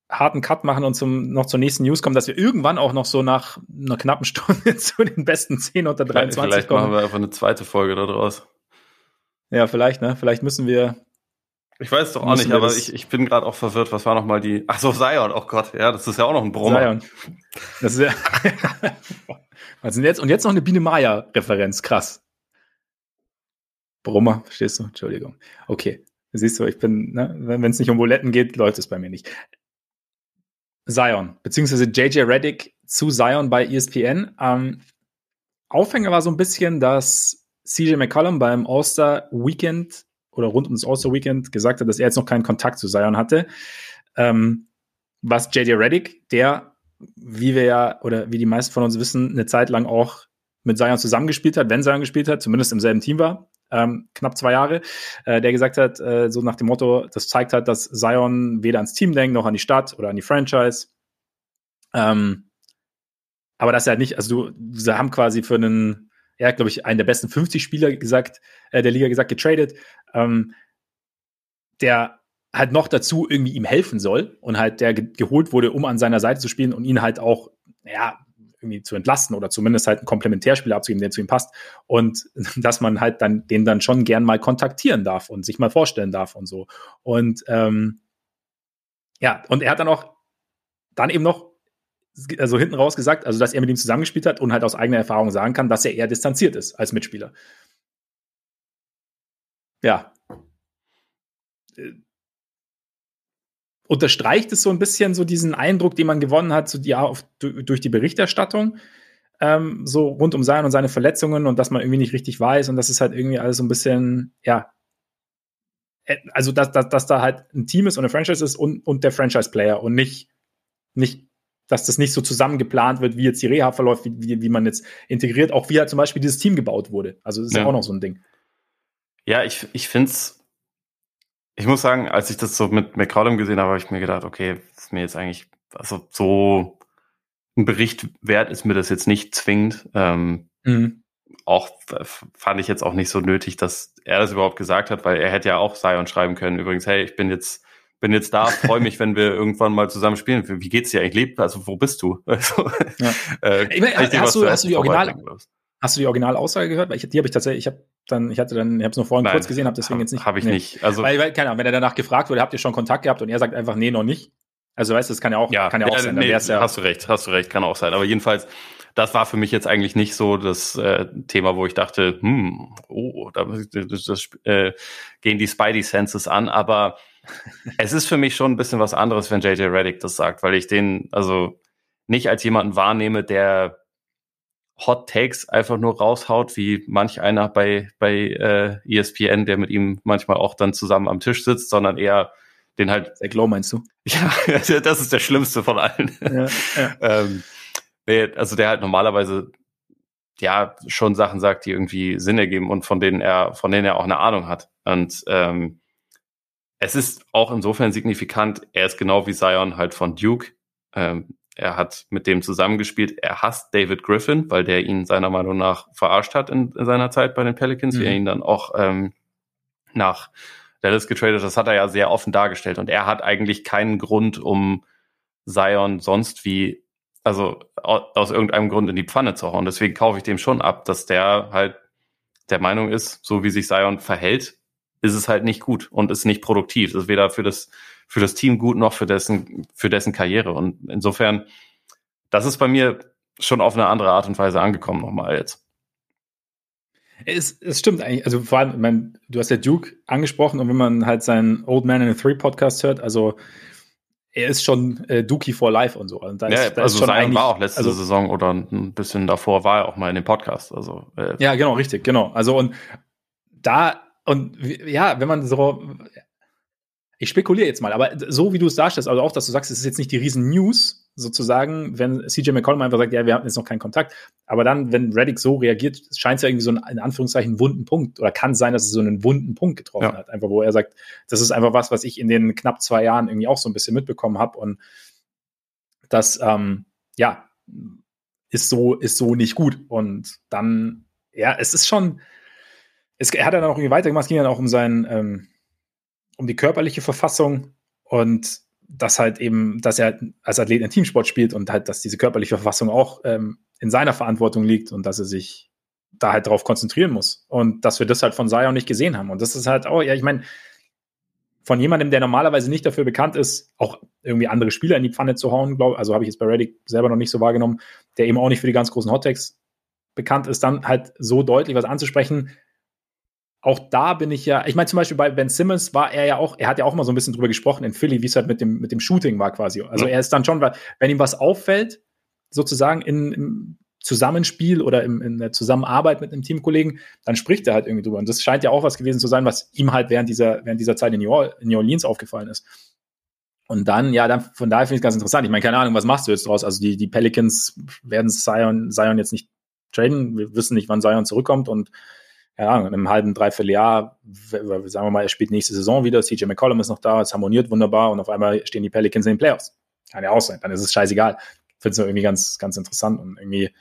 harten Cut machen und zum, noch zur nächsten News kommen, dass wir irgendwann auch noch so nach einer knappen Stunde zu den besten 10 unter 23 vielleicht kommen. Vielleicht machen wir einfach eine zweite Folge daraus. Ja, vielleicht, ne? Vielleicht müssen wir. Ich weiß doch auch nicht, aber ich, ich bin gerade auch verwirrt. Was war nochmal die. Ach so, Zion, oh Gott, ja, das ist ja auch noch ein Brummer. Zion. Das ist ja. Was sind jetzt? Und jetzt noch eine Biene Maya-Referenz, krass. Brummer, verstehst du? Entschuldigung. Okay. Siehst du, ich bin, ne, wenn es nicht um Buletten geht, läuft es bei mir nicht. Zion, beziehungsweise JJ Reddick zu Zion bei ESPN. Ähm, Aufhänger war so ein bisschen, dass CJ McCollum beim All-Star Weekend oder rund um das All-Star Weekend gesagt hat, dass er jetzt noch keinen Kontakt zu Zion hatte. Ähm, was JJ Reddick, der, wie wir ja, oder wie die meisten von uns wissen, eine Zeit lang auch mit Zion zusammengespielt hat, wenn Zion gespielt hat, zumindest im selben Team war, ähm, knapp zwei Jahre, äh, der gesagt hat, äh, so nach dem Motto, das zeigt halt, dass Zion weder ans Team denkt, noch an die Stadt oder an die Franchise. Ähm, aber das ist halt nicht, also du, sie haben quasi für einen, hat, glaube ich, einen der besten 50 Spieler gesagt, äh, der Liga gesagt, getradet, ähm, der halt noch dazu irgendwie ihm helfen soll und halt der ge geholt wurde, um an seiner Seite zu spielen und ihn halt auch, ja, irgendwie zu entlasten oder zumindest halt einen Komplementärspieler abzugeben, der zu ihm passt. Und dass man halt dann den dann schon gern mal kontaktieren darf und sich mal vorstellen darf und so. Und ähm, ja, und er hat dann auch dann eben noch also hinten raus gesagt, also dass er mit ihm zusammengespielt hat und halt aus eigener Erfahrung sagen kann, dass er eher distanziert ist als Mitspieler. Ja. Unterstreicht es so ein bisschen so diesen Eindruck, den man gewonnen hat, so ja, auf, durch die Berichterstattung, ähm, so rund um sein und seine Verletzungen und dass man irgendwie nicht richtig weiß und das ist halt irgendwie alles so ein bisschen, ja, äh, also dass, dass, dass da halt ein Team ist und eine Franchise ist und, und der Franchise-Player und nicht, nicht, dass das nicht so zusammen geplant wird, wie jetzt die Reha verläuft, wie, wie, wie man jetzt integriert, auch wie halt zum Beispiel dieses Team gebaut wurde. Also das ist ja, ja auch noch so ein Ding. Ja, ich, ich finde es ich muss sagen, als ich das so mit McCollum gesehen habe, habe ich mir gedacht, okay, ist mir jetzt eigentlich, also so ein Bericht wert ist mir das jetzt nicht zwingend. Ähm, mhm. Auch fand ich jetzt auch nicht so nötig, dass er das überhaupt gesagt hat, weil er hätte ja auch Sion schreiben können. Übrigens, hey, ich bin jetzt bin jetzt da, freue mich, wenn wir irgendwann mal zusammen spielen. Wie geht's dir eigentlich? Leb, also wo bist du? Also, ja. äh, ich meine, hast, du, hast du die Original, Hast du die Originalaussage gehört? Weil ich, die habe ich tatsächlich, ich habe dann, ich hatte dann, ich habe es nur vorhin Nein, kurz gesehen, habe deswegen hab, jetzt nicht. Habe ich nee. nicht. Also weil, weil, keine Ahnung, wenn er danach gefragt wurde, habt ihr schon Kontakt gehabt und er sagt einfach, nee, noch nicht. Also weißt du, das kann ja auch, ja, kann ja auch äh, sein. Nee, ja hast du recht, hast du recht, kann auch sein. Aber jedenfalls, das war für mich jetzt eigentlich nicht so das äh, Thema, wo ich dachte, hm, oh, da das, das, äh, gehen die Spidey Senses an. Aber es ist für mich schon ein bisschen was anderes, wenn JJ Reddick das sagt, weil ich den also nicht als jemanden wahrnehme, der Hot Takes einfach nur raushaut, wie manch einer bei, bei äh, ESPN, der mit ihm manchmal auch dann zusammen am Tisch sitzt, sondern eher den halt. Zach Lowe meinst du? Ja, das ist der schlimmste von allen. Ja, ja. ähm, nee, also der halt normalerweise ja schon Sachen sagt, die irgendwie Sinn ergeben und von denen er, von denen er auch eine Ahnung hat. Und ähm, es ist auch insofern signifikant, er ist genau wie Zion halt von Duke. Ähm, er hat mit dem zusammengespielt. Er hasst David Griffin, weil der ihn seiner Meinung nach verarscht hat in, in seiner Zeit bei den Pelicans, mhm. wie er ihn dann auch ähm, nach Dallas getradet. Das hat er ja sehr offen dargestellt. Und er hat eigentlich keinen Grund, um Zion sonst wie, also aus irgendeinem Grund in die Pfanne zu hauen. Deswegen kaufe ich dem schon ab, dass der halt der Meinung ist, so wie sich Zion verhält, ist es halt nicht gut und ist nicht produktiv. Das ist weder für das für das Team gut noch für dessen, für dessen Karriere. Und insofern, das ist bei mir schon auf eine andere Art und Weise angekommen nochmal jetzt. Es, es stimmt eigentlich. Also vor allem, mein, du hast ja Duke angesprochen und wenn man halt seinen Old Man in the Three Podcast hört, also er ist schon äh, Dookie for Life und so. Und da ja, ist, da also ist schon war auch letzte also, Saison oder ein bisschen davor war er auch mal in dem Podcast. Also äh, ja, genau, richtig, genau. Also und da und ja, wenn man so ich spekuliere jetzt mal, aber so wie du es darstellst, also auch, dass du sagst, es ist jetzt nicht die riesen News, sozusagen, wenn CJ McCollum einfach sagt, ja, wir hatten jetzt noch keinen Kontakt. Aber dann, wenn Reddick so reagiert, scheint es ja irgendwie so einen, in Anführungszeichen, wunden Punkt oder kann sein, dass es so einen wunden Punkt getroffen ja. hat. Einfach, wo er sagt, das ist einfach was, was ich in den knapp zwei Jahren irgendwie auch so ein bisschen mitbekommen habe und das, ähm, ja, ist so, ist so nicht gut. Und dann, ja, es ist schon, es, er hat dann auch irgendwie weitergemacht, es ging dann auch um seinen, ähm, um die körperliche Verfassung und dass halt eben, dass er als Athlet in Teamsport spielt und halt, dass diese körperliche Verfassung auch ähm, in seiner Verantwortung liegt und dass er sich da halt drauf konzentrieren muss. Und dass wir das halt von Zion nicht gesehen haben. Und das ist halt auch, ja, ich meine, von jemandem, der normalerweise nicht dafür bekannt ist, auch irgendwie andere Spieler in die Pfanne zu hauen, glaube also habe ich jetzt bei Reddick selber noch nicht so wahrgenommen, der eben auch nicht für die ganz großen Hottakes bekannt ist, dann halt so deutlich was anzusprechen, auch da bin ich ja, ich meine zum Beispiel bei Ben Simmons war er ja auch, er hat ja auch mal so ein bisschen drüber gesprochen in Philly, wie es halt mit dem, mit dem Shooting war quasi. Also ja. er ist dann schon, wenn ihm was auffällt, sozusagen in, im Zusammenspiel oder im, in der Zusammenarbeit mit einem Teamkollegen, dann spricht er halt irgendwie drüber. Und das scheint ja auch was gewesen zu sein, was ihm halt während dieser, während dieser Zeit in New, Orleans aufgefallen ist. Und dann, ja, dann, von daher finde ich es ganz interessant. Ich meine, keine Ahnung, was machst du jetzt draus? Also die, die Pelicans werden Zion, Zion jetzt nicht traden. Wir wissen nicht, wann Zion zurückkommt und ja, in einem halben, dreiviertel Jahr, sagen wir mal, er spielt nächste Saison wieder, CJ McCollum ist noch da, es harmoniert wunderbar und auf einmal stehen die Pelicans in den Playoffs. Kann ja auch sein, dann ist es scheißegal. Ich finde es irgendwie ganz, ganz interessant und irgendwie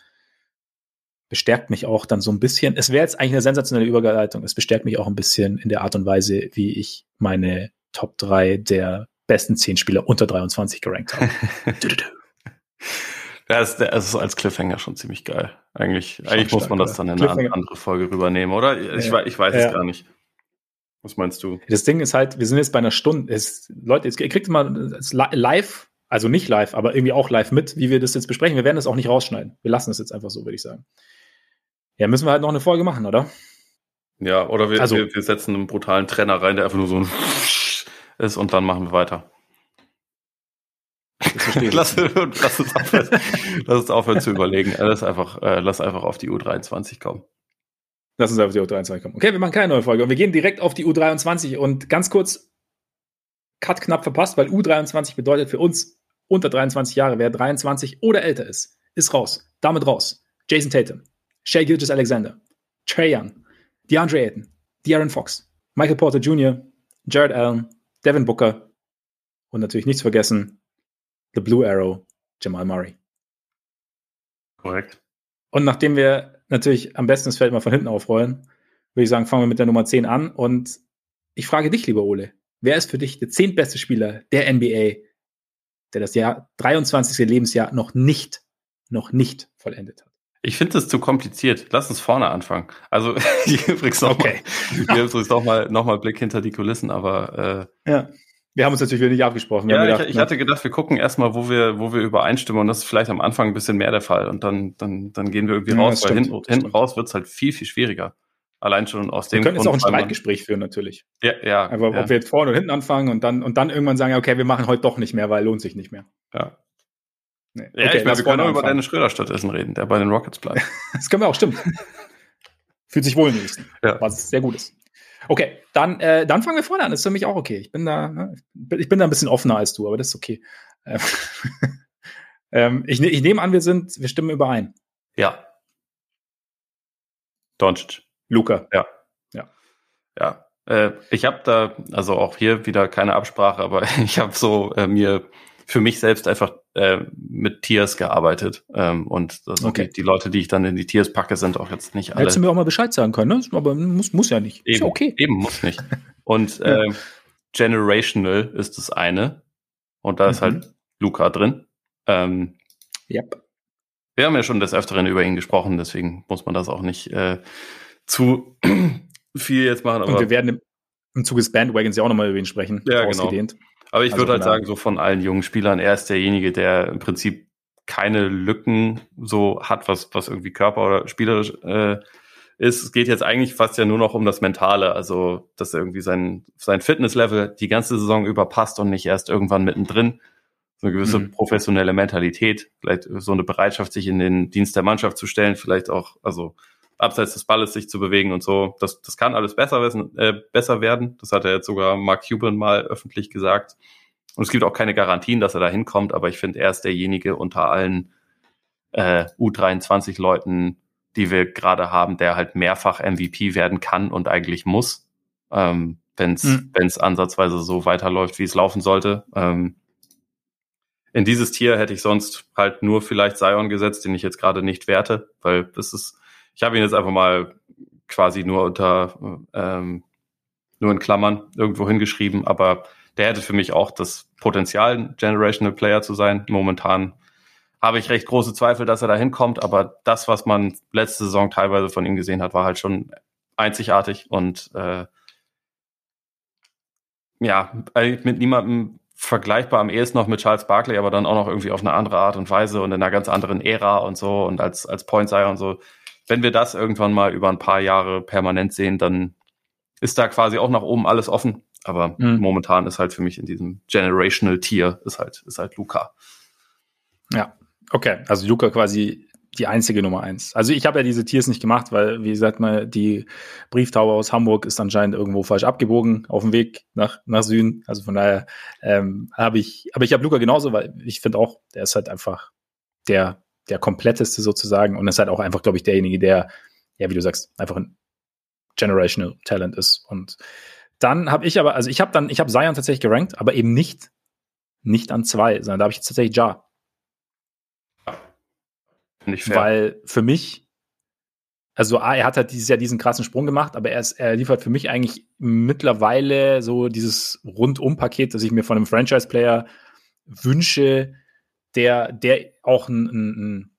bestärkt mich auch dann so ein bisschen. Es wäre jetzt eigentlich eine sensationelle Überleitung. Es bestärkt mich auch ein bisschen in der Art und Weise, wie ich meine Top 3 der besten 10 Spieler unter 23 gerankt habe. Ja, es, ist als Cliffhanger schon ziemlich geil. Eigentlich, eigentlich muss man das dann in eine andere Folge rübernehmen, oder? Ich, ja. ich weiß ja. es gar nicht. Was meinst du? Das Ding ist halt, wir sind jetzt bei einer Stunde. Es, Leute, jetzt, ihr kriegt mal live, also nicht live, aber irgendwie auch live mit, wie wir das jetzt besprechen. Wir werden das auch nicht rausschneiden. Wir lassen das jetzt einfach so, würde ich sagen. Ja, müssen wir halt noch eine Folge machen, oder? Ja, oder wir, also, wir, wir setzen einen brutalen Trenner rein, der einfach nur so ein ist und dann machen wir weiter. Lass, lass, uns aufhören, lass uns aufhören zu überlegen. Lass einfach, äh, lass einfach auf die U23 kommen. Lass uns auf die U23 kommen. Okay, wir machen keine neue Folge. Und wir gehen direkt auf die U23 und ganz kurz, Cut knapp verpasst, weil U23 bedeutet für uns unter 23 Jahre, wer 23 oder älter ist, ist raus. Damit raus. Jason Tatum, Shea Gilgis Alexander, Trey Young, DeAndre Ayton, De'Aaron Fox, Michael Porter Jr., Jared Allen, Devin Booker und natürlich nichts vergessen, The Blue Arrow, Jamal Murray. Korrekt. Und nachdem wir natürlich am besten das Feld mal von hinten aufrollen, würde ich sagen, fangen wir mit der Nummer 10 an. Und ich frage dich, lieber Ole, wer ist für dich der zehntbeste Spieler der NBA, der das Jahr 23. Lebensjahr noch nicht, noch nicht vollendet hat? Ich finde es zu kompliziert. Lass uns vorne anfangen. Also übrigens nochmal okay. noch mal, noch mal Blick hinter die Kulissen, aber äh, ja. Wir haben uns natürlich wieder nicht abgesprochen. Ja, gedacht, ich, ich, hatte gedacht, wir gucken erstmal, wo wir, wo wir übereinstimmen und das ist vielleicht am Anfang ein bisschen mehr der Fall und dann, dann, dann gehen wir irgendwie ja, raus, weil stimmt, hinten, hinten raus wird es halt viel, viel schwieriger. Allein schon aus dem Wir können Grund, jetzt auch ein Streitgespräch führen, natürlich. Ja, ja. Aber ja. ob wir jetzt vorne und hinten anfangen und dann, und dann irgendwann sagen, okay, wir machen heute doch nicht mehr, weil lohnt sich nicht mehr. Ja. Nee. Ja, okay, ich meine, wir können auch über deine Schröder stattdessen reden, der bei den Rockets bleibt. das können wir auch, stimmt. Fühlt sich wohl im nächsten. Ja. Was sehr gut ist. Okay, dann, äh, dann fangen wir vorne an. Das ist für mich auch okay. Ich bin da, ne? ich bin da ein bisschen offener als du, aber das ist okay. Ähm, ähm, ich, ich nehme an, wir sind, wir stimmen überein. Ja. Doncic. Luca. Ja. Ja. Ja. Äh, ich habe da, also auch hier wieder keine Absprache, aber ich habe so äh, mir für mich selbst einfach äh, mit Tiers gearbeitet. Ähm, und also okay. die, die, Leute, die ich dann in die Tiers packe, sind auch jetzt nicht alle. Hättest du mir auch mal Bescheid sagen können, ne? aber muss, muss ja nicht. Eben, ist ja okay. Eben muss nicht. Und äh, Generational ist das eine. Und da ist halt mhm. halt Luca drin. Ähm, yep. Wir haben ja schon des Öfteren über ihn gesprochen, deswegen muss man das auch nicht äh, zu viel jetzt machen. Und wir werden im, im Zuge des Bandwagons ja auch nochmal über ihn sprechen. Ja, genau. Aber ich also würde halt sagen, so von allen jungen Spielern, er ist derjenige, der im Prinzip keine Lücken so hat, was, was irgendwie Körper oder spielerisch äh, ist. Es geht jetzt eigentlich fast ja nur noch um das Mentale, also dass er irgendwie sein, sein Fitnesslevel die ganze Saison über passt und nicht erst irgendwann mittendrin. So eine gewisse mhm. professionelle Mentalität, vielleicht so eine Bereitschaft, sich in den Dienst der Mannschaft zu stellen, vielleicht auch, also abseits des Balles sich zu bewegen und so. Das, das kann alles besser, wissen, äh, besser werden. Das hat er jetzt sogar Mark Cuban mal öffentlich gesagt. Und es gibt auch keine Garantien, dass er da hinkommt, aber ich finde, er ist derjenige unter allen äh, U23-Leuten, die wir gerade haben, der halt mehrfach MVP werden kann und eigentlich muss, ähm, wenn es mhm. Wenn's ansatzweise so weiterläuft, wie es laufen sollte. Ähm, in dieses Tier hätte ich sonst halt nur vielleicht Sion gesetzt, den ich jetzt gerade nicht werte, weil das ist ich habe ihn jetzt einfach mal quasi nur unter, ähm, nur in Klammern irgendwo hingeschrieben, aber der hätte für mich auch das Potenzial, Generational Player zu sein. Momentan habe ich recht große Zweifel, dass er da hinkommt, aber das, was man letzte Saison teilweise von ihm gesehen hat, war halt schon einzigartig und äh, ja, mit niemandem vergleichbar am ehesten noch mit Charles Barkley, aber dann auch noch irgendwie auf eine andere Art und Weise und in einer ganz anderen Ära und so und als, als Point und so wenn wir das irgendwann mal über ein paar Jahre permanent sehen, dann ist da quasi auch nach oben alles offen. Aber mhm. momentan ist halt für mich in diesem Generational Tier ist halt, ist halt Luca. Ja, okay. Also Luca quasi die einzige Nummer eins. Also ich habe ja diese Tiers nicht gemacht, weil, wie gesagt, mal die Brieftaube aus Hamburg ist anscheinend irgendwo falsch abgebogen auf dem Weg nach, nach Süden. Also von daher ähm, habe ich, aber ich habe Luca genauso, weil ich finde auch, der ist halt einfach der der kompletteste sozusagen und ist halt auch einfach, glaube ich, derjenige, der, ja, wie du sagst, einfach ein generational Talent ist. Und dann habe ich aber, also ich habe dann, ich habe Zion tatsächlich gerankt, aber eben nicht, nicht an zwei, sondern da habe ich jetzt tatsächlich Ja. Nicht fair. Weil für mich, also A, er hat halt dieses Jahr diesen krassen Sprung gemacht, aber er, ist, er liefert für mich eigentlich mittlerweile so dieses Rundum-Paket, das ich mir von einem Franchise-Player wünsche, der, der auch ein, ein, ein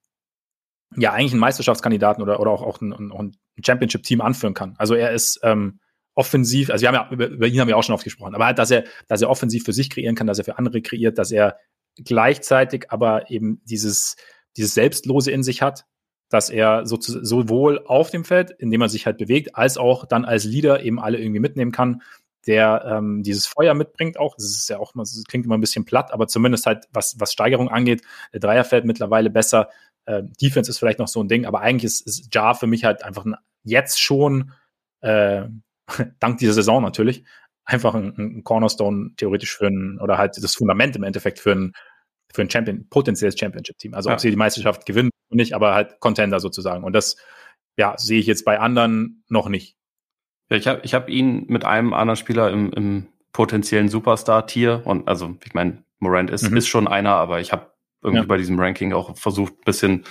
ja, eigentlich einen Meisterschaftskandidaten oder, oder auch, auch ein, ein Championship-Team anführen kann. Also er ist ähm, offensiv, also wir haben ja, über, über ihn haben wir auch schon oft gesprochen, aber halt, dass er, dass er offensiv für sich kreieren kann, dass er für andere kreiert, dass er gleichzeitig aber eben dieses, dieses Selbstlose in sich hat, dass er so, sowohl auf dem Feld, indem er sich halt bewegt, als auch dann als Leader eben alle irgendwie mitnehmen kann, der ähm, dieses Feuer mitbringt auch. Das ist ja auch, das klingt immer ein bisschen platt, aber zumindest halt, was, was Steigerung angeht, der Dreier fällt mittlerweile besser. Äh, Defense ist vielleicht noch so ein Ding, aber eigentlich ist, ist Jar für mich halt einfach ein, jetzt schon, äh, dank dieser Saison natürlich, einfach ein, ein Cornerstone theoretisch für ein, oder halt das Fundament im Endeffekt für ein, für ein Champion, potenzielles Championship-Team. Also ja. ob sie die Meisterschaft gewinnen nicht, aber halt Contender sozusagen. Und das, ja, sehe ich jetzt bei anderen noch nicht. Ja, ich habe ich hab ihn mit einem anderen Spieler im, im potenziellen Superstar-Tier und also ich meine, Morant ist, mhm. ist schon einer, aber ich habe irgendwie ja. bei diesem Ranking auch versucht, bisschen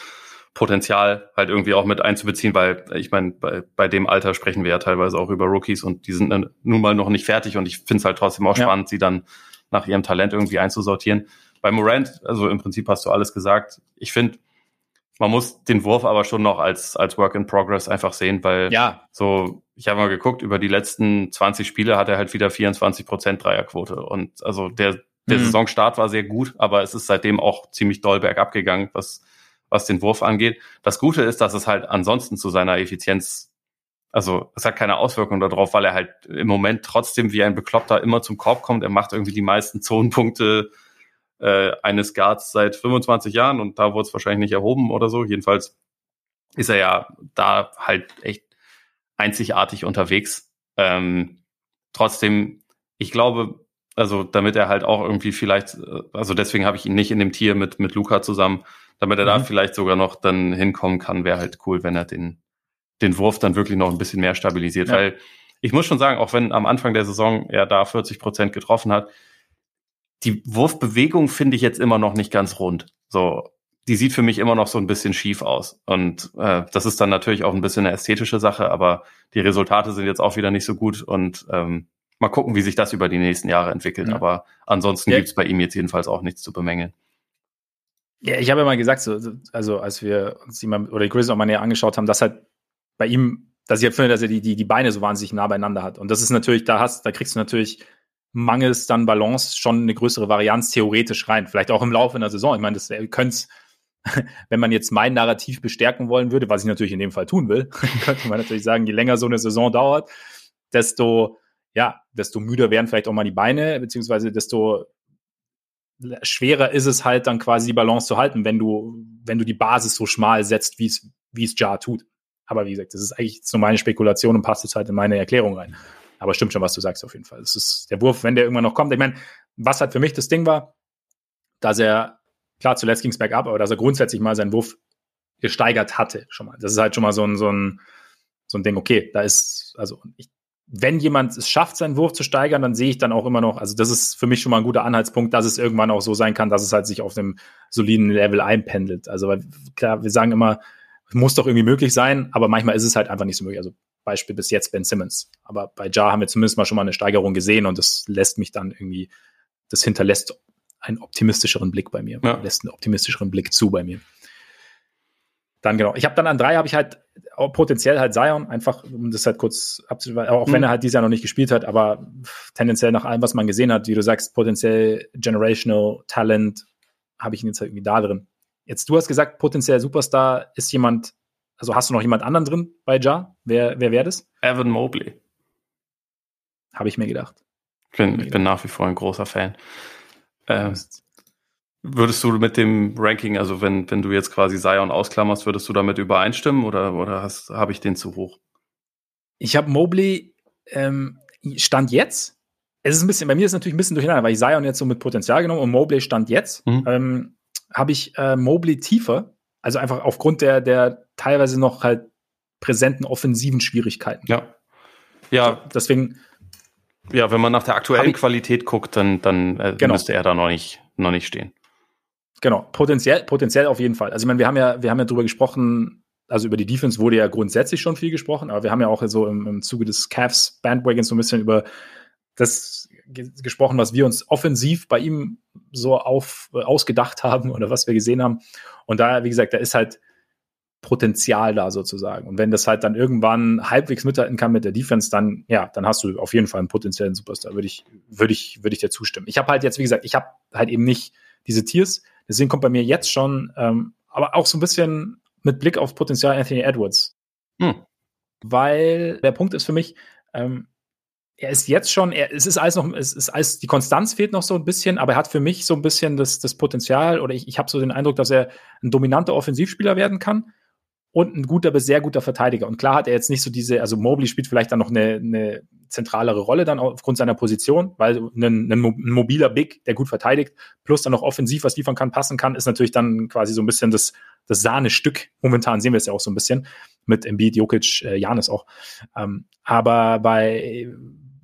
Potenzial halt irgendwie auch mit einzubeziehen, weil ich meine, bei, bei dem Alter sprechen wir ja teilweise auch über Rookies und die sind nun mal noch nicht fertig und ich finde es halt trotzdem auch ja. spannend, sie dann nach ihrem Talent irgendwie einzusortieren. Bei Morant, also im Prinzip hast du alles gesagt. Ich finde, man muss den Wurf aber schon noch als, als Work in Progress einfach sehen, weil ja. so, ich habe mal geguckt, über die letzten 20 Spiele hat er halt wieder 24 Prozent Dreierquote. Und also der, der mhm. Saisonstart war sehr gut, aber es ist seitdem auch ziemlich doll bergab gegangen, was, was den Wurf angeht. Das Gute ist, dass es halt ansonsten zu seiner Effizienz, also es hat keine Auswirkung darauf, weil er halt im Moment trotzdem wie ein Bekloppter immer zum Korb kommt. Er macht irgendwie die meisten Zonenpunkte äh, eines Guards seit 25 Jahren und da wurde es wahrscheinlich nicht erhoben oder so. Jedenfalls ist er ja da halt echt einzigartig unterwegs. Ähm, trotzdem, ich glaube, also damit er halt auch irgendwie vielleicht, äh, also deswegen habe ich ihn nicht in dem Tier mit, mit Luca zusammen, damit er mhm. da vielleicht sogar noch dann hinkommen kann, wäre halt cool, wenn er den, den Wurf dann wirklich noch ein bisschen mehr stabilisiert. Ja. Weil ich muss schon sagen, auch wenn am Anfang der Saison er da 40 Prozent getroffen hat, die Wurfbewegung finde ich jetzt immer noch nicht ganz rund. So, die sieht für mich immer noch so ein bisschen schief aus. Und äh, das ist dann natürlich auch ein bisschen eine ästhetische Sache, aber die Resultate sind jetzt auch wieder nicht so gut und ähm, mal gucken, wie sich das über die nächsten Jahre entwickelt. Ja. Aber ansonsten ja. gibt's bei ihm jetzt jedenfalls auch nichts zu bemängeln. Ja, ich habe ja mal gesagt, so, also als wir uns die mal, oder die Grizzlies auch mal näher angeschaut haben, dass halt bei ihm, dass ich halt finde, dass er die, die, die Beine so wahnsinnig nah beieinander hat. Und das ist natürlich, da hast, da kriegst du natürlich mangels dann Balance schon eine größere Varianz theoretisch rein. Vielleicht auch im Laufe einer Saison. Ich meine, das könnte wenn man jetzt mein Narrativ bestärken wollen würde, was ich natürlich in dem Fall tun will, könnte man natürlich sagen, je länger so eine Saison dauert, desto, ja, desto müder werden vielleicht auch mal die Beine, beziehungsweise desto schwerer ist es halt dann quasi die Balance zu halten, wenn du, wenn du die Basis so schmal setzt, wie es, wie es Jar tut. Aber wie gesagt, das ist eigentlich so meine Spekulation und passt jetzt halt in meine Erklärung rein. Aber stimmt schon, was du sagst auf jeden Fall. Das ist der Wurf, wenn der irgendwann noch kommt. Ich meine, was halt für mich das Ding war, dass er, klar, zuletzt ging es bergab, aber dass er grundsätzlich mal seinen Wurf gesteigert hatte schon mal. Das ist halt schon mal so ein, so ein, so ein Ding, okay, da ist, also ich, wenn jemand es schafft, seinen Wurf zu steigern, dann sehe ich dann auch immer noch, also das ist für mich schon mal ein guter Anhaltspunkt, dass es irgendwann auch so sein kann, dass es halt sich auf einem soliden Level einpendelt. Also weil, klar, wir sagen immer, muss doch irgendwie möglich sein, aber manchmal ist es halt einfach nicht so möglich. Also Beispiel bis jetzt Ben Simmons. Aber bei Jar haben wir zumindest mal schon mal eine Steigerung gesehen und das lässt mich dann irgendwie, das hinterlässt einen optimistischeren Blick bei mir, ja. lässt einen optimistischeren Blick zu bei mir. Dann genau. Ich habe dann an drei habe ich halt potenziell halt Zion, einfach um das halt kurz abzuschließen, auch mhm. wenn er halt dieses Jahr noch nicht gespielt hat, aber tendenziell nach allem, was man gesehen hat, wie du sagst, potenziell generational Talent, habe ich ihn jetzt halt irgendwie da drin. Jetzt, du hast gesagt, potenziell Superstar ist jemand, also hast du noch jemand anderen drin bei Ja? Wer, wer wäre das? Evan Mobley. Habe ich mir gedacht. Bin, ich bin nach wie vor ein großer Fan. Ähm, würdest du mit dem Ranking, also wenn, wenn du jetzt quasi Zion ausklammerst, würdest du damit übereinstimmen oder, oder habe ich den zu hoch? Ich habe Mobley ähm, Stand jetzt. Es ist ein bisschen, bei mir ist es natürlich ein bisschen durcheinander, weil ich Zion jetzt so mit Potenzial genommen und Mobley Stand jetzt. Mhm. Ähm, habe ich äh, Mobley tiefer also einfach aufgrund der, der teilweise noch halt präsenten offensiven Schwierigkeiten. Ja. Ja. Deswegen. Ja, wenn man nach der aktuellen ich, Qualität guckt, dann, dann äh, genau. müsste er da noch nicht, noch nicht stehen. Genau, potenziell, potenziell auf jeden Fall. Also ich meine, wir haben ja, wir haben ja drüber gesprochen, also über die Defense wurde ja grundsätzlich schon viel gesprochen, aber wir haben ja auch so im, im Zuge des Cavs Bandwagons so ein bisschen über das gesprochen, was wir uns offensiv bei ihm so auf, äh, ausgedacht haben oder was wir gesehen haben. Und da, wie gesagt, da ist halt Potenzial da sozusagen. Und wenn das halt dann irgendwann halbwegs mithalten kann mit der Defense, dann ja, dann hast du auf jeden Fall einen potenziellen Superstar. Würde ich, würde ich, würde ich dir zustimmen. Ich habe halt jetzt, wie gesagt, ich habe halt eben nicht diese Tiers. Deswegen kommt bei mir jetzt schon, ähm, aber auch so ein bisschen mit Blick auf Potenzial Anthony Edwards. Hm. Weil der Punkt ist für mich, ähm, er ist jetzt schon, er, es ist alles noch, es ist alles, die Konstanz fehlt noch so ein bisschen, aber er hat für mich so ein bisschen das, das Potenzial oder ich, ich habe so den Eindruck, dass er ein dominanter Offensivspieler werden kann und ein guter bis sehr guter Verteidiger. Und klar hat er jetzt nicht so diese, also Mobley spielt vielleicht dann noch eine, eine zentralere Rolle dann aufgrund seiner Position, weil ein, ein, mobiler Big, der gut verteidigt, plus dann noch offensiv was liefern kann, passen kann, ist natürlich dann quasi so ein bisschen das, das Sahnestück. Momentan sehen wir es ja auch so ein bisschen mit Embiid, Jokic, äh, Janis auch. Ähm, aber bei,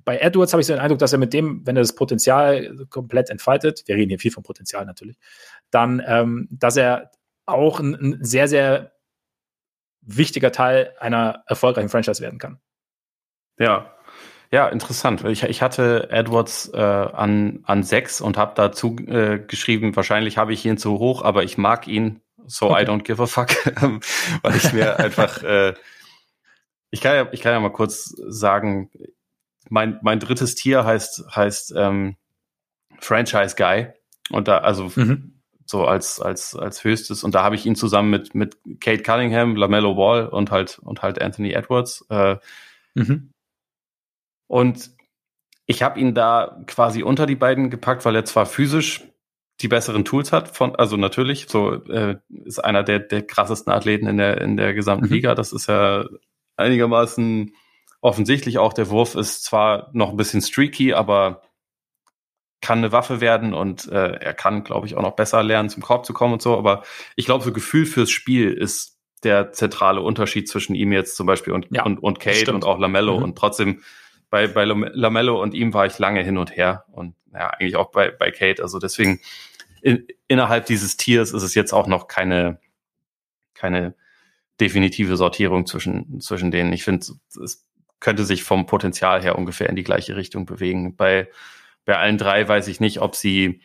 bei Edwards habe ich so den Eindruck, dass er mit dem, wenn er das Potenzial komplett entfaltet, wir reden hier viel vom Potenzial natürlich, dann, ähm, dass er auch ein, ein sehr, sehr wichtiger Teil einer erfolgreichen Franchise werden kann. Ja, ja, interessant. Ich, ich hatte Edwards äh, an, an sechs und habe dazu äh, geschrieben, wahrscheinlich habe ich ihn zu hoch, aber ich mag ihn, so okay. I don't give a fuck, weil ich mir einfach, äh, ich kann ja, ich kann ja mal kurz sagen, mein, mein drittes Tier heißt, heißt ähm, Franchise Guy und da, also mhm so als, als, als höchstes. Und da habe ich ihn zusammen mit, mit Kate Cunningham, LaMelo Ball und halt, und halt Anthony Edwards. Äh, mhm. Und ich habe ihn da quasi unter die beiden gepackt, weil er zwar physisch die besseren Tools hat, von, also natürlich, so äh, ist einer der, der krassesten Athleten in der, in der gesamten mhm. Liga. Das ist ja einigermaßen offensichtlich auch. Der Wurf ist zwar noch ein bisschen streaky, aber kann eine Waffe werden und äh, er kann, glaube ich, auch noch besser lernen, zum Korb zu kommen und so. Aber ich glaube, so Gefühl fürs Spiel ist der zentrale Unterschied zwischen ihm jetzt zum Beispiel und, ja, und, und Kate und auch Lamello. Mhm. Und trotzdem bei, bei Lamello und ihm war ich lange hin und her und ja, eigentlich auch bei, bei Kate. Also deswegen in, innerhalb dieses Tiers ist es jetzt auch noch keine, keine definitive Sortierung zwischen, zwischen denen. Ich finde, es könnte sich vom Potenzial her ungefähr in die gleiche Richtung bewegen. Bei bei allen drei weiß ich nicht, ob sie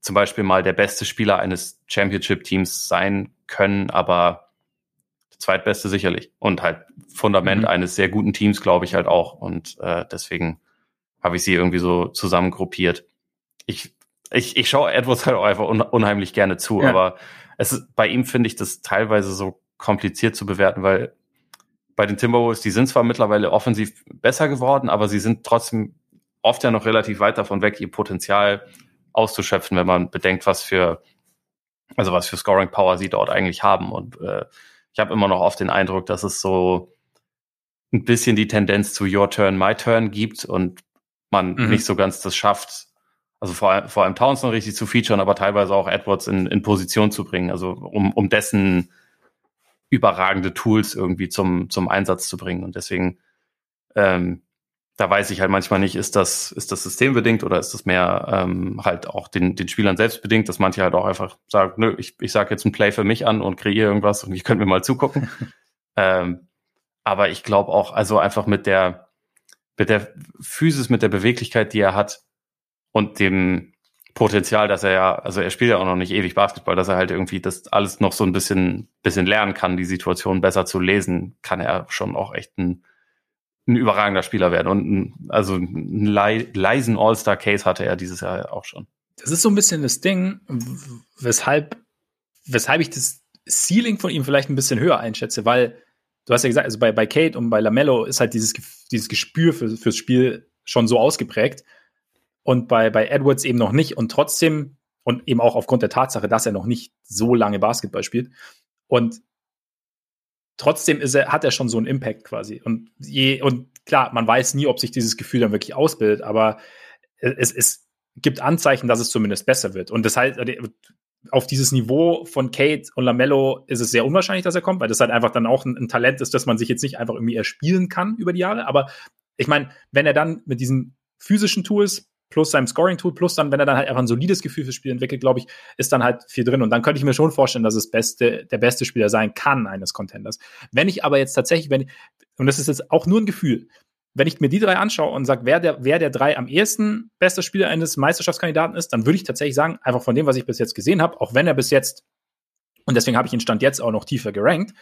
zum Beispiel mal der beste Spieler eines Championship-Teams sein können, aber der zweitbeste sicherlich. Und halt Fundament mhm. eines sehr guten Teams, glaube ich, halt auch. Und äh, deswegen habe ich sie irgendwie so zusammengruppiert. Ich, ich, ich schaue Edwards halt auch einfach un unheimlich gerne zu, ja. aber es ist, bei ihm finde ich das teilweise so kompliziert zu bewerten, weil bei den Timberwolves, die sind zwar mittlerweile offensiv besser geworden, aber sie sind trotzdem oft ja noch relativ weit davon weg, ihr Potenzial auszuschöpfen, wenn man bedenkt, was für, also was für Scoring Power sie dort eigentlich haben. Und äh, ich habe immer noch oft den Eindruck, dass es so ein bisschen die Tendenz zu Your Turn, My Turn gibt und man mhm. nicht so ganz das schafft, also vor, vor allem Townsend richtig zu featuren, aber teilweise auch Edwards in, in Position zu bringen, also um, um dessen überragende Tools irgendwie zum, zum Einsatz zu bringen. Und deswegen ähm, da weiß ich halt manchmal nicht, ist das, ist das systembedingt oder ist das mehr ähm, halt auch den, den Spielern selbst bedingt, dass manche halt auch einfach sagen, nö, ich, ich sage jetzt ein Play für mich an und kreiere irgendwas und ich könnte mir mal zugucken. ähm, aber ich glaube auch, also einfach mit der, mit der Physis, mit der Beweglichkeit, die er hat und dem Potenzial, dass er ja, also er spielt ja auch noch nicht ewig Basketball, dass er halt irgendwie das alles noch so ein bisschen, bisschen lernen kann, die Situation besser zu lesen, kann er schon auch echt ein ein überragender Spieler werden. Und ein, also einen leisen All-Star-Case hatte er dieses Jahr auch schon. Das ist so ein bisschen das Ding, weshalb, weshalb ich das Ceiling von ihm vielleicht ein bisschen höher einschätze, weil du hast ja gesagt, also bei, bei Kate und bei Lamello ist halt dieses, dieses Gespür für, fürs Spiel schon so ausgeprägt. Und bei, bei Edwards eben noch nicht. Und trotzdem, und eben auch aufgrund der Tatsache, dass er noch nicht so lange Basketball spielt. Und trotzdem ist er, hat er schon so einen Impact quasi. Und je, und klar, man weiß nie, ob sich dieses Gefühl dann wirklich ausbildet, aber es, es gibt Anzeichen, dass es zumindest besser wird. Und das heißt, auf dieses Niveau von Kate und Lamello ist es sehr unwahrscheinlich, dass er kommt, weil das halt einfach dann auch ein, ein Talent ist, dass man sich jetzt nicht einfach irgendwie erspielen kann über die Jahre. Aber ich meine, wenn er dann mit diesen physischen Tools plus seinem Scoring-Tool, plus dann, wenn er dann halt einfach ein solides Gefühl fürs Spiel entwickelt, glaube ich, ist dann halt viel drin. Und dann könnte ich mir schon vorstellen, dass es beste, der beste Spieler sein kann eines Contenders. Wenn ich aber jetzt tatsächlich, wenn, und das ist jetzt auch nur ein Gefühl, wenn ich mir die drei anschaue und sage, wer der, wer der drei am ehesten bester Spieler eines Meisterschaftskandidaten ist, dann würde ich tatsächlich sagen, einfach von dem, was ich bis jetzt gesehen habe, auch wenn er bis jetzt, und deswegen habe ich ihn Stand jetzt auch noch tiefer gerankt,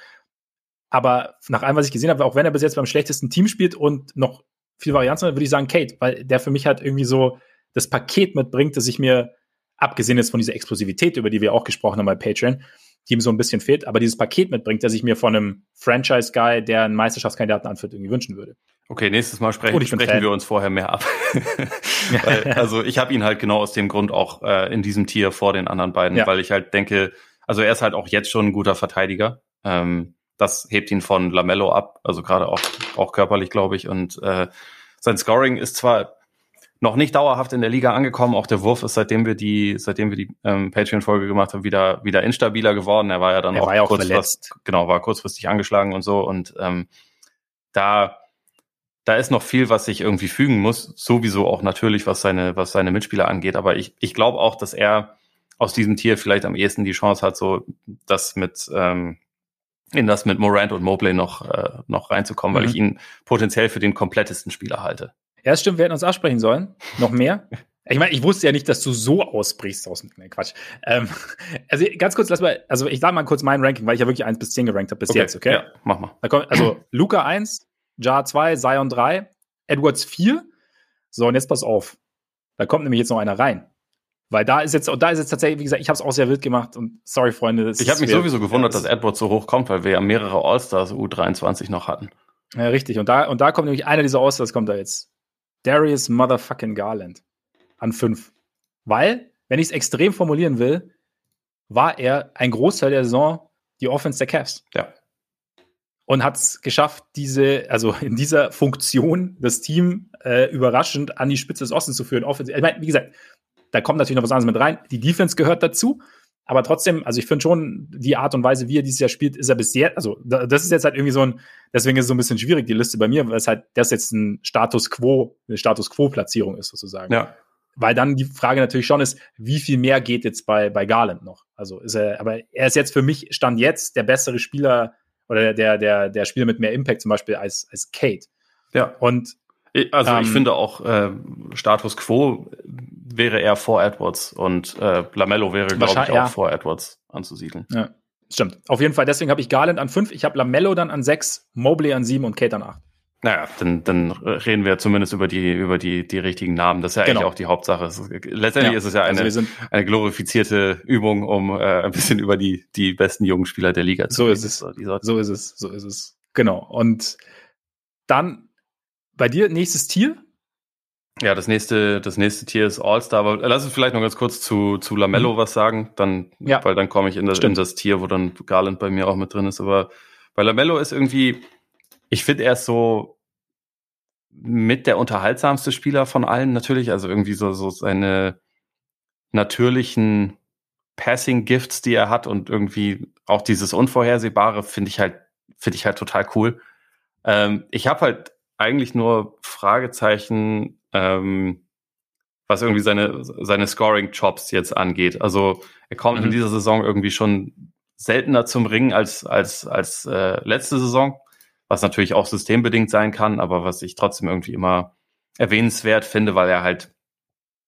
aber nach allem, was ich gesehen habe, auch wenn er bis jetzt beim schlechtesten Team spielt und noch viel Varianz würde ich sagen Kate, weil der für mich halt irgendwie so das Paket mitbringt, das ich mir, abgesehen jetzt von dieser Explosivität, über die wir auch gesprochen haben bei Patreon, die ihm so ein bisschen fehlt, aber dieses Paket mitbringt, das ich mir von einem Franchise-Guy, der einen Meisterschaftskandidaten anführt, irgendwie wünschen würde. Okay, nächstes Mal sprechen, sprechen wir uns vorher mehr ab. weil, also ich habe ihn halt genau aus dem Grund auch äh, in diesem Tier vor den anderen beiden, ja. weil ich halt denke, also er ist halt auch jetzt schon ein guter Verteidiger. Ähm, das hebt ihn von Lamello ab, also gerade auch, auch körperlich, glaube ich. Und äh, sein Scoring ist zwar noch nicht dauerhaft in der Liga angekommen. Auch der Wurf ist, seitdem wir die, seitdem wir die ähm, Patreon-Folge gemacht haben, wieder, wieder instabiler geworden. Er war ja dann er auch, ja auch kurzfristig, genau, war kurzfristig angeschlagen und so. Und ähm, da, da ist noch viel, was sich irgendwie fügen muss. Sowieso auch natürlich, was seine, was seine Mitspieler angeht. Aber ich, ich glaube auch, dass er aus diesem Tier vielleicht am ehesten die Chance hat, so das mit ähm, in das mit Morant und Mobley noch, äh, noch reinzukommen, mhm. weil ich ihn potenziell für den komplettesten Spieler halte. Ja, stimmt, wir hätten uns absprechen sollen. Noch mehr. Ich meine, ich wusste ja nicht, dass du so ausbrichst aus dem nee, Quatsch. Ähm, also ganz kurz, lass mal, also ich sage mal kurz mein Ranking, weil ich ja wirklich 1 bis 10 gerankt habe bis okay, jetzt, okay? Ja, mach mal. Kommt, also Luca 1, Jar 2, Zion 3, Edwards 4. So, und jetzt pass auf. Da kommt nämlich jetzt noch einer rein. Weil da ist jetzt, und da ist jetzt tatsächlich, wie gesagt, ich habe es auch sehr wild gemacht und sorry, Freunde. Ich habe mich sowieso gewundert, dass Edwards so hoch kommt, weil wir ja mehrere All-Stars U23 noch hatten. Ja, richtig. Und da, und da kommt nämlich einer dieser All-Stars, kommt da jetzt. Darius Motherfucking Garland an fünf. Weil, wenn ich es extrem formulieren will, war er ein Großteil der Saison die Offense der Cavs. Ja. Und hat es geschafft, diese, also in dieser Funktion das Team äh, überraschend an die Spitze des Ostens zu führen. Offensiv. Ich meine, wie gesagt, da kommt natürlich noch was anderes mit rein. Die Defense gehört dazu. Aber trotzdem, also ich finde schon, die Art und Weise, wie er dieses Jahr spielt, ist er bisher, also das ist jetzt halt irgendwie so ein, deswegen ist es so ein bisschen schwierig, die Liste bei mir, weil es halt, das jetzt ein Status Quo, eine Status Quo-Platzierung ist, sozusagen. Ja. Weil dann die Frage natürlich schon ist, wie viel mehr geht jetzt bei, bei Garland noch? Also ist er, aber er ist jetzt für mich, stand jetzt der bessere Spieler oder der, der, der Spieler mit mehr Impact zum Beispiel als, als Kate. Ja. Und also ähm, ich finde auch äh, Status Quo wäre eher vor Edwards und äh, Lamello wäre, glaube ich, auch ja. vor Edwards anzusiedeln. Ja, stimmt. Auf jeden Fall, deswegen habe ich Garland an fünf, ich habe Lamello dann an sechs, Mobley an sieben und Kate an acht. Naja, dann, dann reden wir zumindest über die, über die, die richtigen Namen. Das ist ja genau. eigentlich auch die Hauptsache. letztendlich ja. ist es ja also eine, also eine glorifizierte Übung, um äh, ein bisschen über die, die besten jungen Spieler der Liga zu reden. So ist es. So ist es. So ist es. Genau. Und dann bei dir nächstes Tier? Ja, das nächste, das nächste Tier ist All-Star, aber lass uns vielleicht noch ganz kurz zu, zu Lamello mhm. was sagen, dann, ja. weil dann komme ich in das, in das Tier, wo dann Garland bei mir auch mit drin ist. Aber bei Lamello ist irgendwie, ich finde, er ist so mit der unterhaltsamste Spieler von allen natürlich, also irgendwie so, so seine natürlichen Passing Gifts, die er hat und irgendwie auch dieses Unvorhersehbare finde ich halt, finde ich halt total cool. Ähm, ich habe halt eigentlich nur Fragezeichen, ähm, was irgendwie seine, seine Scoring-Chops jetzt angeht. Also er kommt mhm. in dieser Saison irgendwie schon seltener zum Ringen als, als, als äh, letzte Saison, was natürlich auch systembedingt sein kann, aber was ich trotzdem irgendwie immer erwähnenswert finde, weil er halt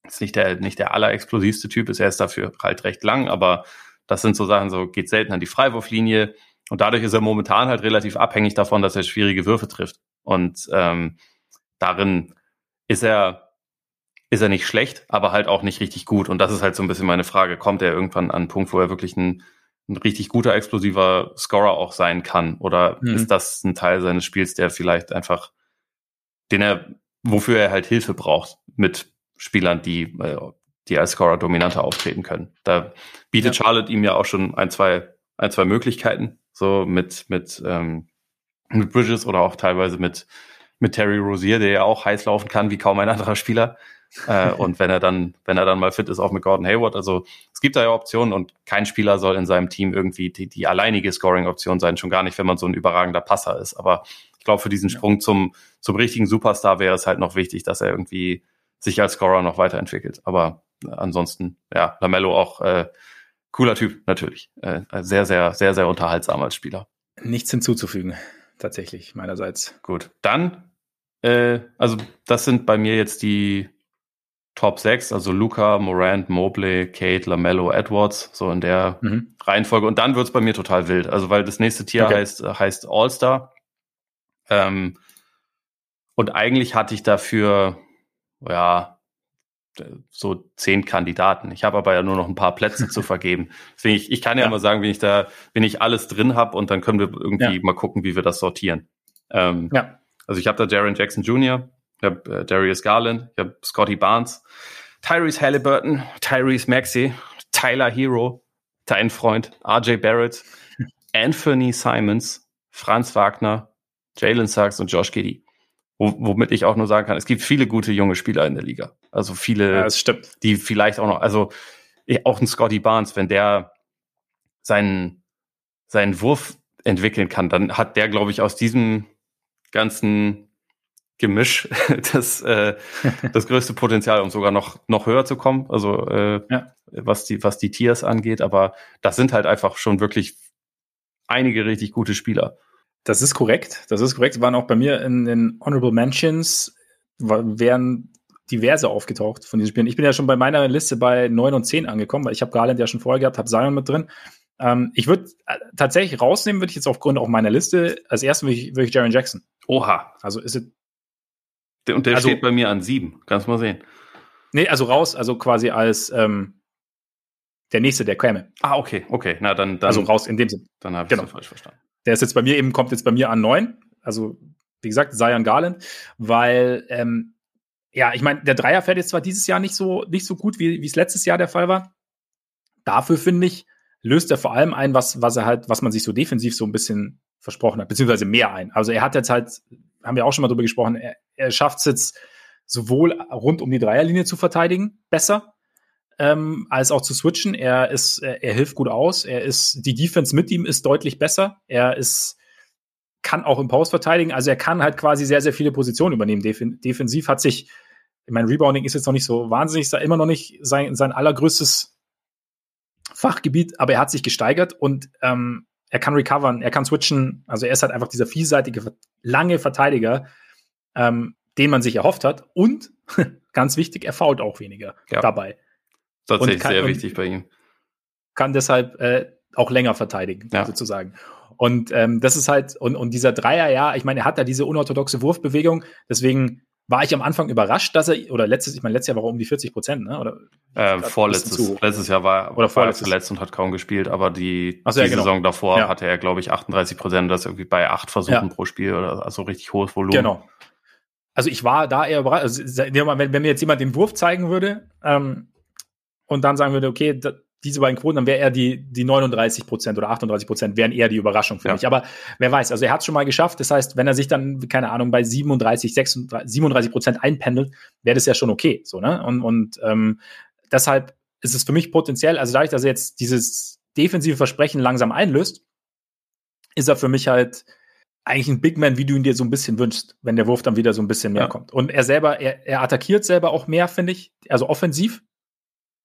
ist nicht der, nicht der allerexplosivste Typ ist. Er ist dafür halt recht lang, aber das sind so Sachen, so geht selten an die Freiwurflinie. Und dadurch ist er momentan halt relativ abhängig davon, dass er schwierige Würfe trifft. Und ähm, darin ist er, ist er nicht schlecht, aber halt auch nicht richtig gut. Und das ist halt so ein bisschen meine Frage. Kommt er irgendwann an einen Punkt, wo er wirklich ein, ein richtig guter, explosiver Scorer auch sein kann? Oder mhm. ist das ein Teil seines Spiels, der vielleicht einfach, den er, wofür er halt Hilfe braucht mit Spielern, die, äh, die als Scorer dominanter auftreten können? Da bietet ja. Charlotte ihm ja auch schon ein, zwei, ein, zwei Möglichkeiten, so mit, mit, ähm, mit Bridges oder auch teilweise mit, mit Terry Rozier, der ja auch heiß laufen kann wie kaum ein anderer Spieler. äh, und wenn er dann, wenn er dann mal fit ist, auch mit Gordon Hayward. Also es gibt da ja Optionen und kein Spieler soll in seinem Team irgendwie die, die alleinige Scoring-Option sein, schon gar nicht, wenn man so ein überragender Passer ist. Aber ich glaube, für diesen Sprung zum, zum richtigen Superstar wäre es halt noch wichtig, dass er irgendwie sich als Scorer noch weiterentwickelt. Aber ansonsten, ja, Lamello auch äh, cooler Typ, natürlich. Äh, sehr, sehr, sehr, sehr unterhaltsam als Spieler. Nichts hinzuzufügen tatsächlich meinerseits. Gut, dann Äh, also das sind bei mir jetzt die Top 6, also Luca, Morant, Mobley, Kate, Lamello, Edwards, so in der mhm. Reihenfolge. Und dann wird's bei mir total wild. Also weil das nächste Tier okay. heißt, heißt All-Star. Ähm, und eigentlich hatte ich dafür, ja, so zehn Kandidaten. Ich habe aber ja nur noch ein paar Plätze zu vergeben. Deswegen, ich, ich kann ja, ja. mal sagen, wenn ich da, wenn ich alles drin habe und dann können wir irgendwie ja. mal gucken, wie wir das sortieren. Ähm, ja. Also ich habe da Jaron Jackson Jr., ich habe äh, Darius Garland, ich habe Scotty Barnes, Tyrese Halliburton, Tyrese Maxey, Tyler Hero, dein Freund, RJ Barrett, Anthony Simons, Franz Wagner, Jalen Sachs und Josh Giddy. womit ich auch nur sagen kann, es gibt viele gute junge Spieler in der Liga. Also viele, ja, die vielleicht auch noch, also auch ein Scotty Barnes, wenn der seinen, seinen Wurf entwickeln kann, dann hat der, glaube ich, aus diesem ganzen Gemisch das, äh, das größte Potenzial, um sogar noch, noch höher zu kommen, also äh, ja. was, die, was die Tiers angeht. Aber das sind halt einfach schon wirklich einige richtig gute Spieler. Das ist korrekt. Das ist korrekt. Waren auch bei mir in den Honorable Mentions, wären diverse aufgetaucht von diesen Spielen. Ich bin ja schon bei meiner Liste bei 9 und 10 angekommen, weil ich habe Garland ja schon vorher gehabt, habe Zion mit drin. Ähm, ich würde äh, tatsächlich rausnehmen, würde ich jetzt aufgrund auch meiner Liste, als ersten würde ich, würd ich Jaron Jackson. Oha. Also ist es und der also, steht bei mir an sieben. Kannst mal sehen. Nee, also raus, also quasi als ähm, der nächste, der käme. Ah, okay, okay. Na, dann, dann also raus in dem Sinn. Dann habe ich genau. falsch verstanden. Der ist jetzt bei mir eben, kommt jetzt bei mir an neun. Also, wie gesagt, Zion Garland, weil, ähm, ja, ich meine, der Dreier fährt jetzt zwar dieses Jahr nicht so, nicht so gut, wie es letztes Jahr der Fall war. Dafür finde ich, löst er vor allem ein, was, was er halt, was man sich so defensiv so ein bisschen versprochen hat, beziehungsweise mehr ein. Also er hat jetzt halt, haben wir auch schon mal drüber gesprochen, er, er schafft es jetzt sowohl rund um die Dreierlinie zu verteidigen, besser, ähm, als auch zu switchen. Er ist, er, er, hilft gut aus. Er ist, die Defense mit ihm ist deutlich besser. Er ist, kann auch im Post verteidigen. Also er kann halt quasi sehr, sehr viele Positionen übernehmen. Def defensiv hat sich, ich meine, Rebounding ist jetzt noch nicht so wahnsinnig, ist immer noch nicht sein, sein allergrößtes Fachgebiet, aber er hat sich gesteigert und ähm, er kann recovern, er kann switchen. Also er ist halt einfach dieser vielseitige, lange Verteidiger, ähm, den man sich erhofft hat. Und ganz wichtig, er fault auch weniger ja. dabei. Tatsächlich kann, sehr wichtig bei ihm. Kann deshalb äh, auch länger verteidigen, ja. sozusagen. Und ähm, das ist halt, und, und dieser Dreier, ja, ich meine, er hat da diese unorthodoxe Wurfbewegung, deswegen war ich am Anfang überrascht, dass er, oder letztes, ich meine, letztes Jahr war er um die 40 Prozent, ne? Oder äh, vorletztes, letztes Jahr war, oder war er zuletzt und hat kaum gespielt, aber die, so, die ja, genau. Saison davor ja. hatte er, glaube ich, 38 Prozent, das irgendwie bei acht Versuchen ja. pro Spiel oder also richtig hohes Volumen. Genau. Also ich war da eher überrascht. Also, wenn, wenn mir jetzt jemand den Wurf zeigen würde ähm, und dann sagen würde, okay, da, diese beiden Quoten, dann wäre er die, die 39 Prozent oder 38 Prozent wären eher die Überraschung für ja. mich. Aber wer weiß, also er hat es schon mal geschafft. Das heißt, wenn er sich dann, keine Ahnung, bei 37, 36, 37 Prozent einpendelt, wäre das ja schon okay. So, ne? Und, und ähm, deshalb ist es für mich potenziell, also dadurch, dass er jetzt dieses defensive Versprechen langsam einlöst, ist er für mich halt eigentlich ein Big Man, wie du ihn dir so ein bisschen wünschst, wenn der Wurf dann wieder so ein bisschen mehr ja. kommt. Und er selber, er, er attackiert selber auch mehr, finde ich, also offensiv.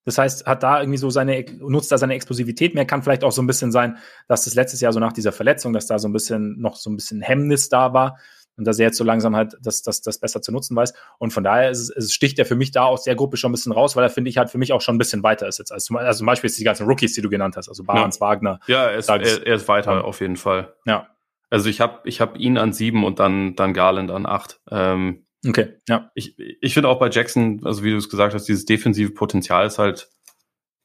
Das heißt, hat da irgendwie so seine, nutzt da seine Explosivität mehr, kann vielleicht auch so ein bisschen sein, dass das letztes Jahr so nach dieser Verletzung, dass da so ein bisschen, noch so ein bisschen Hemmnis da war und dass er jetzt so langsam halt das, das, das besser zu nutzen weiß. Und von daher ist, ist, sticht er für mich da aus der Gruppe schon ein bisschen raus, weil er, finde ich, halt für mich auch schon ein bisschen weiter ist jetzt. Als zum, also zum Beispiel jetzt die ganzen Rookies, die du genannt hast, also Barnes, ja. Wagner. Ja, er ist, er, er ist weiter um, auf jeden Fall. Ja. Also ich habe ich hab ihn an sieben und dann, dann Garland an acht. Ähm, okay, ja. Ich, ich finde auch bei Jackson, also wie du es gesagt hast, dieses defensive Potenzial ist halt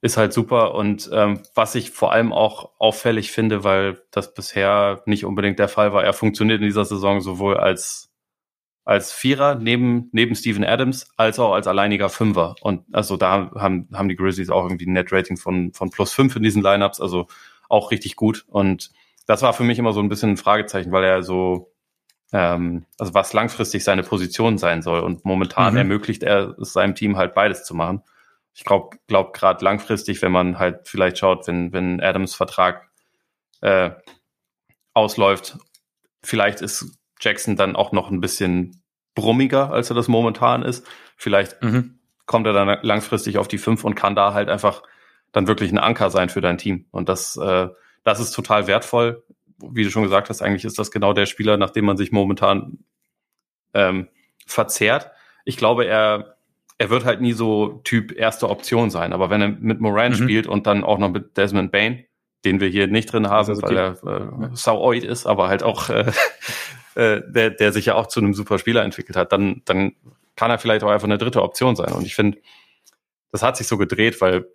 ist halt super. Und ähm, was ich vor allem auch auffällig finde, weil das bisher nicht unbedingt der Fall war, er funktioniert in dieser Saison sowohl als als Vierer neben, neben Steven Adams, als auch als alleiniger Fünfer. Und also da haben, haben die Grizzlies auch irgendwie ein Net-Rating von, von plus fünf in diesen Lineups, also auch richtig gut. Und das war für mich immer so ein bisschen ein Fragezeichen, weil er so, ähm, also was langfristig seine Position sein soll. Und momentan mhm. ermöglicht er es seinem Team halt beides zu machen ich glaube glaub gerade langfristig, wenn man halt vielleicht schaut, wenn, wenn Adams Vertrag äh, ausläuft, vielleicht ist Jackson dann auch noch ein bisschen brummiger, als er das momentan ist. Vielleicht mhm. kommt er dann langfristig auf die fünf und kann da halt einfach dann wirklich ein Anker sein für dein Team. Und das, äh, das ist total wertvoll. Wie du schon gesagt hast, eigentlich ist das genau der Spieler, nach dem man sich momentan ähm, verzerrt. Ich glaube, er, er wird halt nie so Typ erste Option sein. Aber wenn er mit Moran mhm. spielt und dann auch noch mit Desmond Bain, den wir hier nicht drin haben, okay. weil er äh, sauoid ist, aber halt auch äh, äh, der, der sich ja auch zu einem super Spieler entwickelt hat, dann, dann kann er vielleicht auch einfach eine dritte Option sein. Und ich finde, das hat sich so gedreht, weil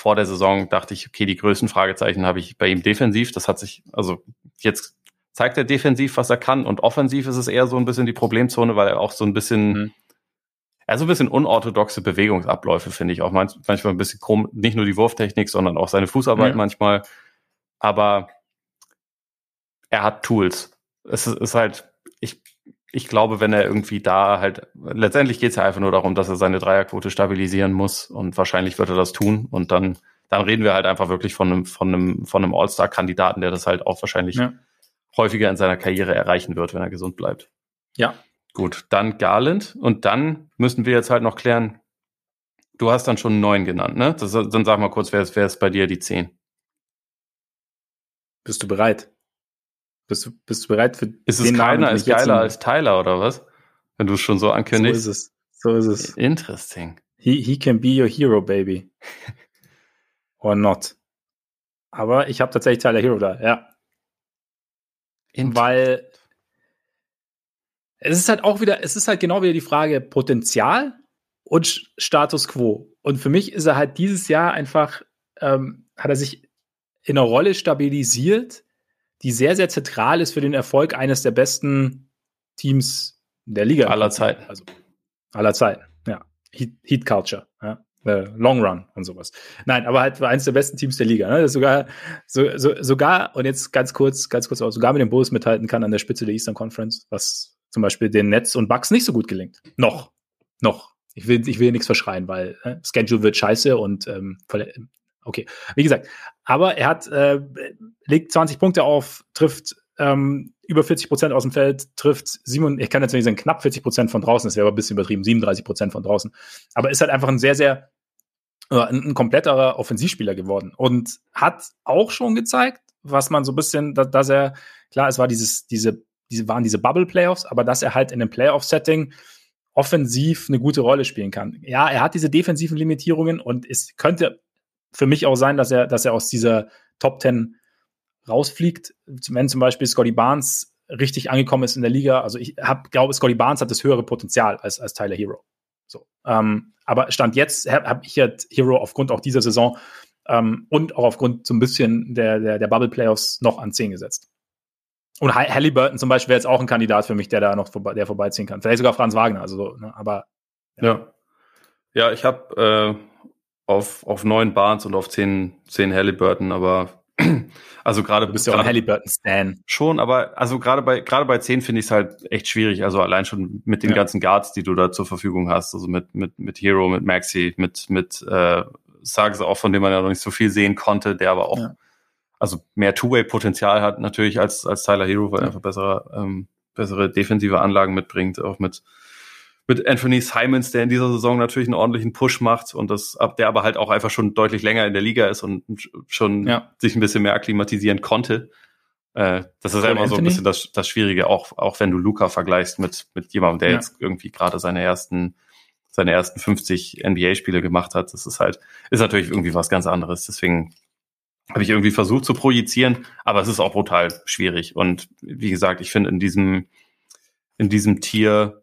vor der Saison dachte ich, okay, die größten Fragezeichen habe ich bei ihm defensiv. Das hat sich, also jetzt zeigt er defensiv, was er kann und offensiv ist es eher so ein bisschen die Problemzone, weil er auch so ein bisschen, mhm. also ein bisschen unorthodoxe Bewegungsabläufe, finde ich auch manchmal ein bisschen krumm, nicht nur die Wurftechnik, sondern auch seine Fußarbeit mhm. manchmal. Aber er hat Tools. Es ist, ist halt, ich glaube, wenn er irgendwie da halt, letztendlich geht es ja einfach nur darum, dass er seine Dreierquote stabilisieren muss und wahrscheinlich wird er das tun und dann, dann reden wir halt einfach wirklich von einem, von einem, von einem All-Star-Kandidaten, der das halt auch wahrscheinlich ja. häufiger in seiner Karriere erreichen wird, wenn er gesund bleibt. Ja. Gut, dann Garland und dann müssen wir jetzt halt noch klären, du hast dann schon neun genannt, ne? Das, dann sag mal kurz, wer ist, wer ist bei dir die zehn? Bist du bereit? Bist du, bist du bereit für Ist es keiner ist geiler als Tyler oder was? Wenn du es schon so ankündigst. So ist es. So ist es. Interesting. He, he can be your hero, baby. Or not. Aber ich habe tatsächlich Tyler Hero da, ja. Weil es ist halt auch wieder, es ist halt genau wieder die Frage Potenzial und Status quo. Und für mich ist er halt dieses Jahr einfach, ähm, hat er sich in einer Rolle stabilisiert, die sehr, sehr zentral ist für den Erfolg eines der besten Teams der Liga. Aller Zeiten. Also aller Zeiten, ja. Heat, Heat Culture, ja. Äh, Long Run und sowas. Nein, aber halt eines der besten Teams der Liga. Ne? Sogar, so, so, sogar, und jetzt ganz kurz, ganz kurz auch, sogar mit den Bulls mithalten kann an der Spitze der Eastern Conference, was zum Beispiel den Nets und Bucks nicht so gut gelingt. Noch. Noch. Ich will, ich will nichts verschreien, weil äh, Schedule wird scheiße und ähm, Okay, wie gesagt, aber er hat äh, legt 20 Punkte auf, trifft ähm, über 40 Prozent aus dem Feld, trifft sieben, ich kann jetzt nicht sagen knapp 40 Prozent von draußen, das wäre aber ein bisschen übertrieben, 37 Prozent von draußen, aber ist halt einfach ein sehr, sehr äh, ein, kompletterer Offensivspieler geworden und hat auch schon gezeigt, was man so ein bisschen, dass, er, klar, es war dieses, diese, diese waren diese Bubble Playoffs, aber dass er halt in einem Playoff-Setting offensiv eine gute Rolle spielen kann. Ja, er hat diese defensiven Limitierungen und es könnte für mich auch sein, dass er, dass er aus dieser Top 10 rausfliegt. Wenn zum Beispiel Scotty Barnes richtig angekommen ist in der Liga. Also ich hab, glaube, Scotty Barnes hat das höhere Potenzial als, als Tyler Hero. So. Ähm, aber Stand jetzt habe hab ich jetzt Hero aufgrund auch dieser Saison ähm, und auch aufgrund so ein bisschen der, der, der Bubble Playoffs noch an 10 gesetzt. Und Halliburton zum Beispiel wäre jetzt auch ein Kandidat für mich, der da noch vorbei, der vorbeiziehen kann. Vielleicht sogar Franz Wagner. Also so, ne? aber ja. ja. Ja, ich habe äh, auf, auf neun Barnes und auf zehn, zehn Halliburton, aber also gerade du bist ja auch ein Halliburton-Stan. Schon, aber also gerade bei gerade bei zehn finde ich es halt echt schwierig. Also allein schon mit den ja. ganzen Guards, die du da zur Verfügung hast, also mit mit mit Hero, mit Maxi, mit mit äh, Sags auch, von dem man ja noch nicht so viel sehen konnte, der aber auch ja. also mehr Two-Way-Potenzial hat natürlich als als Tyler Hero, weil er einfach bessere ähm, bessere defensive Anlagen mitbringt, auch mit mit Anthony Simons, der in dieser Saison natürlich einen ordentlichen Push macht und das, der aber halt auch einfach schon deutlich länger in der Liga ist und schon ja. sich ein bisschen mehr akklimatisieren konnte. Äh, das ist ja immer so ein bisschen das, das Schwierige, auch, auch wenn du Luca vergleichst mit, mit jemandem, der ja. jetzt irgendwie gerade seine ersten, seine ersten 50 NBA-Spiele gemacht hat. Das ist halt, ist natürlich irgendwie was ganz anderes. Deswegen habe ich irgendwie versucht zu projizieren, aber es ist auch brutal schwierig. Und wie gesagt, ich finde in diesem, in diesem Tier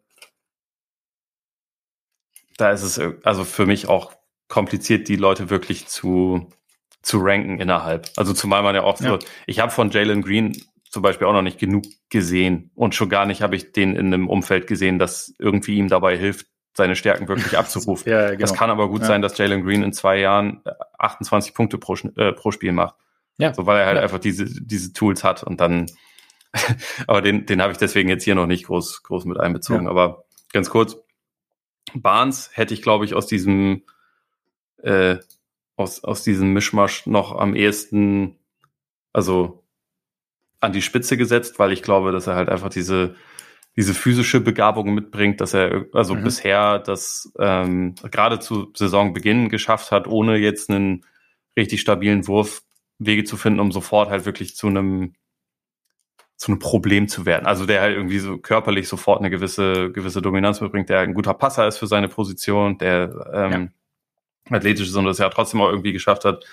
da ist es also für mich auch kompliziert, die Leute wirklich zu, zu ranken innerhalb. Also zumal man ja auch so, ja. ich habe von Jalen Green zum Beispiel auch noch nicht genug gesehen und schon gar nicht habe ich den in einem Umfeld gesehen, das irgendwie ihm dabei hilft, seine Stärken wirklich abzurufen. ja, genau. Das kann aber gut ja. sein, dass Jalen Green in zwei Jahren 28 Punkte pro, äh, pro Spiel macht. Ja. So, weil er halt ja. einfach diese, diese Tools hat und dann, aber den, den habe ich deswegen jetzt hier noch nicht groß, groß mit einbezogen. Ja. Aber ganz kurz, Barnes hätte ich, glaube ich, aus diesem äh, aus, aus diesem Mischmasch noch am ehesten, also an die Spitze gesetzt, weil ich glaube, dass er halt einfach diese, diese physische Begabung mitbringt, dass er also mhm. bisher das ähm, gerade zu Saisonbeginn geschafft hat, ohne jetzt einen richtig stabilen Wurf Wege zu finden, um sofort halt wirklich zu einem zu einem Problem zu werden. Also der halt irgendwie so körperlich sofort eine gewisse, gewisse Dominanz mitbringt, der ein guter Passer ist für seine Position, der ähm, ja. athletisch ist und das ja trotzdem auch irgendwie geschafft hat,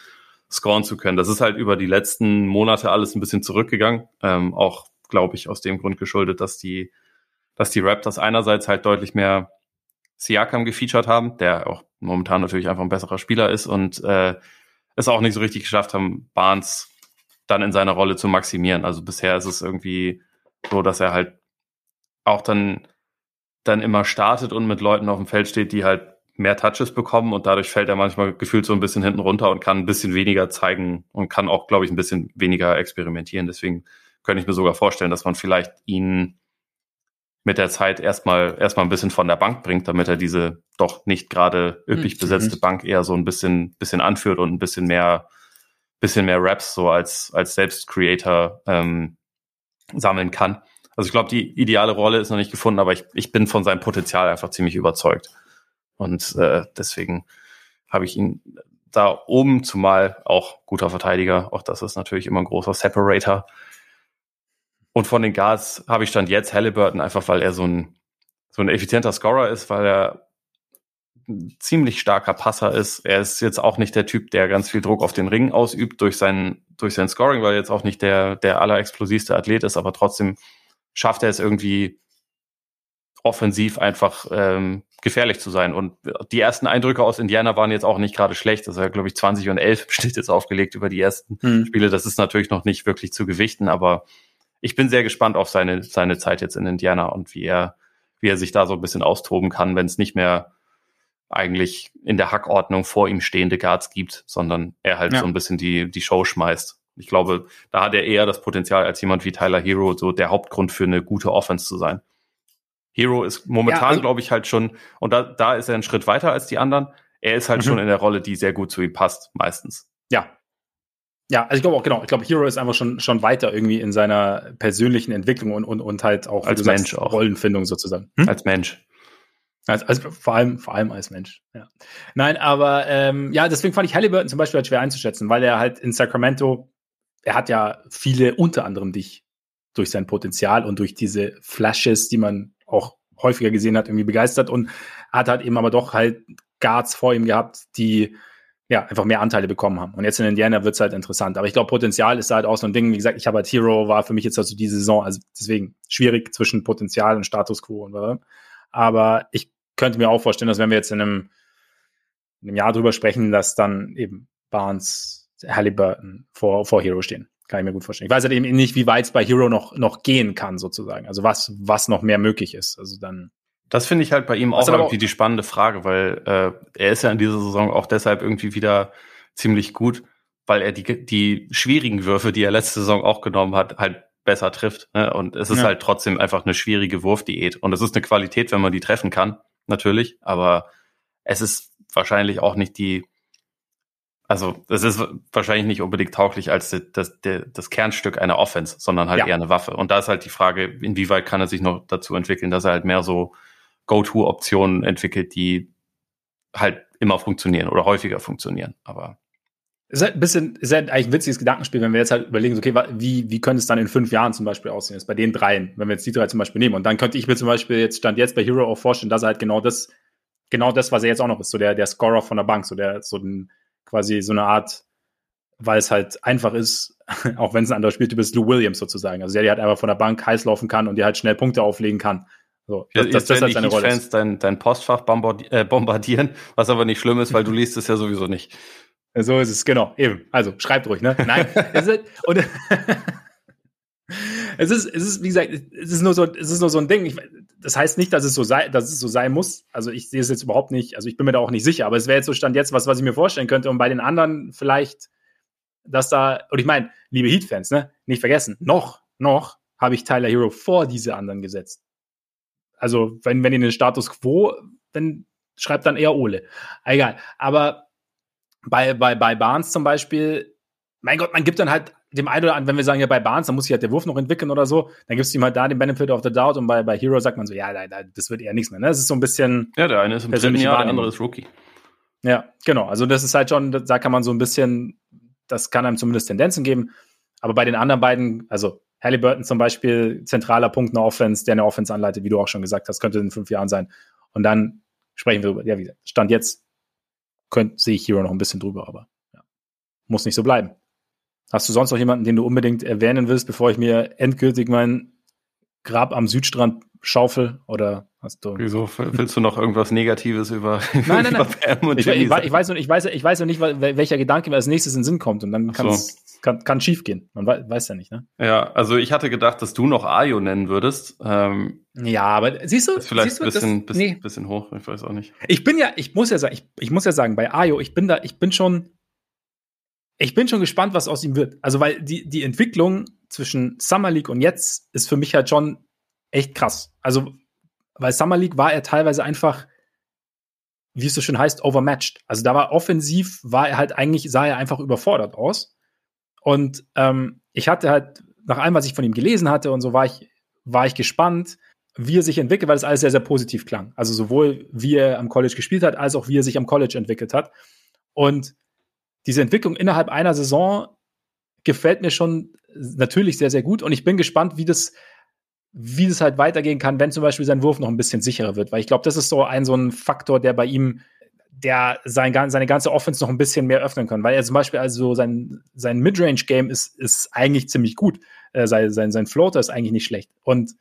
scoren zu können. Das ist halt über die letzten Monate alles ein bisschen zurückgegangen. Ähm, auch, glaube ich, aus dem Grund geschuldet, dass die, dass die Raptors einerseits halt deutlich mehr Siakam gefeatured haben, der auch momentan natürlich einfach ein besserer Spieler ist und äh, es auch nicht so richtig geschafft haben, Barnes dann in seiner Rolle zu maximieren. Also bisher ist es irgendwie so, dass er halt auch dann, dann immer startet und mit Leuten auf dem Feld steht, die halt mehr Touches bekommen und dadurch fällt er manchmal gefühlt so ein bisschen hinten runter und kann ein bisschen weniger zeigen und kann auch, glaube ich, ein bisschen weniger experimentieren. Deswegen könnte ich mir sogar vorstellen, dass man vielleicht ihn mit der Zeit erstmal erstmal ein bisschen von der Bank bringt, damit er diese doch nicht gerade üppig mhm. besetzte Bank eher so ein bisschen bisschen anführt und ein bisschen mehr bisschen mehr Raps so als, als Selbst-Creator ähm, sammeln kann. Also ich glaube, die ideale Rolle ist noch nicht gefunden, aber ich, ich bin von seinem Potenzial einfach ziemlich überzeugt. Und äh, deswegen habe ich ihn da oben, zumal auch guter Verteidiger, auch das ist natürlich immer ein großer Separator. Und von den Guards habe ich stand jetzt Halliburton, einfach weil er so ein, so ein effizienter Scorer ist, weil er ziemlich starker Passer ist. Er ist jetzt auch nicht der Typ, der ganz viel Druck auf den Ring ausübt durch sein, durch sein Scoring, weil er jetzt auch nicht der, der allerexplosivste Athlet ist, aber trotzdem schafft er es irgendwie offensiv einfach ähm, gefährlich zu sein. Und die ersten Eindrücke aus Indiana waren jetzt auch nicht gerade schlecht. Das war, glaube ich, 20 und 11 steht jetzt aufgelegt über die ersten hm. Spiele. Das ist natürlich noch nicht wirklich zu gewichten, aber ich bin sehr gespannt auf seine, seine Zeit jetzt in Indiana und wie er, wie er sich da so ein bisschen austoben kann, wenn es nicht mehr eigentlich in der Hackordnung vor ihm stehende Guards gibt, sondern er halt ja. so ein bisschen die, die Show schmeißt. Ich glaube, da hat er eher das Potenzial als jemand wie Tyler Hero, so der Hauptgrund für eine gute Offense zu sein. Hero ist momentan, ja, also, glaube ich, halt schon, und da, da ist er einen Schritt weiter als die anderen. Er ist halt mhm. schon in der Rolle, die sehr gut zu ihm passt, meistens. Ja. Ja, also ich glaube auch, genau, ich glaube, Hero ist einfach schon, schon weiter irgendwie in seiner persönlichen Entwicklung und, und, und halt auch als Mensch sagst, auch. Rollenfindung sozusagen. Hm? Als Mensch. Also, also, vor allem, vor allem als Mensch. Ja. Nein, aber ähm, ja, deswegen fand ich Halliburton zum Beispiel halt schwer einzuschätzen, weil er halt in Sacramento, er hat ja viele, unter anderem dich, durch sein Potenzial und durch diese Flashes, die man auch häufiger gesehen hat, irgendwie begeistert und hat halt eben aber doch halt Guards vor ihm gehabt, die ja einfach mehr Anteile bekommen haben. Und jetzt in Indiana wird's halt interessant. Aber ich glaube, Potenzial ist halt auch so ein Ding. Wie gesagt, ich habe halt Hero, war für mich jetzt also diese Saison, also deswegen schwierig zwischen Potenzial und Status quo. Und, aber ich könnte mir auch vorstellen, dass wenn wir jetzt in einem, in einem Jahr drüber sprechen, dass dann eben Barnes, Halliburton vor, vor Hero stehen. Kann ich mir gut vorstellen. Ich weiß halt eben nicht, wie weit es bei Hero noch, noch gehen kann, sozusagen. Also was, was noch mehr möglich ist. Also dann. Das finde ich halt bei ihm auch irgendwie auch die spannende Frage, weil äh, er ist ja in dieser Saison auch deshalb irgendwie wieder ziemlich gut, weil er die, die schwierigen Würfe, die er letzte Saison auch genommen hat, halt besser trifft. Ne? Und es ist ja. halt trotzdem einfach eine schwierige Wurfdiät. Und es ist eine Qualität, wenn man die treffen kann natürlich, aber es ist wahrscheinlich auch nicht die, also es ist wahrscheinlich nicht unbedingt tauglich als das, das, das Kernstück einer Offense, sondern halt ja. eher eine Waffe. Und da ist halt die Frage, inwieweit kann er sich noch dazu entwickeln, dass er halt mehr so Go-To-Optionen entwickelt, die halt immer funktionieren oder häufiger funktionieren. Aber ist halt ein bisschen, ist halt eigentlich ein witziges Gedankenspiel, wenn wir jetzt halt überlegen, okay, wie, wie könnte es dann in fünf Jahren zum Beispiel aussehen? Jetzt bei den dreien, wenn wir jetzt die drei zum Beispiel nehmen. Und dann könnte ich mir zum Beispiel jetzt stand jetzt bei Hero auch vorstellen, dass er halt genau das, genau das, was er jetzt auch noch ist, so der, der Scorer von der Bank, so der, so ein, quasi so eine Art, weil es halt einfach ist, auch wenn es ein anderer Spieltyp ist, Lou Williams sozusagen. Also der, der halt einfach von der Bank heiß laufen kann und der halt schnell Punkte auflegen kann. So, das, das, das halt seine Rolle Fans dein, dein Postfach äh, bombardieren, was aber nicht schlimm ist, weil du liest es ja sowieso nicht. So ist es, genau. Eben. Also schreibt ruhig, ne? Nein. es ist, und, es ist, es ist, wie gesagt, es ist nur so, es ist nur so ein Ding. Ich, das heißt nicht, dass es so sei, dass es so sein muss. Also ich sehe es jetzt überhaupt nicht. Also ich bin mir da auch nicht sicher. Aber es wäre jetzt so Stand jetzt was, was ich mir vorstellen könnte. Und bei den anderen vielleicht, dass da, und ich meine, liebe Heat-Fans, ne? Nicht vergessen. Noch, noch habe ich Tyler Hero vor diese anderen gesetzt. Also wenn, wenn ihr den Status Quo, dann schreibt dann eher Ole. Egal. Aber bei, bei, bei Barnes zum Beispiel, mein Gott, man gibt dann halt dem einen oder anderen, wenn wir sagen, ja, bei Barnes, dann muss sich halt der Wurf noch entwickeln oder so, dann gibst du ihm halt da den Benefit of the Doubt und bei, bei Hero sagt man so, ja, das wird eher nichts mehr. Ne? Das ist so ein bisschen. Ja, der eine ist im dritten Jahr, der andere ist Rookie. Ja, genau. Also das ist halt schon, da kann man so ein bisschen, das kann einem zumindest Tendenzen geben. Aber bei den anderen beiden, also Halliburton zum Beispiel, zentraler Punkt in der Offense, der eine Offense anleitet, wie du auch schon gesagt hast, könnte in fünf Jahren sein. Und dann sprechen wir über, ja, wie gesagt, Stand jetzt könnt, sehe ich Hero noch ein bisschen drüber, aber ja, muss nicht so bleiben. Hast du sonst noch jemanden, den du unbedingt erwähnen willst, bevor ich mir endgültig mein Grab am Südstrand schaufel? Oder hast du. Wieso willst du noch irgendwas Negatives über, nein, nein, nein. über ich, ich, ich, weiß, ich, weiß, ich weiß noch nicht, welcher Gedanke mir als nächstes in den Sinn kommt und dann so. Kann, kann schief gehen. Man weiß, weiß, ja nicht, ne? Ja, also ich hatte gedacht, dass du noch Ayo nennen würdest. Ähm, ja, aber siehst du, ist vielleicht siehst du, ein bisschen, das, bisschen, nee. bisschen hoch, ich weiß auch nicht. Ich bin ja, ich muss ja sagen, ich, ich muss ja sagen, bei Ayo, ich bin da, ich bin schon, ich bin schon gespannt, was aus ihm wird. Also, weil die, die Entwicklung zwischen Summer League und jetzt ist für mich halt schon echt krass. Also, weil Summer League war er teilweise einfach, wie es so schön heißt, overmatched. Also da war offensiv, war er halt eigentlich, sah er einfach überfordert aus. Und ähm, ich hatte halt, nach allem, was ich von ihm gelesen hatte und so, war ich, war ich gespannt, wie er sich entwickelt, weil das alles sehr, sehr positiv klang. Also sowohl wie er am College gespielt hat, als auch wie er sich am College entwickelt hat. Und diese Entwicklung innerhalb einer Saison gefällt mir schon natürlich sehr, sehr gut. Und ich bin gespannt, wie das, wie das halt weitergehen kann, wenn zum Beispiel sein Wurf noch ein bisschen sicherer wird. Weil ich glaube, das ist so ein, so ein Faktor, der bei ihm, der sein, seine ganze Offense noch ein bisschen mehr öffnen kann. Weil er zum Beispiel also sein, sein Midrange-Game ist, ist eigentlich ziemlich gut. Äh, sein, sein, sein Floater ist eigentlich nicht schlecht. Und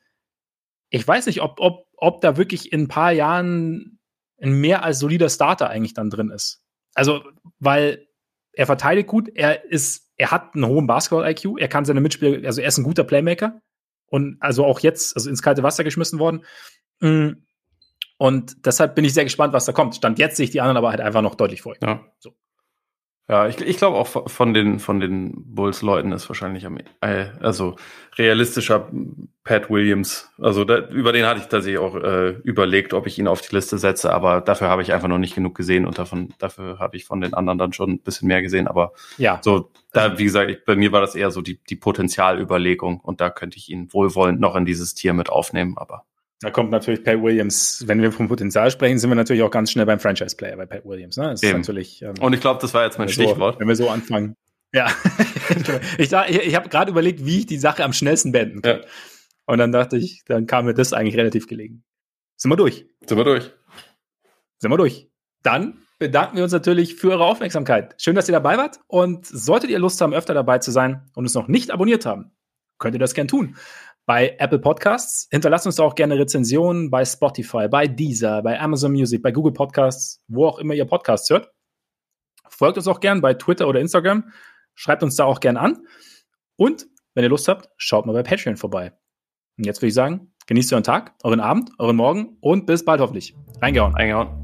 ich weiß nicht, ob, ob, ob da wirklich in ein paar Jahren ein mehr als solider Starter eigentlich dann drin ist. Also, weil er verteidigt gut, er ist, er hat einen hohen Basketball-IQ, er kann seine Mitspieler, also er ist ein guter Playmaker und also auch jetzt, also ins kalte Wasser geschmissen worden. Mm. Und deshalb bin ich sehr gespannt, was da kommt. Stand jetzt sehe ich die anderen aber halt einfach noch deutlich vor. Ja. So. Ja, ich, ich glaube auch von den, von den Bulls-Leuten ist wahrscheinlich am, äh, also realistischer Pat Williams. Also da, über den hatte ich tatsächlich auch äh, überlegt, ob ich ihn auf die Liste setze, aber dafür habe ich einfach noch nicht genug gesehen und davon, dafür habe ich von den anderen dann schon ein bisschen mehr gesehen. Aber ja, so, da, wie gesagt, ich, bei mir war das eher so die, die Potenzialüberlegung und da könnte ich ihn wohlwollend noch in dieses Tier mit aufnehmen, aber da kommt natürlich Pat Williams, wenn wir vom Potenzial sprechen, sind wir natürlich auch ganz schnell beim Franchise-Player bei Pat Williams. Ne? Natürlich, ähm, Und ich glaube, das war jetzt mein Stichwort. So, wenn wir so anfangen. Ja, ich, ich, ich habe gerade überlegt, wie ich die Sache am schnellsten beenden kann. Ja. Und dann dachte ich, dann kam mir das eigentlich relativ gelegen. Sind wir durch? Sind wir durch? Sind wir durch? Dann bedanken wir uns natürlich für eure Aufmerksamkeit. Schön, dass ihr dabei wart. Und solltet ihr Lust haben, öfter dabei zu sein und es noch nicht abonniert haben, könnt ihr das gern tun bei Apple Podcasts. Hinterlasst uns auch gerne Rezensionen bei Spotify, bei Deezer, bei Amazon Music, bei Google Podcasts, wo auch immer ihr Podcasts hört. Folgt uns auch gern bei Twitter oder Instagram. Schreibt uns da auch gern an. Und wenn ihr Lust habt, schaut mal bei Patreon vorbei. Und jetzt würde ich sagen, genießt euren Tag, euren Abend, euren Morgen und bis bald hoffentlich. Reingehauen. Reingehauen.